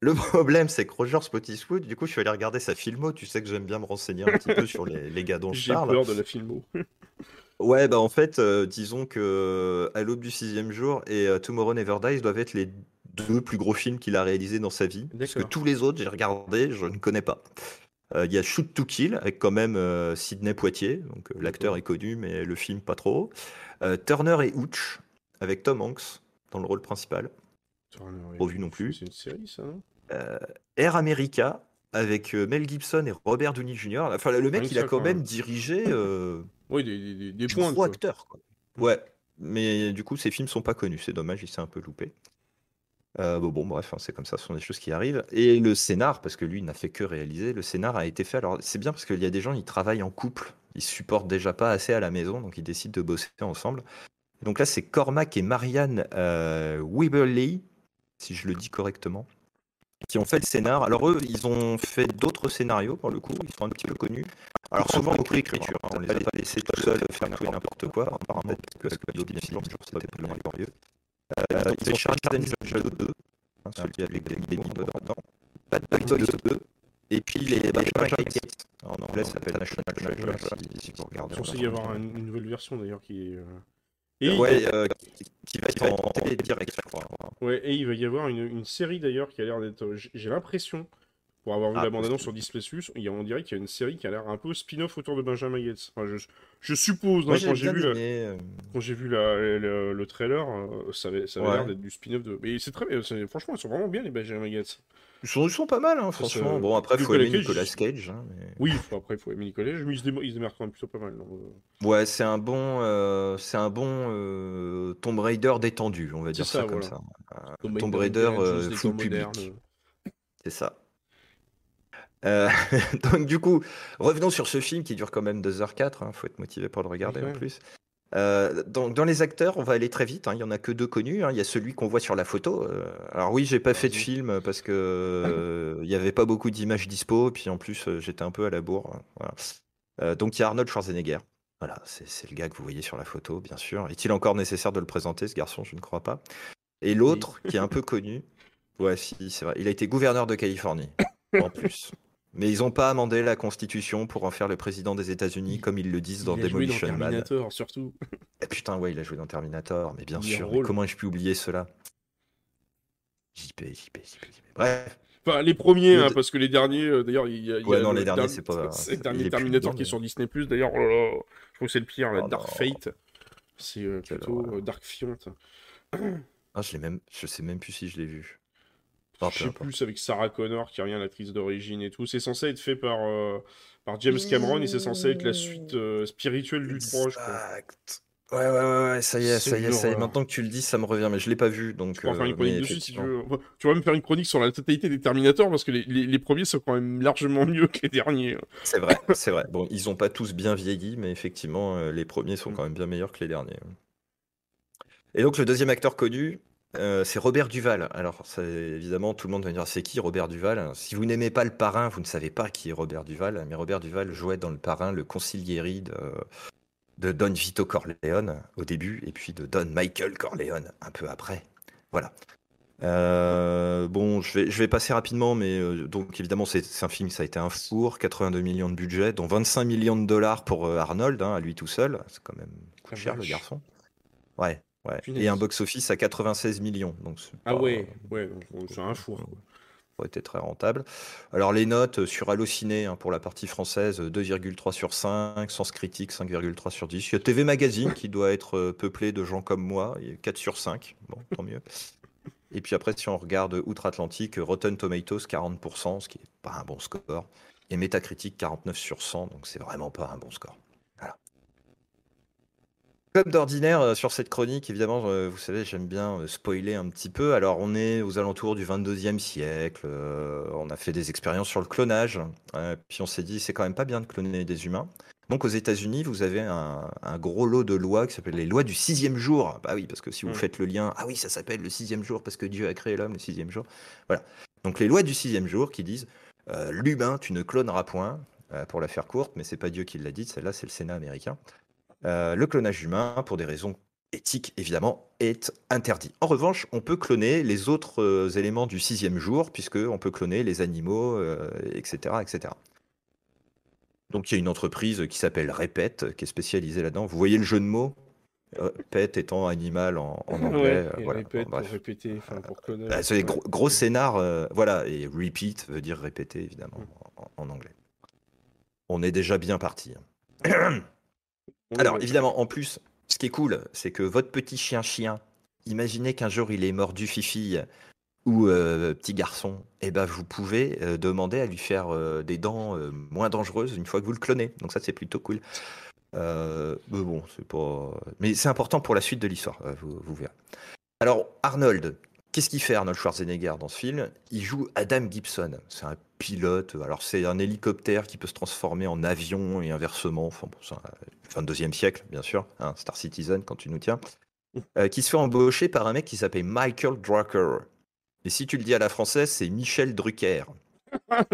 Le problème, c'est que Roger Spottiswoode, du coup, je suis allé regarder sa filmo. Tu sais que j'aime bien me renseigner un petit peu sur les, les gars dont je J'ai parle. peur de la filmo. [LAUGHS] Ouais, bah en fait, euh, disons que À l'aube du sixième jour et euh, Tomorrow Never Dies doivent être les deux plus gros films qu'il a réalisés dans sa vie. Parce que tous les autres, j'ai regardé, je ne connais pas. Euh, Il y a Shoot to Kill avec quand même Sidney Poitier, donc l'acteur est connu, mais le film pas trop. Turner et Hooch avec Tom Hanks dans le rôle principal. Turner Pas vu non plus. C'est une série, ça, non? Air America avec Mel Gibson et Robert Downey Jr. Enfin, le mec, il a quand même dirigé Oui, des, points. Quoi. Ouais, mais du coup, ces films sont pas connus. C'est dommage, il s'est un peu loupé. Euh, bon, bon, bref, hein, c'est comme ça, ce sont des choses qui arrivent. Et le scénar, parce que lui, il n'a fait que réaliser, le scénar a été fait. Alors, c'est bien parce qu'il y a des gens, ils travaillent en couple. Ils supportent déjà pas assez à la maison, donc ils décident de bosser ensemble. Donc là, c'est Cormac et Marianne euh, Weberly, si je le dis correctement, qui ont fait le scénar. Alors eux, ils ont fait d'autres scénarios pour le coup, ils sont un petit peu connus. Alors souvent beaucoup d'écriture, hein, on les a pas laissés tout seuls faire tout et n'importe quoi, apparemment parce que bien sûr, c'était pas bien glorieux. Euh, ils ont Charles Angel 2, hein, celui avec Demi Moore dedans, Bad Boys 2, et puis les Gates. En anglais, ça s'appelle National Treasure, si, vous regardez. Il y avoir un- une nouvelle version, d'ailleurs, qui est... euh, Et, Ouais, euh, qui, va être en télé direct, je crois. ouais, et il va y avoir une, une série, d'ailleurs, qui a l'air d'être... J'ai l'impression, pour avoir vu Ah, la bande-annonce sur il a- on dirait qu'il y a une série qui a l'air un peu spin-off autour de Benjamin Gates. Enfin, je, je suppose, hein, Moi, quand j'ai vu, la- euh, quand j'ai vu la- le, le trailer, euh, ça avait, ça avait Ouais. l'air d'être du spin-off de... Mais c'est très bien, franchement, ils sont vraiment bien, les Benjamin Gates. Ils sont, ils sont pas mal, hein, franchement. Bon, après, il faut Nicolas aimer Cage, Nicolas Cage. hein, mais- Oui, faut- après, il faut aimer Nicolas, mais ils se, démarquent quand même plutôt pas mal. donc, euh, Ouais, c'est un bon, euh, c'est un bon euh, Tomb Raider détendu, on va dire ça, comme ça. Tomb Tomb Raider, euh, full public, c'est ça. Euh, [LAUGHS] donc du coup, revenons sur ce film qui dure quand même 2h04, il faut être motivé pour le regarder en plus. Euh, donc, dans les acteurs, on va aller très vite, hein, il y en a que deux connus, hein, il y a celui qu'on voit sur la photo. euh, alors oui, j'ai pas fait de film parce que euh, il y avait pas beaucoup d'images dispo, et puis en plus euh, j'étais un peu à la bourre. hein, voilà. Euh, donc il y a Arnold Schwarzenegger. Voilà, c'est le gars que vous voyez sur la photo, bien sûr. Est-il encore nécessaire de le présenter, ce garçon? Je ne crois pas. Et l'autre, qui est un peu connu, ouais, si, c'est vrai, il a été gouverneur de Californie, en [COUGHS] plus. Mais ils n'ont pas amendé la Constitution pour en faire le président des États-Unis, comme ils le disent dans il a joué dans Man. Terminator, surtout. [LAUGHS] Eh, putain, ouais, il a joué dans Terminator, mais bien Il sûr. mais comment ai-je pu oublier cela? JP, JP, JP, JP. Bref, Enfin, les premiers, Le hein, parce que les derniers, euh, d'ailleurs, il y a, y Ouais, a non, le les derniers, dernier- c'est pas- C'est le dernier Terminator qui est sur Disney+, d'ailleurs, oh là là, je trouve que c'est le pire, la Oh Dark non. Fate. C'est euh, plutôt euh, Dark Fiant. ah, je l'ai même, je sais même plus si je l'ai vu. Je sais plus, avec Sarah Connor, qui est rien l'actrice d'origine et tout. C'est censé être fait par, euh, par James Cameron et c'est censé être la suite euh, spirituelle du 3, je crois. Ouais, ouais, ouais, ouais, ça y est, ça y est, ça y est. horreur. Maintenant que tu le dis, ça me revient, mais je l'ai pas vu, donc. Tu faire euh, une chronique mais dessus si tu effectivement. veux. Enfin, Tu vas me faire une chronique sur la totalité des Terminators parce que les, les- les premiers sont quand même largement mieux que les derniers. hein. C'est vrai, [LAUGHS] c'est vrai. Bon, ils ont pas tous bien vieilli, mais effectivement, les premiers sont Mm. quand même bien meilleurs que les derniers. Et donc, le deuxième acteur connu, euh, c'est Robert Duval. Alors, évidemment, tout le monde va me dire c'est qui Robert Duval? Si vous n'aimez pas le parrain, vous ne savez pas qui est Robert Duval. Mais Robert Duval jouait dans le parrain le consiglieri de, de Don Vito Corleone au début, et puis de Don Michael Corleone un peu après. Voilà. Euh, bon, je vais, je vais passer rapidement, mais euh, donc évidemment, c'est un film, ça a été un four, 82 millions de budget, dont 25 millions de dollars pour Arnold, hein, à lui tout seul. C'est quand même cher, le garçon. Ouais, ouais. Et un box-office à 96 millions. Donc Ah pas- ouais, ouais, c'est un four. quoi. ça aurait été très rentable. Alors les notes sur Allociné hein, pour la partie française, euh, 2,3 sur 5, Sens Critique 5,3 sur 10. Il y a TV Magazine qui doit être euh, peuplé de gens comme moi, il y a 4 sur 5. Bon, tant mieux. Et puis après, si on regarde Outre-Atlantique, Rotten Tomatoes 40%, ce qui n'est pas un bon score. Et Metacritic 49 sur 100, donc c'est vraiment pas un bon score. Comme d'ordinaire euh, sur cette chronique, évidemment, vous savez, j'aime bien euh, spoiler un petit peu. Alors, on est aux alentours du 22e siècle. euh, on a fait des expériences sur le clonage. euh, puis on s'est dit, c'est quand même pas bien de cloner des humains. Donc, aux États-Unis, vous avez un, un gros lot de lois qui s'appellent les lois du sixième jour. Bah oui, parce que si vous Mm. faites le lien, ah oui, ça s'appelle le sixième jour parce que Dieu a créé l'homme le sixième jour. Voilà. Donc, les lois du sixième jour qui disent, euh, l'humain, tu ne cloneras point. euh, pour la faire courte, mais c'est pas Dieu qui l'a dit, celle-là, c'est le Sénat américain. Euh, le clonage humain, pour des raisons éthique, évidemment, est interdit. En revanche, on peut cloner les autres euh, éléments du sixième jour, puisqu'on peut cloner les animaux, etc., etc. Donc il y a une entreprise qui s'appelle Repet, qui est spécialisée là-dedans. Vous voyez le jeu de mots? Pet étant animal en, anglais. voilà. pour répéter, pour cloner. Bah, c'est gros, gros scénar, voilà, et repeat veut dire répéter, évidemment, mm. en, anglais. On est déjà bien parti. Hein. [CLEARS THROAT] Alors, évidemment, en plus, ce qui est cool, c'est que votre petit chien-chien, imaginez qu'un jour il est mordu fifille ou euh, petit garçon, et eh ben, vous pouvez euh, demander à lui faire euh, des dents moins dangereuses une fois que vous le clonez. Donc ça, c'est plutôt cool. mais bon, c'est pas. Mais c'est important pour la suite de l'histoire, vous, vous, verrez. Alors, Arnold, qu'est-ce qu'il fait Arnold Schwarzenegger dans ce film? Il joue Adam Gibson. C'est un pilote. Alors, c'est un hélicoptère qui peut se transformer en avion et inversement. Enfin, bon, c'est un 22e siècle, bien sûr. Hein, Star Citizen, quand tu nous tiens. qui se fait embaucher par un mec qui s'appelle Michael Drucker. Et si tu le dis à la française, c'est Michel Drucker. [LAUGHS]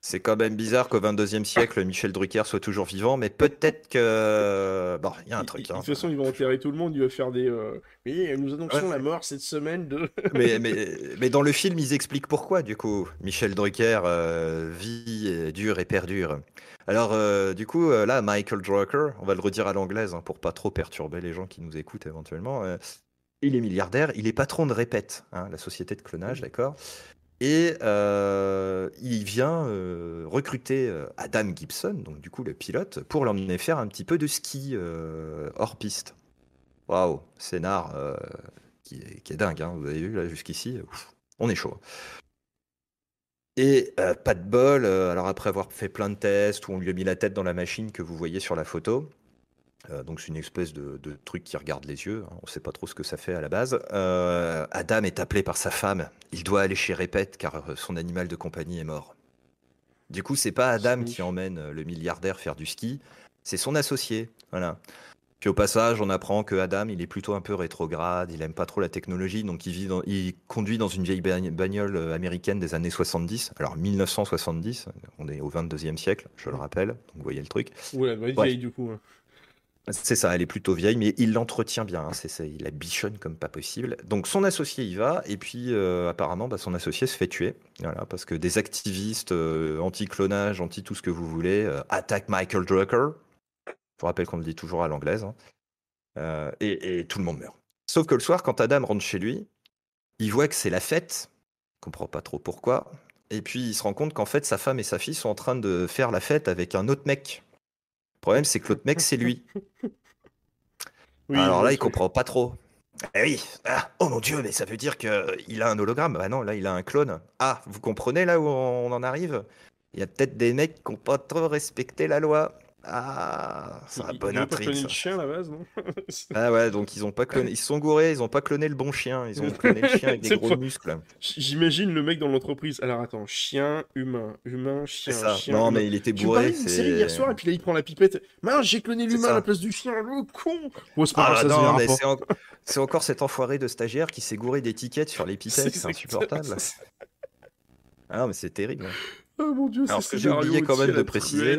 c'est quand même bizarre qu'au 22e siècle, Michel Drucker soit toujours vivant, mais peut-être que. Bon, il y a un truc. De toute façon, ils vont enterrer tout le monde, il va faire des. Euh, oui, nous annonçons la mort cette semaine de. [LAUGHS] mais, mais, mais, dans le film, ils expliquent pourquoi, du coup. Michel Drucker euh, vit dur et perdure. Alors, euh, du coup, là, Michael Drucker, on va le redire à l'anglaise hein, pour pas trop perturber les gens qui nous écoutent éventuellement il est milliardaire, il est patron de Répète, hein, la société de clonage, d'accord? Et euh, il vient euh, recruter euh, Adam Gibson, donc du coup le pilote, pour l'emmener faire un petit peu de ski hors piste. Waouh, scénar qui est, dingue, hein, vous avez vu là jusqu'ici, on est chaud. Et pas de bol, alors après avoir fait plein de tests où on lui a mis la tête dans la machine que vous voyez sur la photo, euh, donc c'est une espèce de, truc qui regarde les yeux. Hein. On ne sait pas trop ce que ça fait à la base. Euh, Adam est appelé par sa femme. Il doit aller chez Répète car euh, son animal de compagnie est mort. Du coup, c'est pas Adam qui emmène le milliardaire faire du ski, c'est son associé. Voilà. Puis au passage, on apprend que Adam, il est plutôt un peu rétrograde, il aime pas trop la technologie, donc il, vit il conduit dans une vieille bagnole américaine des années 70. Alors 1970, on est au 22e siècle, je le rappelle, donc vous voyez le truc. Ouais, vieille du coup. Hein. C'est ça, elle est plutôt vieille, mais il l'entretient bien. Hein, il la bichonne comme pas possible. Donc son associé y va, et puis euh, apparemment, bah, son associé se fait tuer. Parce que des activistes euh, anti-clonage, anti tout ce que vous voulez, euh, attaquent Michael Drucker. Je vous rappelle qu'on le dit toujours à l'anglaise. Hein. Et, tout le monde meurt. Sauf que le soir, quand Adam rentre chez lui, il voit que c'est la fête. Il comprend pas trop pourquoi. Et puis il se rend compte qu'en fait, sa femme et sa fille sont en train de faire la fête avec un autre mec. Le problème, c'est que l'autre mec, c'est lui. [LAUGHS] Alors là, il comprend pas trop. Eh oui, ah, oh mon dieu, mais ça veut dire qu'il a un hologramme. Ah non, là, il a un clone. Ah, vous comprenez là où on en arrive? Il y a peut-être des mecs qui n'ont pas trop respecté la loi. Ah, c'est un bon intrigue. Ils cloné le chien à la base, non [LAUGHS] Ah ouais, donc ils ont pas cloné, ils se sont gourés, ils ont pas cloné le bon chien, ils ont cloné le chien avec [LAUGHS] des gros muscles. J'imagine le mec dans l'entreprise. Alors attends, chien, humain, humain, chien, chien. Non mais il était bourré. Tu une série hier soir et puis là il prend la pipette. Mince, j'ai cloné l'humain à la place du chien, le con. c'est ah, encore cet enfoiré de stagiaire qui s'est gouré d'étiquettes sur les [LAUGHS] pipettes, c'est insupportable. Ah non mais c'est terrible. Oh mon dieu, Alors ce que j'ai oublié quand même de préciser.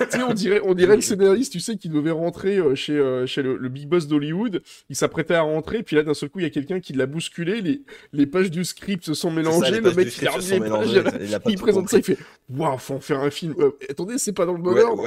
[LAUGHS] on dirait, on dirait le scénariste, tu sais, qui devait rentrer euh, chez, euh, chez le, big boss d'Hollywood. Il s'apprêtait à rentrer, puis là, d'un seul coup, il y a quelqu'un qui l'a bousculé. Les, les pages du script se sont mélangées. le mec, il a les pages. Il, présente ça, il fait Waouh, faut en faire un film. Euh, attendez, c'est pas dans le bon ordre.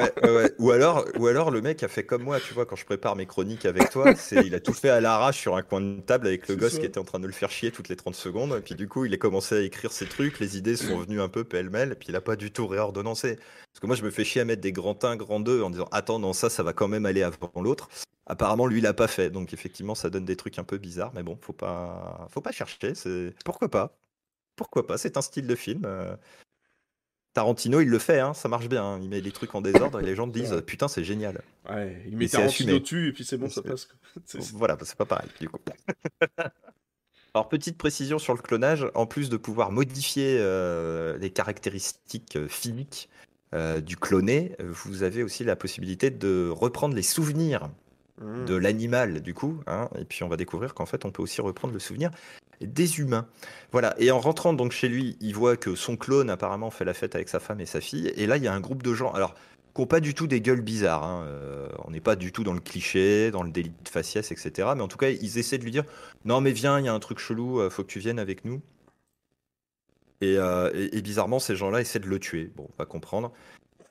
ou, alors, ou alors, le mec a fait comme moi, tu vois, quand je prépare mes chroniques avec toi, il a tout fait à l'arrache sur un coin de table avec le gosse qui était en train de le faire chier toutes les 30 secondes. Et puis, du coup, il a commencé à écrire ses trucs. Les idées sont [CLEARS THROAT] venues un peu pêle-mêle. Et puis, il a pas du tout réordonnancé. Parce que moi, je me fais chier à mettre des grands 1, grand 2 en disant Attends, non, ça, ça va quand même aller avant l'autre. Apparemment, lui, il l'a pas fait. Donc, effectivement, ça donne des trucs un peu bizarres. Mais bon, faut pas, faut pas chercher. C'est Pourquoi pas? Pourquoi pas? C'est un style de film. Euh. Tarantino, il le fait, hein, ça marche bien. Hein. Il met des trucs en désordre et les gens [LAUGHS] disent Putain, c'est génial. Ouais, il met Tarantino dessus et puis c'est bon, ça passe. [LAUGHS] Voilà, c'est pas pareil, du coup. [LAUGHS] Alors, petite précision sur le clonage, en plus de pouvoir modifier euh, les caractéristiques euh, physiques euh, du cloné, vous avez aussi la possibilité de reprendre les souvenirs de mmh. l'animal, du coup. Hein, et puis, on va découvrir qu'en fait, on peut aussi reprendre le souvenir des humains. Voilà. Et en rentrant donc chez lui, il voit que son clone apparemment fait la fête avec sa femme et sa fille. Et là, il y a un groupe de gens. Alors, qui n'ont pas du tout des gueules bizarres. hein. Euh, on n'est pas du tout dans le cliché, dans le délit de faciès, etc. Mais en tout cas, ils essaient de lui dire Non, mais viens, il y a un truc chelou, euh, faut que tu viennes avec nous. Et, euh, et- et bizarrement, ces gens-là essaient de le tuer. Bon, on va comprendre.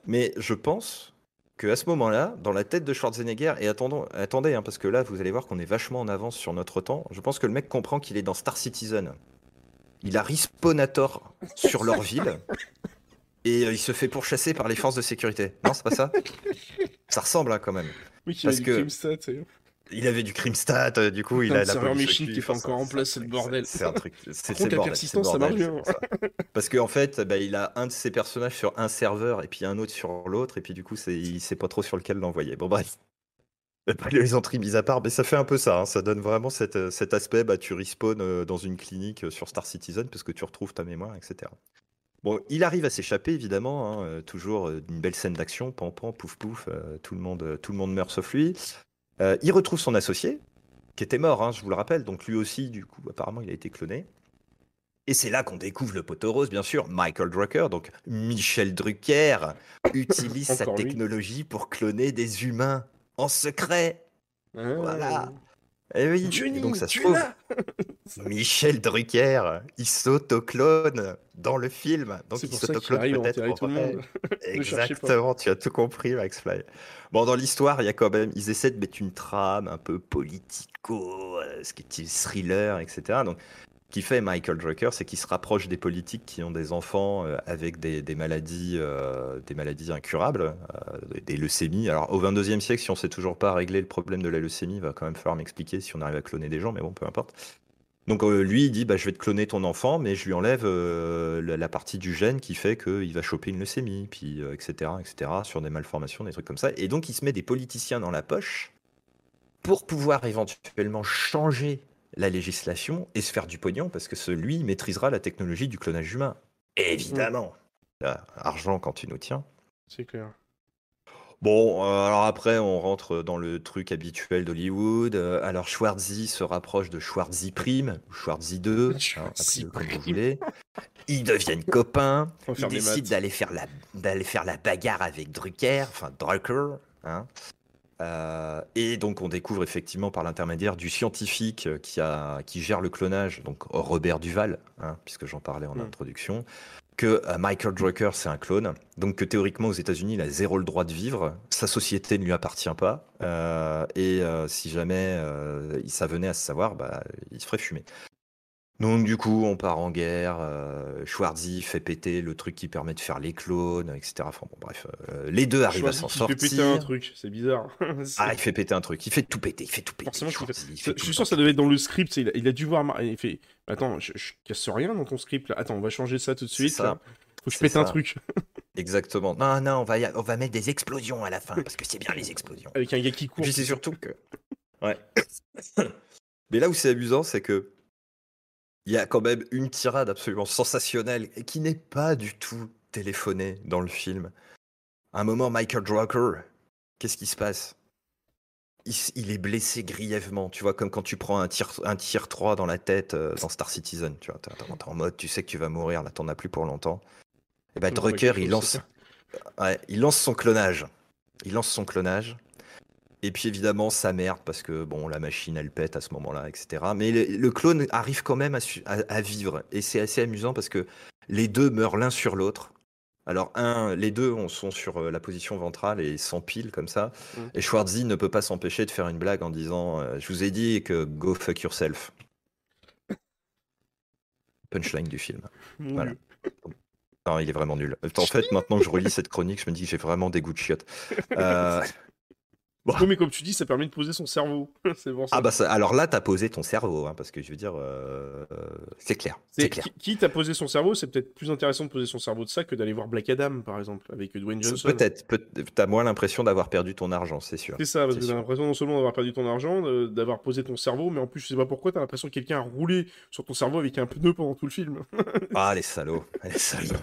Mais je pense qu'à ce moment-là, dans la tête de Schwarzenegger, et attendons, attendez, hein, parce que là, vous allez voir qu'on est vachement en avance sur notre temps. Je pense que le mec comprend qu'il est dans Star Citizen. Il a respawnator sur leur ville. [LAUGHS] Et euh, il se fait pourchasser par les forces de sécurité. Non, c'est pas ça? Ça ressemble hein, quand même. Oui, Parce a que- et- Il avait du crime stat, euh, du coup, il a la serveur avec qui fait encore en place, c'est le bordel. C'est un truc. [LAUGHS] C'est la bordel, persistance, c'est ça marche [LAUGHS] bien. Parce qu'en fait, bah, il a un de ses personnages sur un serveur et puis un autre sur l'autre, et puis du coup, c'est- il sait pas trop sur lequel l'envoyer. Bon, bref. Les entrées mises à part, mais ça fait un peu ça. hein. Ça donne vraiment cet, euh, cet aspect. Bah, tu respawns euh, dans une clinique sur Star Citizen parce que tu retrouves ta mémoire, etc. Bon, il arrive à s'échapper, évidemment. hein, toujours une belle scène d'action. Pan, pan, pouf, pouf. euh, tout, le monde, tout le monde meurt sauf lui. Euh, il retrouve son associé, qui était mort, hein, je vous le rappelle. Donc lui aussi, du coup, apparemment, il a été cloné. Et c'est là qu'on découvre le poteau rose, bien sûr. Michael Drucker, donc Michel Drucker, utilise [LAUGHS] sa lui. technologie pour cloner des humains en secret. Ah. Voilà. Et oui, Johnny, donc ça se trouve. [LAUGHS] Michel Drucker, il s'autoclone dans le film. Donc il s'autoclone peut-être en vrai. [LAUGHS] Exactement, tu as tout compris, Max Fly. Bon, dans l'histoire, il y a quand même, ils essaient de mettre une trame un peu politico, euh, ce qui est thriller, etc. Donc, qui fait Michael Drucker, c'est qu'il se rapproche des politiques qui ont des enfants euh, avec des, maladies, euh, des maladies incurables, euh, des- leucémies. Alors, au 22e siècle, si on sait toujours pas régler le problème de la leucémie, il va quand même falloir m'expliquer si on arrive à cloner des gens, mais bon, peu importe. Donc lui, il dit, bah, je vais te cloner ton enfant, mais je lui enlève la, la partie du gène qui fait qu'il va choper une leucémie, puis etc., etc., sur des malformations, des trucs comme ça. Et donc il se met des politiciens dans la poche pour pouvoir éventuellement changer la législation et se faire du pognon, parce que ce, lui maîtrisera la technologie du clonage humain. Évidemment. Là, argent quand tu nous tiens. C'est clair. Bon, euh, alors après, on rentre dans le truc habituel d'Hollywood. Euh, alors, Schwarzy se rapproche de Schwarzy Prime, ou Schwarzy 2, hein, [LAUGHS] comme vous voulez. Ils deviennent copains. [LAUGHS] Ils décident maths. d'aller faire, la, d'aller faire la bagarre avec Drucker, enfin Drucker. Hein. Euh, et donc, on découvre effectivement par l'intermédiaire du scientifique euh, qui, a, qui gère le clonage, donc Robert Duval, hein, puisque j'en parlais en Mm. introduction, que euh, Michael Drucker, c'est un clone. Donc, que théoriquement, aux États-Unis, il a zéro le droit de vivre. Sa société ne lui appartient pas. Euh, et euh, si jamais euh, ça venait à se savoir, bah, il se ferait fumer. Donc du coup, on part en guerre. Euh, Schwarzy fait péter le truc qui permet de faire les clones, etc. Enfin bon, bref, euh, les deux arrivent à s'en qui fait péter un sortir. truc, c'est bizarre. [LAUGHS] Ah, il fait péter un truc. Il fait tout péter. Il fait tout péter. Forcément fait- il Je fait suis sûr que ça devait être dans le script. Il a, il a dû voir. Mar- Il fait Attends, je, je casse rien dans ton script là. Attends, on va changer ça tout de suite. là. Faut que je pète un truc. [LAUGHS] Exactement. Non, non, on va, on va mettre des explosions à la fin parce que c'est bien les explosions. Avec un gars qui court. Puis c'est surtout que. Ouais. [LAUGHS] Mais là où c'est amusant, c'est que. Il y a quand même une tirade absolument sensationnelle et qui n'est pas du tout téléphonée dans le film. À un moment, Michael Drucker, qu'est-ce qui se passe? Il, est blessé grièvement, tu vois, comme quand tu prends un tir, un tir 3 dans la tête euh, dans Star Citizen, tu vois, t'es en mode, tu sais que tu vas mourir, là, t'en as plus pour longtemps. Et bah, On voit Drucker, quelque il lance, Ouais, il lance son clonage. Il lance son clonage. Et puis évidemment, ça merde parce que bon, la machine elle pète à ce moment-là, etc. Mais le, le clone arrive quand même à, su- à- à vivre. Et c'est assez amusant parce que les deux meurent l'un sur l'autre. Alors, un, les deux on- sont sur euh, la position ventrale et s'empilent comme ça. Mm. Et Schwarzy ne peut pas s'empêcher de faire une blague en disant euh, Je vous ai dit que go fuck yourself. Punchline du film. Voilà. Non, il est vraiment nul. En fait, maintenant que je relis cette chronique, je me dis que j'ai vraiment des goûts de chiottes. Euh, [LAUGHS] Oui, mais comme tu dis, ça permet de poser son cerveau. [LAUGHS] c'est bon. ça. Ah bah ça- alors là, t'as posé ton cerveau, hein, parce que je veux dire, euh, c'est clair, C'est- clair. Qui, à poser son cerveau, c'est peut-être plus intéressant de poser son cerveau de ça que d'aller voir Black Adam, par exemple, avec Dwayne Johnson. Peut-être, peut t'as moins l'impression d'avoir perdu ton argent, c'est sûr. C'est ça, parce que t'as l'impression non seulement d'avoir perdu ton argent, de- d'avoir posé ton cerveau, mais en plus, je sais pas pourquoi, t'as l'impression que quelqu'un a roulé sur ton cerveau avec un pneu pendant tout le film. [LAUGHS] Ah les salauds, les salauds.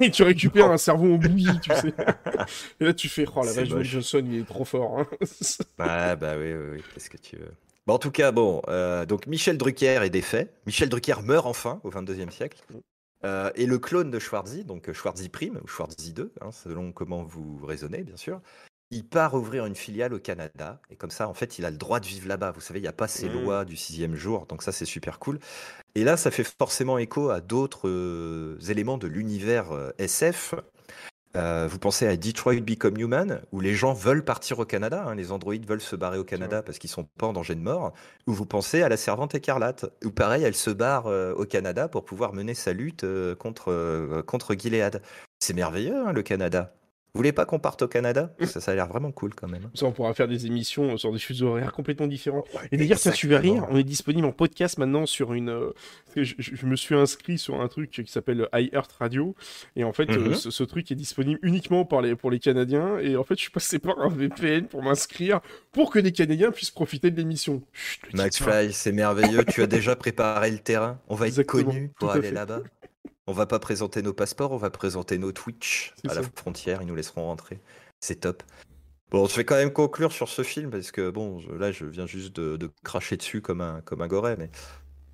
Et tu récupères un cerveau en bouillie, tu sais. [LAUGHS] Et là, tu fais, oh la vache, Dwayne. Johnson, il est trop fort. hein. [LAUGHS] Ah bah oui, oui, oui, qu'est-ce que tu veux. Bon, en tout cas, bon, euh, donc Michel Drucker est défait. Michel Drucker meurt enfin au 22e siècle. Euh, et le clone de Schwarzy, donc Schwarzy Prime, ou Schwarzy 2, hein, selon comment vous raisonnez, bien sûr, il part ouvrir une filiale au Canada. Et comme ça, en fait, il a le droit de vivre là-bas. Vous savez, il n'y a pas ces Mmh. lois du sixième jour. Donc ça, c'est super cool. Et là, ça fait forcément écho à d'autres euh, éléments de l'univers euh, SF. Euh, vous pensez à Detroit Become Human, où les gens veulent partir au Canada, hein, les androïdes veulent se barrer au Canada parce qu'ils sont pas en danger de mort. Ou vous pensez à la Servante écarlate, où pareil, elle se barre euh, au Canada pour pouvoir mener sa lutte euh, contre, contre Gilead. C'est merveilleux, hein, le Canada. Vous voulez pas qu'on parte au Canada? Ça, ça a l'air vraiment cool quand même. Ça, on pourra faire des émissions sur des fuseaux horaires complètement différents. Et d'ailleurs, ça, tu vas rire, on est disponible en podcast maintenant sur une. euh, je, je- je me suis inscrit sur un truc qui s'appelle iHeart Radio. Et en fait, euh, Mhm. ce, ce truc est disponible uniquement les, pour les Canadiens. Et en fait, je suis passé par un VPN pour m'inscrire pour que des Canadiens puissent profiter de l'émission. Dis pas. McFly, c'est merveilleux. tu as déjà préparé le terrain. On va être connus pour aller là-bas. On va pas présenter nos passeports, on va présenter nos Twitch à la frontière. Ils nous laisseront rentrer. C'est top. Bon, je vais quand même conclure sur ce film parce que bon, je- là, je viens juste de, de cracher dessus comme un comme un goret, mais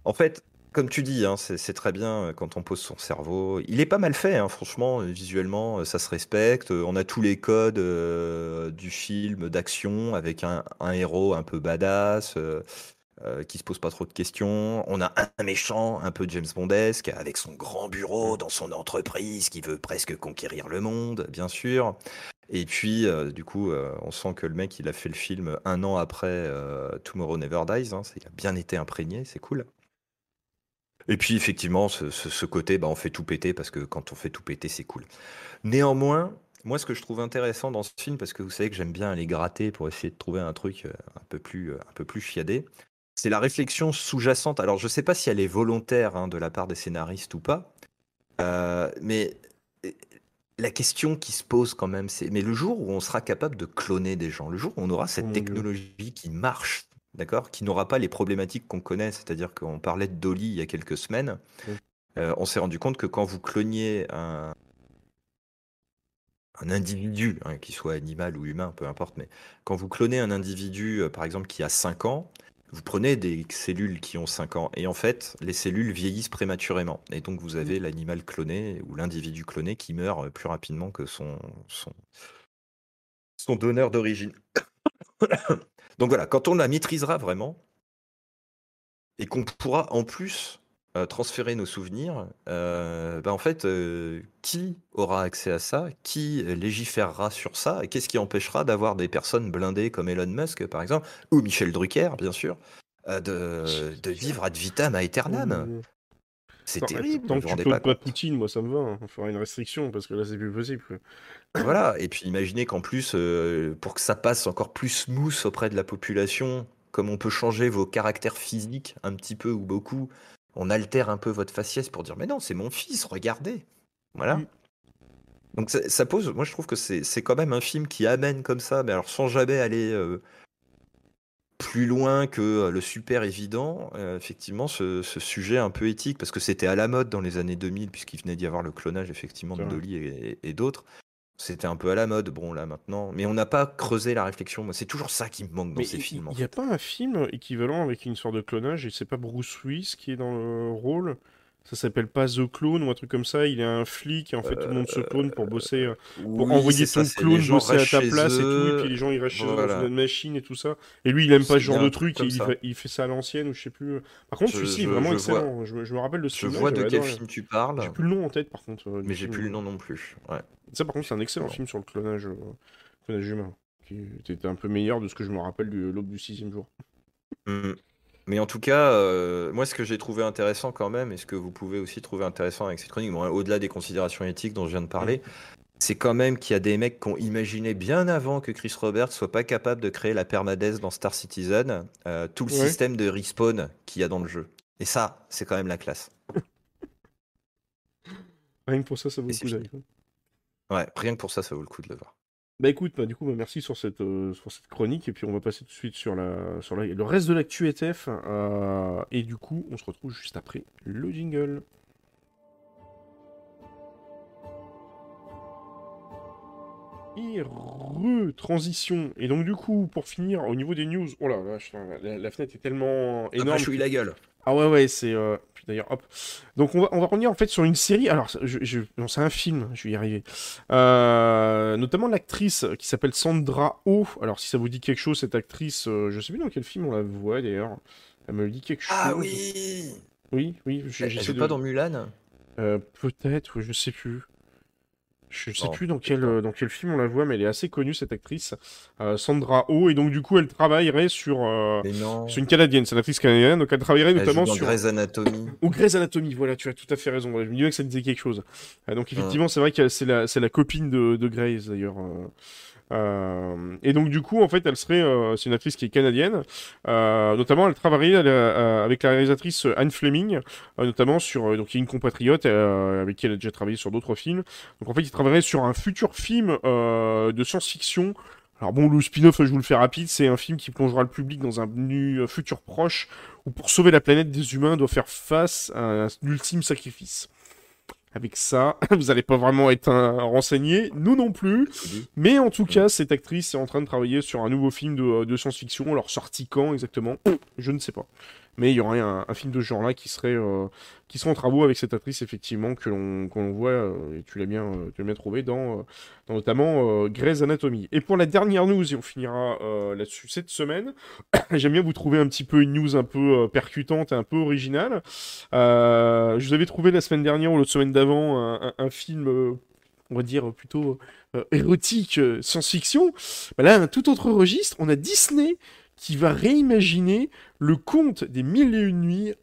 en fait. Comme tu dis, hein, c'est très bien euh, quand on pose son cerveau. Il est pas mal fait, hein, franchement, euh, visuellement, euh, ça se respecte. On a tous les codes euh, du film d'action avec un, un héros un peu badass. euh, euh, qui se pose pas trop de questions. On a un méchant, un peu James Bondesque, avec son grand bureau dans son entreprise, qui veut presque conquérir le monde, bien sûr. Et puis, euh, du coup, euh, on sent que le mec, il a fait le film un an après euh, Tomorrow Never Dies. Hein, il a bien été imprégné, c'est cool. Et puis, effectivement, ce, ce- ce côté, bah, on fait tout péter, parce que quand on fait tout péter, c'est cool. Néanmoins, moi, ce que je trouve intéressant dans ce film, parce que vous savez que j'aime bien aller gratter pour essayer de trouver un truc un peu plus, un peu plus chiadé, c'est la réflexion sous-jacente. Alors, je ne sais pas si elle est volontaire hein, de la part des scénaristes ou pas, euh, mais euh, la question qui se pose quand même, c'est mais le jour où on sera capable de cloner des gens, le jour où on aura cette Dieu. technologie qui marche, d'accord, qui n'aura pas les problématiques qu'on connaît, c'est-à-dire qu'on parlait de Dolly il y a quelques semaines, Oui. euh, on s'est rendu compte que quand vous cloniez un, un individu, hein, qu'il soit animal ou humain, peu importe, mais quand vous clonez un individu, par exemple, qui a 5 ans, vous prenez des cellules qui ont 5 ans, et en fait, les cellules vieillissent prématurément. Et donc, vous avez l'animal cloné ou l'individu cloné qui meurt euh, plus rapidement que son, son, son donneur d'origine. [COUGHS] donc voilà, quand on la maîtrisera vraiment, et qu'on pourra en plus euh, transférer nos souvenirs, euh, bah, en fait, euh, qui aura accès à ça? Qui légiférera sur ça? Et qu'est-ce qui empêchera d'avoir des personnes blindées comme Elon Musk, par exemple, ou Michel Drucker, bien sûr, euh, de, de vivre ad vitam aeternam? Oh, C'est Tant- terrible, Tant que tu pas pas. Poutine, moi ça me va. hein. On fera une restriction parce que là c'est plus possible. [COUGHS] Voilà, et puis imaginez qu'en plus, euh, pour que ça passe encore plus smooth auprès de la population, comme on peut changer vos caractères physiques un petit peu ou beaucoup, on altère un peu votre faciès pour dire mais non, c'est mon fils, regardez. Voilà. Mm. Donc ça, ça pose, moi je trouve que c'est quand même un film qui amène comme ça, mais alors sans jamais aller euh, plus loin que euh, le super évident, euh, effectivement, ce, ce sujet un peu éthique, parce que c'était à la mode dans les années 2000, puisqu'il venait d'y avoir le clonage effectivement de. Dolly et, et d'autres. C'était un peu à la mode, bon là maintenant, mais on n'a pas creusé la réflexion. Moi, c'est toujours ça qui me manque dans Mais ces il films. en n'y a pas un film équivalent avec une sorte de clonage et c'est pas Bruce Willis qui est dans le rôle? Ça s'appelle pas The Clone ou un truc comme ça. Il est un flic et en fait tout le monde se clone pour bosser, euh, pour Oui, envoyer ton ça, clone bosser à ta place et tout. Et puis les gens ils restent chez eux Voilà. dans une machine et tout ça. Et lui il aime pas ce genre de truc et il fait, il fait ça à l'ancienne ou je sais plus. Par contre Je- celui-ci est je- vraiment je excellent. Je, je me rappelle de ce Je film. vois de quel film tu parles, J'ai plus le nom en tête par contre. euh, mais j'ai plus le nom non plus. Ouais. Ça, par contre, c'est un excellent film sur le clonage, euh, clonage humain, qui était un peu meilleur de ce que je me rappelle de l'aube du sixième jour. Mm. Mais en tout cas, euh, moi, ce que j'ai trouvé intéressant quand même, et ce que vous pouvez aussi trouver intéressant avec cette chronique, bon, au-delà des considérations éthiques dont je viens de parler, c'est quand même qu'il y a des mecs qui ont imaginé bien avant que Chris Roberts soit pas capable de créer la permadeath dans Star Citizen, euh, tout le Ouais. système de respawn qu'il y a dans le jeu. Et ça, c'est quand même la classe. Rien que pour ça, ça vaut le coup. Ouais, rien que pour ça, ça vaut le coup de le voir. Bah écoute, bah, du coup, bah, merci sur cette, euh, sur cette chronique, et puis on va passer tout de suite sur, la, sur la- le reste de l'actu ETF, euh, et du coup, on se retrouve juste après le jingle. Et re-transition. Et donc, du coup, pour finir, au niveau des news, oh là la, la fenêtre est tellement énorme. Après, chouille la gueule. Ah ouais, ouais, c'est. euh, puis D'ailleurs, hop. Donc, on va, on va revenir en fait sur une série. Alors, je, je... non, c'est un film, je vais y arriver. Euh, Notamment l'actrice qui s'appelle Sandra Oh. Alors, si ça vous dit quelque chose, cette actrice, euh, je sais plus dans quel film on la voit d'ailleurs. Elle me dit quelque chose. Ah oui Oui, oui, j'ai- Elle joue de. pas dans Mulan? Euh, Peut-être, je sais plus. Je sais plus dans quel, euh, dans quel film on la voit, mais elle est assez connue, cette actrice, euh, Sandra Oh, et donc du coup, elle travaillerait sur... euh. C'est une Canadienne, c'est une actrice canadienne, donc elle travaillerait Elle joue notamment dans sur... Grey's Anatomy. Ou Grey's Anatomy, voilà, tu as tout à fait raison. Voilà, je me disais que ça disait quelque chose. Euh, donc effectivement, c'est vrai que c'est la, la copine de, de Grey's d'ailleurs. Euh. Et donc du coup, en fait, elle serait, euh, c'est une actrice qui est canadienne. Euh, notamment, elle travaillerait elle, euh, avec la réalisatrice Anne Fleming, euh, notamment sur, euh, donc y a une compatriote avec qui elle a déjà travaillé sur d'autres films. Donc en fait, il travaillerait sur un futur film de science-fiction. Alors bon, le spin-off, je vous le fais rapide, c'est un film qui plongera le public dans un futur proche où pour sauver la planète des humains doit faire face à un ultime sacrifice. Avec ça, [LAUGHS] vous n'allez pas vraiment être un, renseigné, nous non plus. Mais en tout cas, cette actrice est en train de travailler sur un nouveau film de, de science-fiction. Alors sorti quand exactement? Je ne sais pas. Mais il y aurait un, film de ce genre-là qui serait, euh, qui en travaux avec cette actrice, effectivement, que l'on que voit, euh, et tu l'as bien, euh, tu bien trouvé, dans, dans notamment Grey's Anatomy. Et pour la dernière news, et on finira là-dessus cette semaine, [COUGHS] j'aime bien vous trouver un petit peu une news un peu percutante et un peu originale. Je vous avais trouvé la semaine dernière ou l'autre semaine d'avant un, film, on va dire, plutôt érotique, science-fiction. Bah là, un tout autre registre, on a Disney qui va réimaginer le conte des mille et une nuits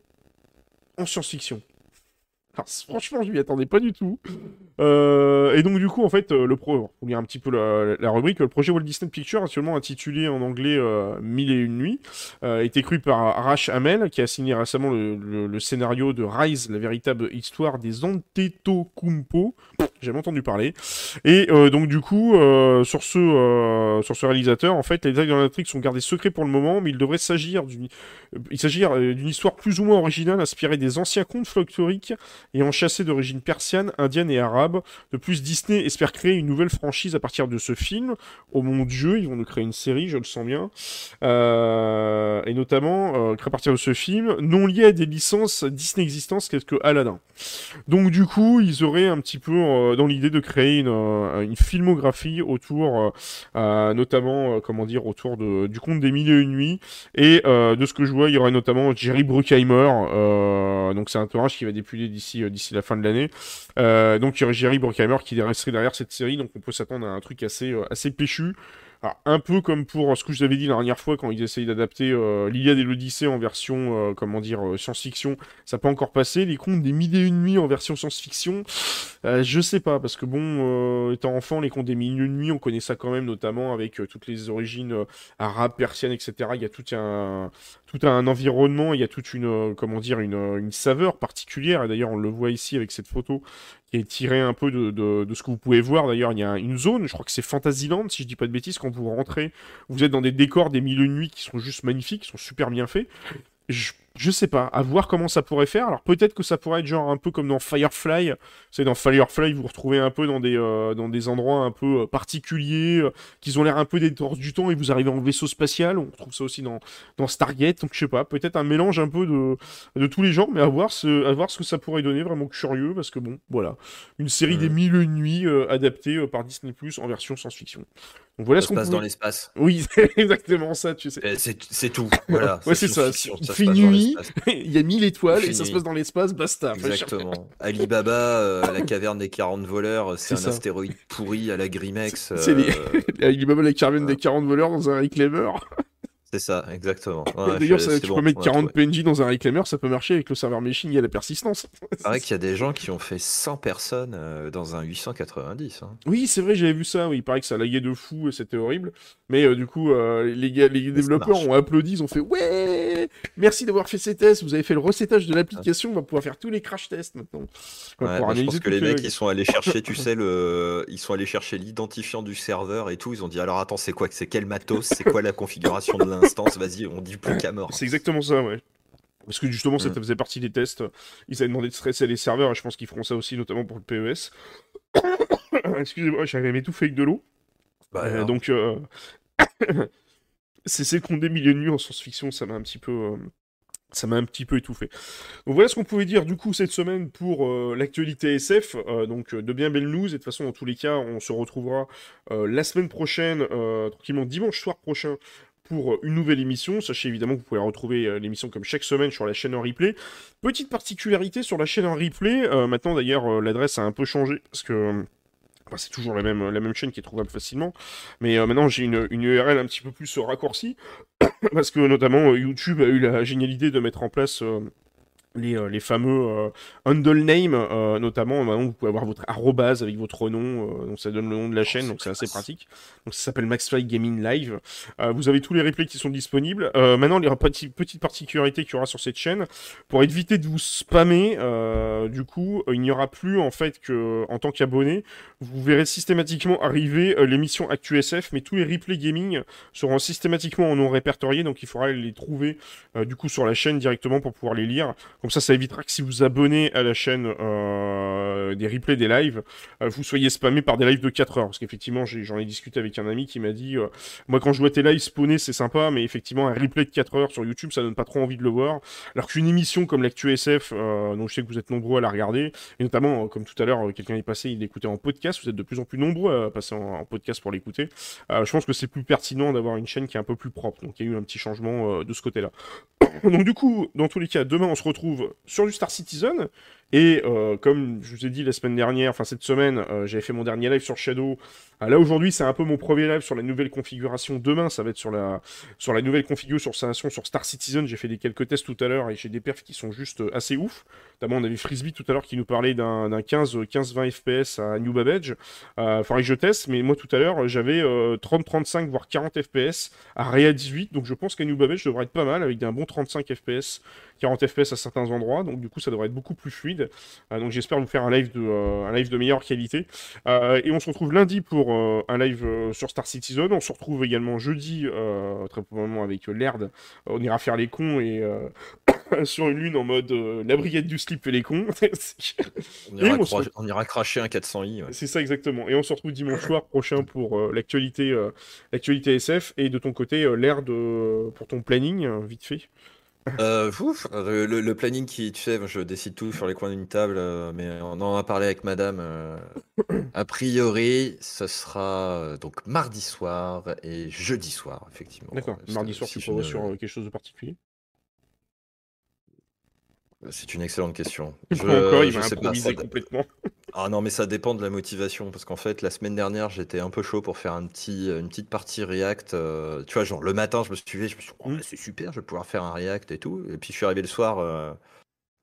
en science-fiction. Franchement, je m'y attendais pas du tout. Euh, et donc, du coup, en fait, euh, le pro, lire un petit peu la, rubrique, le projet Walt Disney Pictures, actuellement intitulé en anglais euh, Mille et une nuits, euh, a été cru par Arash Hamel, qui a signé récemment le, scénario de Rise, la véritable histoire des Antetokounmpo. J'ai jamais entendu parler. Et donc, du coup, sur, ce, sur ce réalisateur, en fait, les détails de l'intrigue sont gardés secrets pour le moment, mais il devrait s'agir d'une euh, d'une histoire plus ou moins originale inspirée des anciens contes folkloriques ayant chassé d'origine persienne, indienne et arabe. De plus, Disney espère créer une nouvelle franchise à partir de ce film. Oh mon dieu, ils vont nous créer une série, je le sens bien. Euh, et notamment, euh, à partir de ce film, non lié à des licences Disney existantes telles que Aladdin. Donc du coup, ils auraient un petit peu euh, dans l'idée de créer une, euh, filmographie autour, euh, notamment, comment dire, autour de, du conte des mille et une nuits. Et de ce que je vois, il y aurait notamment Jerry Bruckheimer. donc c'est un tournage qui va dépuler d'ici euh, d'ici la fin de l'année. Euh, donc il y aurait Jerry Bruckheimer qui resterait derrière cette série. Donc on peut s'attendre à un truc assez euh, assez péchu. Alors, un peu comme pour ce que je vous avais dit la dernière fois quand ils essayent d'adapter euh, l'Iliade et l'Odyssée en version, euh, comment dire, euh, science-fiction, ça peut encore passer. Les contes des mille et une nuits en version science-fiction, euh, je sais pas, parce que bon, euh, étant enfant, les contes des mille et une nuits, on connaît ça quand même, notamment avec euh, toutes les origines euh, arabes, persiennes, etc. Il y a tout un, tout un environnement, il y a toute une, euh, comment dire, une, euh, une saveur particulière. Et d'ailleurs, on le voit ici avec cette photo qui est tirée un peu de, de, de ce que vous pouvez voir. D'ailleurs, il y a une zone, je crois que c'est Fantasyland, si je dis pas de bêtises, quand vous rentrez, vous êtes dans des décors des mille et une nuits qui sont juste magnifiques, qui sont super bien faits. Je sais pas, à voir comment ça pourrait faire. Alors peut-être que ça pourrait être genre un peu comme dans Firefly. Vous savez, dans Firefly, vous vous retrouvez un peu dans des, euh, dans des endroits un peu euh, particuliers, euh, qui ont l'air un peu des torses du temps et vous arrivez en vaisseau spatial. On retrouve ça aussi dans, dans Stargate. Donc je sais pas, peut-être un mélange un peu de, de tous les genres, mais à voir, ce, à voir ce que ça pourrait donner. Vraiment curieux parce que bon, voilà. Une série des mille et nuits euh, adaptée euh, par Disney Plus en version science-fiction. Donc voilà Ça ce qu'on passe pouvait- dans l'espace. Oui, [LAUGHS] c'est exactement ça, tu sais. Eh, C'est c'est tout. [LAUGHS] Voilà. Ouais, c'est ça. science-fiction, Il se [LAUGHS] il y a 1000 étoiles Il et ça se passe dans l'espace, basta. Exactement. Alibaba, euh, la caverne des 40 voleurs, c'est C'est un ça. astéroïde pourri à la Grimex. C'est les- euh, [LAUGHS] Alibaba la carmen des Ouais. 40 voleurs dans un reclaimer. C'est ça, exactement. Ouais, D'ailleurs, c'est tu bon, peux mettre on a 40 trouvé. PNJ dans un reclaimer, ça peut marcher avec le serveur machine, il y a la persistance. [LAUGHS] Il paraît qu'il y a des gens qui ont fait 100 personnes euh, dans un 890. hein. Oui, c'est vrai, j'avais vu ça. Oui, il paraît que ça laguait de fou et c'était horrible. Mais euh, du coup, euh, les, gars, les développeurs ont applaudi, ils ont fait Ouais Merci d'avoir fait ces tests, vous avez fait le recettage de l'application, on va pouvoir faire tous les crash tests maintenant. On va Ouais, pouvoir bah, je pense que les mecs, ils sont allés chercher, tu sais, le, ils sont allés chercher l'identifiant du serveur et tout. Ils ont dit alors attends, c'est quoi, c'est quel matos, c'est quoi la configuration de Vas-y, on dit plus qu'à mort. C'est exactement ça, ouais. Parce que justement, ça Mm. faisait partie des tests. Ils avaient demandé de stresser les serveurs et je pense qu'ils feront ça aussi, notamment pour le PES. [COUGHS] Excusez-moi, j'avais m'étouffer avec de l'eau. Bah, Euh, donc, euh, [COUGHS] c'est compte des milliers de nuits en science-fiction, ça m'a un petit peu. euh, ça m'a un petit peu étouffé. Donc voilà ce qu'on pouvait dire du coup cette semaine pour euh, l'actualité SF. Euh, donc de bien belles news. Et de toute façon, dans tous les cas, on se retrouvera la semaine prochaine, tranquillement dimanche soir prochain, pour une nouvelle émission. Sachez évidemment que vous pouvez retrouver l'émission comme chaque semaine sur la chaîne en replay. Petite particularité sur la chaîne en replay. maintenant d'ailleurs, l'adresse a un peu changé parce que c'est toujours la même, chaîne qui est trouvable facilement. Mais euh, maintenant, j'ai une, une, URL un petit peu plus raccourcie. [COUGHS] parce que notamment, euh, YouTube a eu la génialité de mettre en place euh, les, euh, les, fameux euh, handle name, euh, notamment, vous pouvez avoir votre arrobase avec votre nom, donc ça donne le nom de la oh, chaîne, donc c'est assez pratique. Donc ça s'appelle MaxFly Gaming Live. vous avez tous les replays qui sont disponibles. maintenant, il y aura une petite particularité qu'il y aura sur cette chaîne, pour éviter de vous spammer, du coup, il n'y aura plus en fait que, en tant qu'abonné, vous verrez systématiquement arriver l'émission ActuSF, mais tous les replays gaming seront systématiquement en non répertoriés, donc il faudra les trouver du coup sur la chaîne directement pour pouvoir les lire. Comme ça, ça évitera que si vous abonnez à la chaîne euh, des replays des lives, euh, vous soyez spammé par des lives de 4 heures. Parce qu'effectivement, j'en ai, discuté avec un ami qui m'a dit euh, Moi, quand je vois tes lives spawnés, c'est sympa, mais effectivement, un replay de 4 heures sur YouTube, ça donne pas trop envie de le voir. Alors qu'une émission comme l'actu SF, dont je sais que vous êtes nombreux à la regarder, et notamment, comme tout à l'heure, quelqu'un est passé, il l'écoutait en podcast, vous êtes de plus en plus nombreux à passer en, podcast pour l'écouter. je pense que c'est plus pertinent d'avoir une chaîne qui est un peu plus propre. Donc, il y a eu un petit changement de ce côté-là. [COUGHS] Donc, du coup, dans tous les cas, demain, on se retrouve sur du Star Citizen. Et euh, comme je vous ai dit la semaine dernière, enfin cette semaine, euh, j'avais fait mon dernier live sur Shadow. Ah, là aujourd'hui, c'est un peu mon premier live sur la nouvelle configuration. Demain, ça va être sur la, sur la nouvelle configuration sur, Star Citizen. J'ai fait des quelques tests tout à l'heure et j'ai des perfs qui sont juste euh, assez ouf. Notamment, on avait Frisbee tout à l'heure qui nous parlait d'un 15-20 FPS à New Babbage. Faudrait que je teste, mais moi tout à l'heure, j'avais 30-35 voire 40 FPS à Réa 18. Donc je pense qu'à New Babbage devrait être pas mal avec un bon 35 FPS 40 FPS à certains endroits, donc du coup ça devrait être beaucoup plus fluide. Euh, donc j'espère vous faire un live de, euh, un live de meilleure qualité. Euh, et on se retrouve lundi pour un live sur Star Citizen. On se retrouve également jeudi, très probablement avec Laird. On ira faire les cons et [COUGHS] sur une lune en mode la brigade du slip et les cons. [LAUGHS] on, ira cracher un 400i. C'est ça exactement. Et on se retrouve dimanche soir prochain pour l'actualité l'actualité SF. Et de ton côté, Laird pour ton planning, vite fait. Euh, euh, le, planning qui, tu sais, je décide tout sur les coins d'une table, euh, mais on en a parlé avec madame. a priori, ce sera donc mardi soir et jeudi soir, effectivement. D'accord. Mardi soir, tu prévois sur quelque chose de particulier? C'est une excellente question. Je, Encore, il va improviser complètement. [LAUGHS] Ah non, mais ça dépend de la motivation. Parce qu'en fait, la semaine dernière, j'étais un peu chaud pour faire un petit, une petite partie React. Euh, tu vois, genre le matin, je me suis je me suis dit, oh, mm. c'est super, je vais pouvoir faire un React et tout. Et puis je suis arrivé le soir, euh,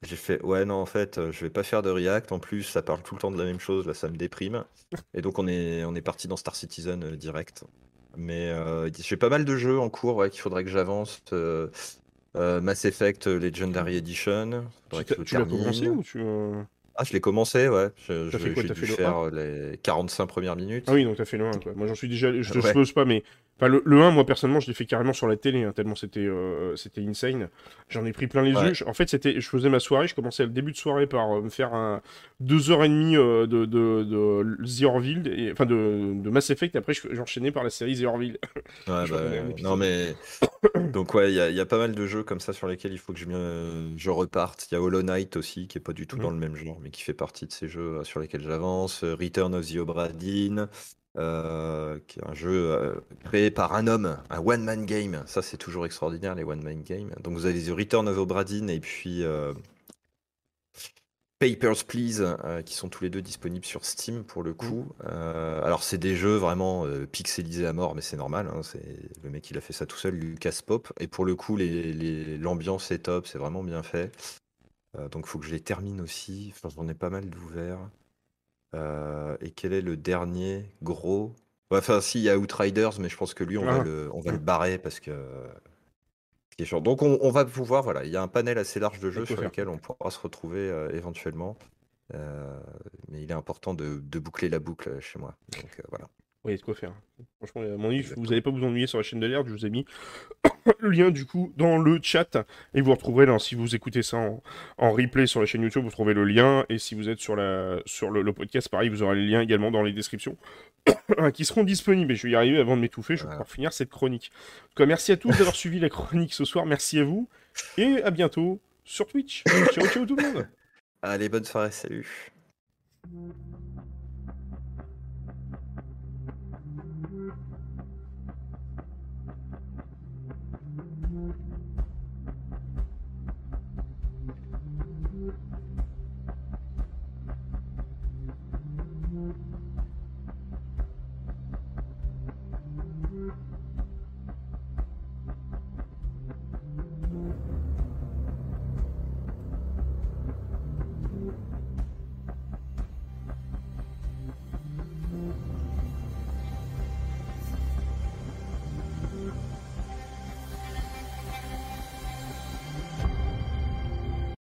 j'ai fait, ouais, non, en fait, euh, je vais pas faire de React. En plus, ça parle tout le temps de la même chose, là, ça me déprime. [LAUGHS] Et donc, on est, on est parti dans Star Citizen direct. Mais j'ai pas mal de jeux en cours ouais, qu'il faudrait que j'avance. Euh, Mass Effect euh, Legendary Edition. Tu, l'as commencé ou tu. Euh, ah, je l'ai commencé, ouais. J'ai dû faire les 45 premières minutes. Ah oui, donc t'as fait le 1. Moi, j'en suis déjà. Je te suppose pas, mais le, 1, moi personnellement, je l'ai fait carrément sur la télé, hein, tellement c'était euh, c'était insane. J'en ai pris plein les yeux. En fait, c'était, je faisais ma soirée, je commençais le début de soirée par euh, me faire un 2h30 euh, de, de, de The Orville, et, enfin de, de, Mass Effect, et après j'enchaînais par la série The Orville. Ouais, bah, non mais. Donc, ouais, il y, y, a pas mal de jeux comme ça sur lesquels il faut que je, je reparte. Il y a Hollow Knight aussi, qui est pas du tout dans le même genre, mais qui fait partie de ces jeux sur lesquels j'avance. Return of the Obra Dinn. Euh, qui est un jeu euh, créé par un homme, un one-man game. Ça, c'est toujours extraordinaire, les one-man games. Donc, vous avez The Return of Obradin et puis euh, Papers, Please, qui sont tous les deux disponibles sur Steam pour le coup. alors, c'est des jeux vraiment pixelisés à mort, mais c'est normal. Hein, c'est le mec, il a fait ça tout seul, Lucas Pop. Et pour le coup, l'ambiance est top, c'est vraiment bien fait. donc, il faut que je les termine aussi. Enfin, j'en ai pas mal d'ouverts. Euh, et quel est le dernier gros? Enfin, si, il y a Outriders, mais je pense que lui, on va ah. le, on va le barrer parce que. Donc, on, va pouvoir, voilà, il y a un panel assez large de jeux sur lesquels on pourra se retrouver euh, éventuellement. Euh, mais il est important de, de, boucler la boucle chez moi. Donc, voilà. Oui, de quoi faire. Franchement, à mon avis, vous n'allez pas vous ennuyer sur la chaîne de l'air. Je vous ai mis [COUGHS] le lien du coup dans le chat. Et vous retrouverez, là, si vous écoutez ça en, replay sur la chaîne YouTube, vous trouvez le lien. Et si vous êtes sur, la, sur le, podcast, pareil, vous aurez les liens également dans les descriptions [COUGHS] qui seront disponibles. Et je vais y arriver avant de m'étouffer. Je vais pouvoir finir cette chronique. En tout cas, merci à tous d'avoir suivi la chronique ce soir. Merci à vous. Et à bientôt sur Twitch. ciao, ciao tout le monde. [COUGHS] Allez, bonne soirée, salut.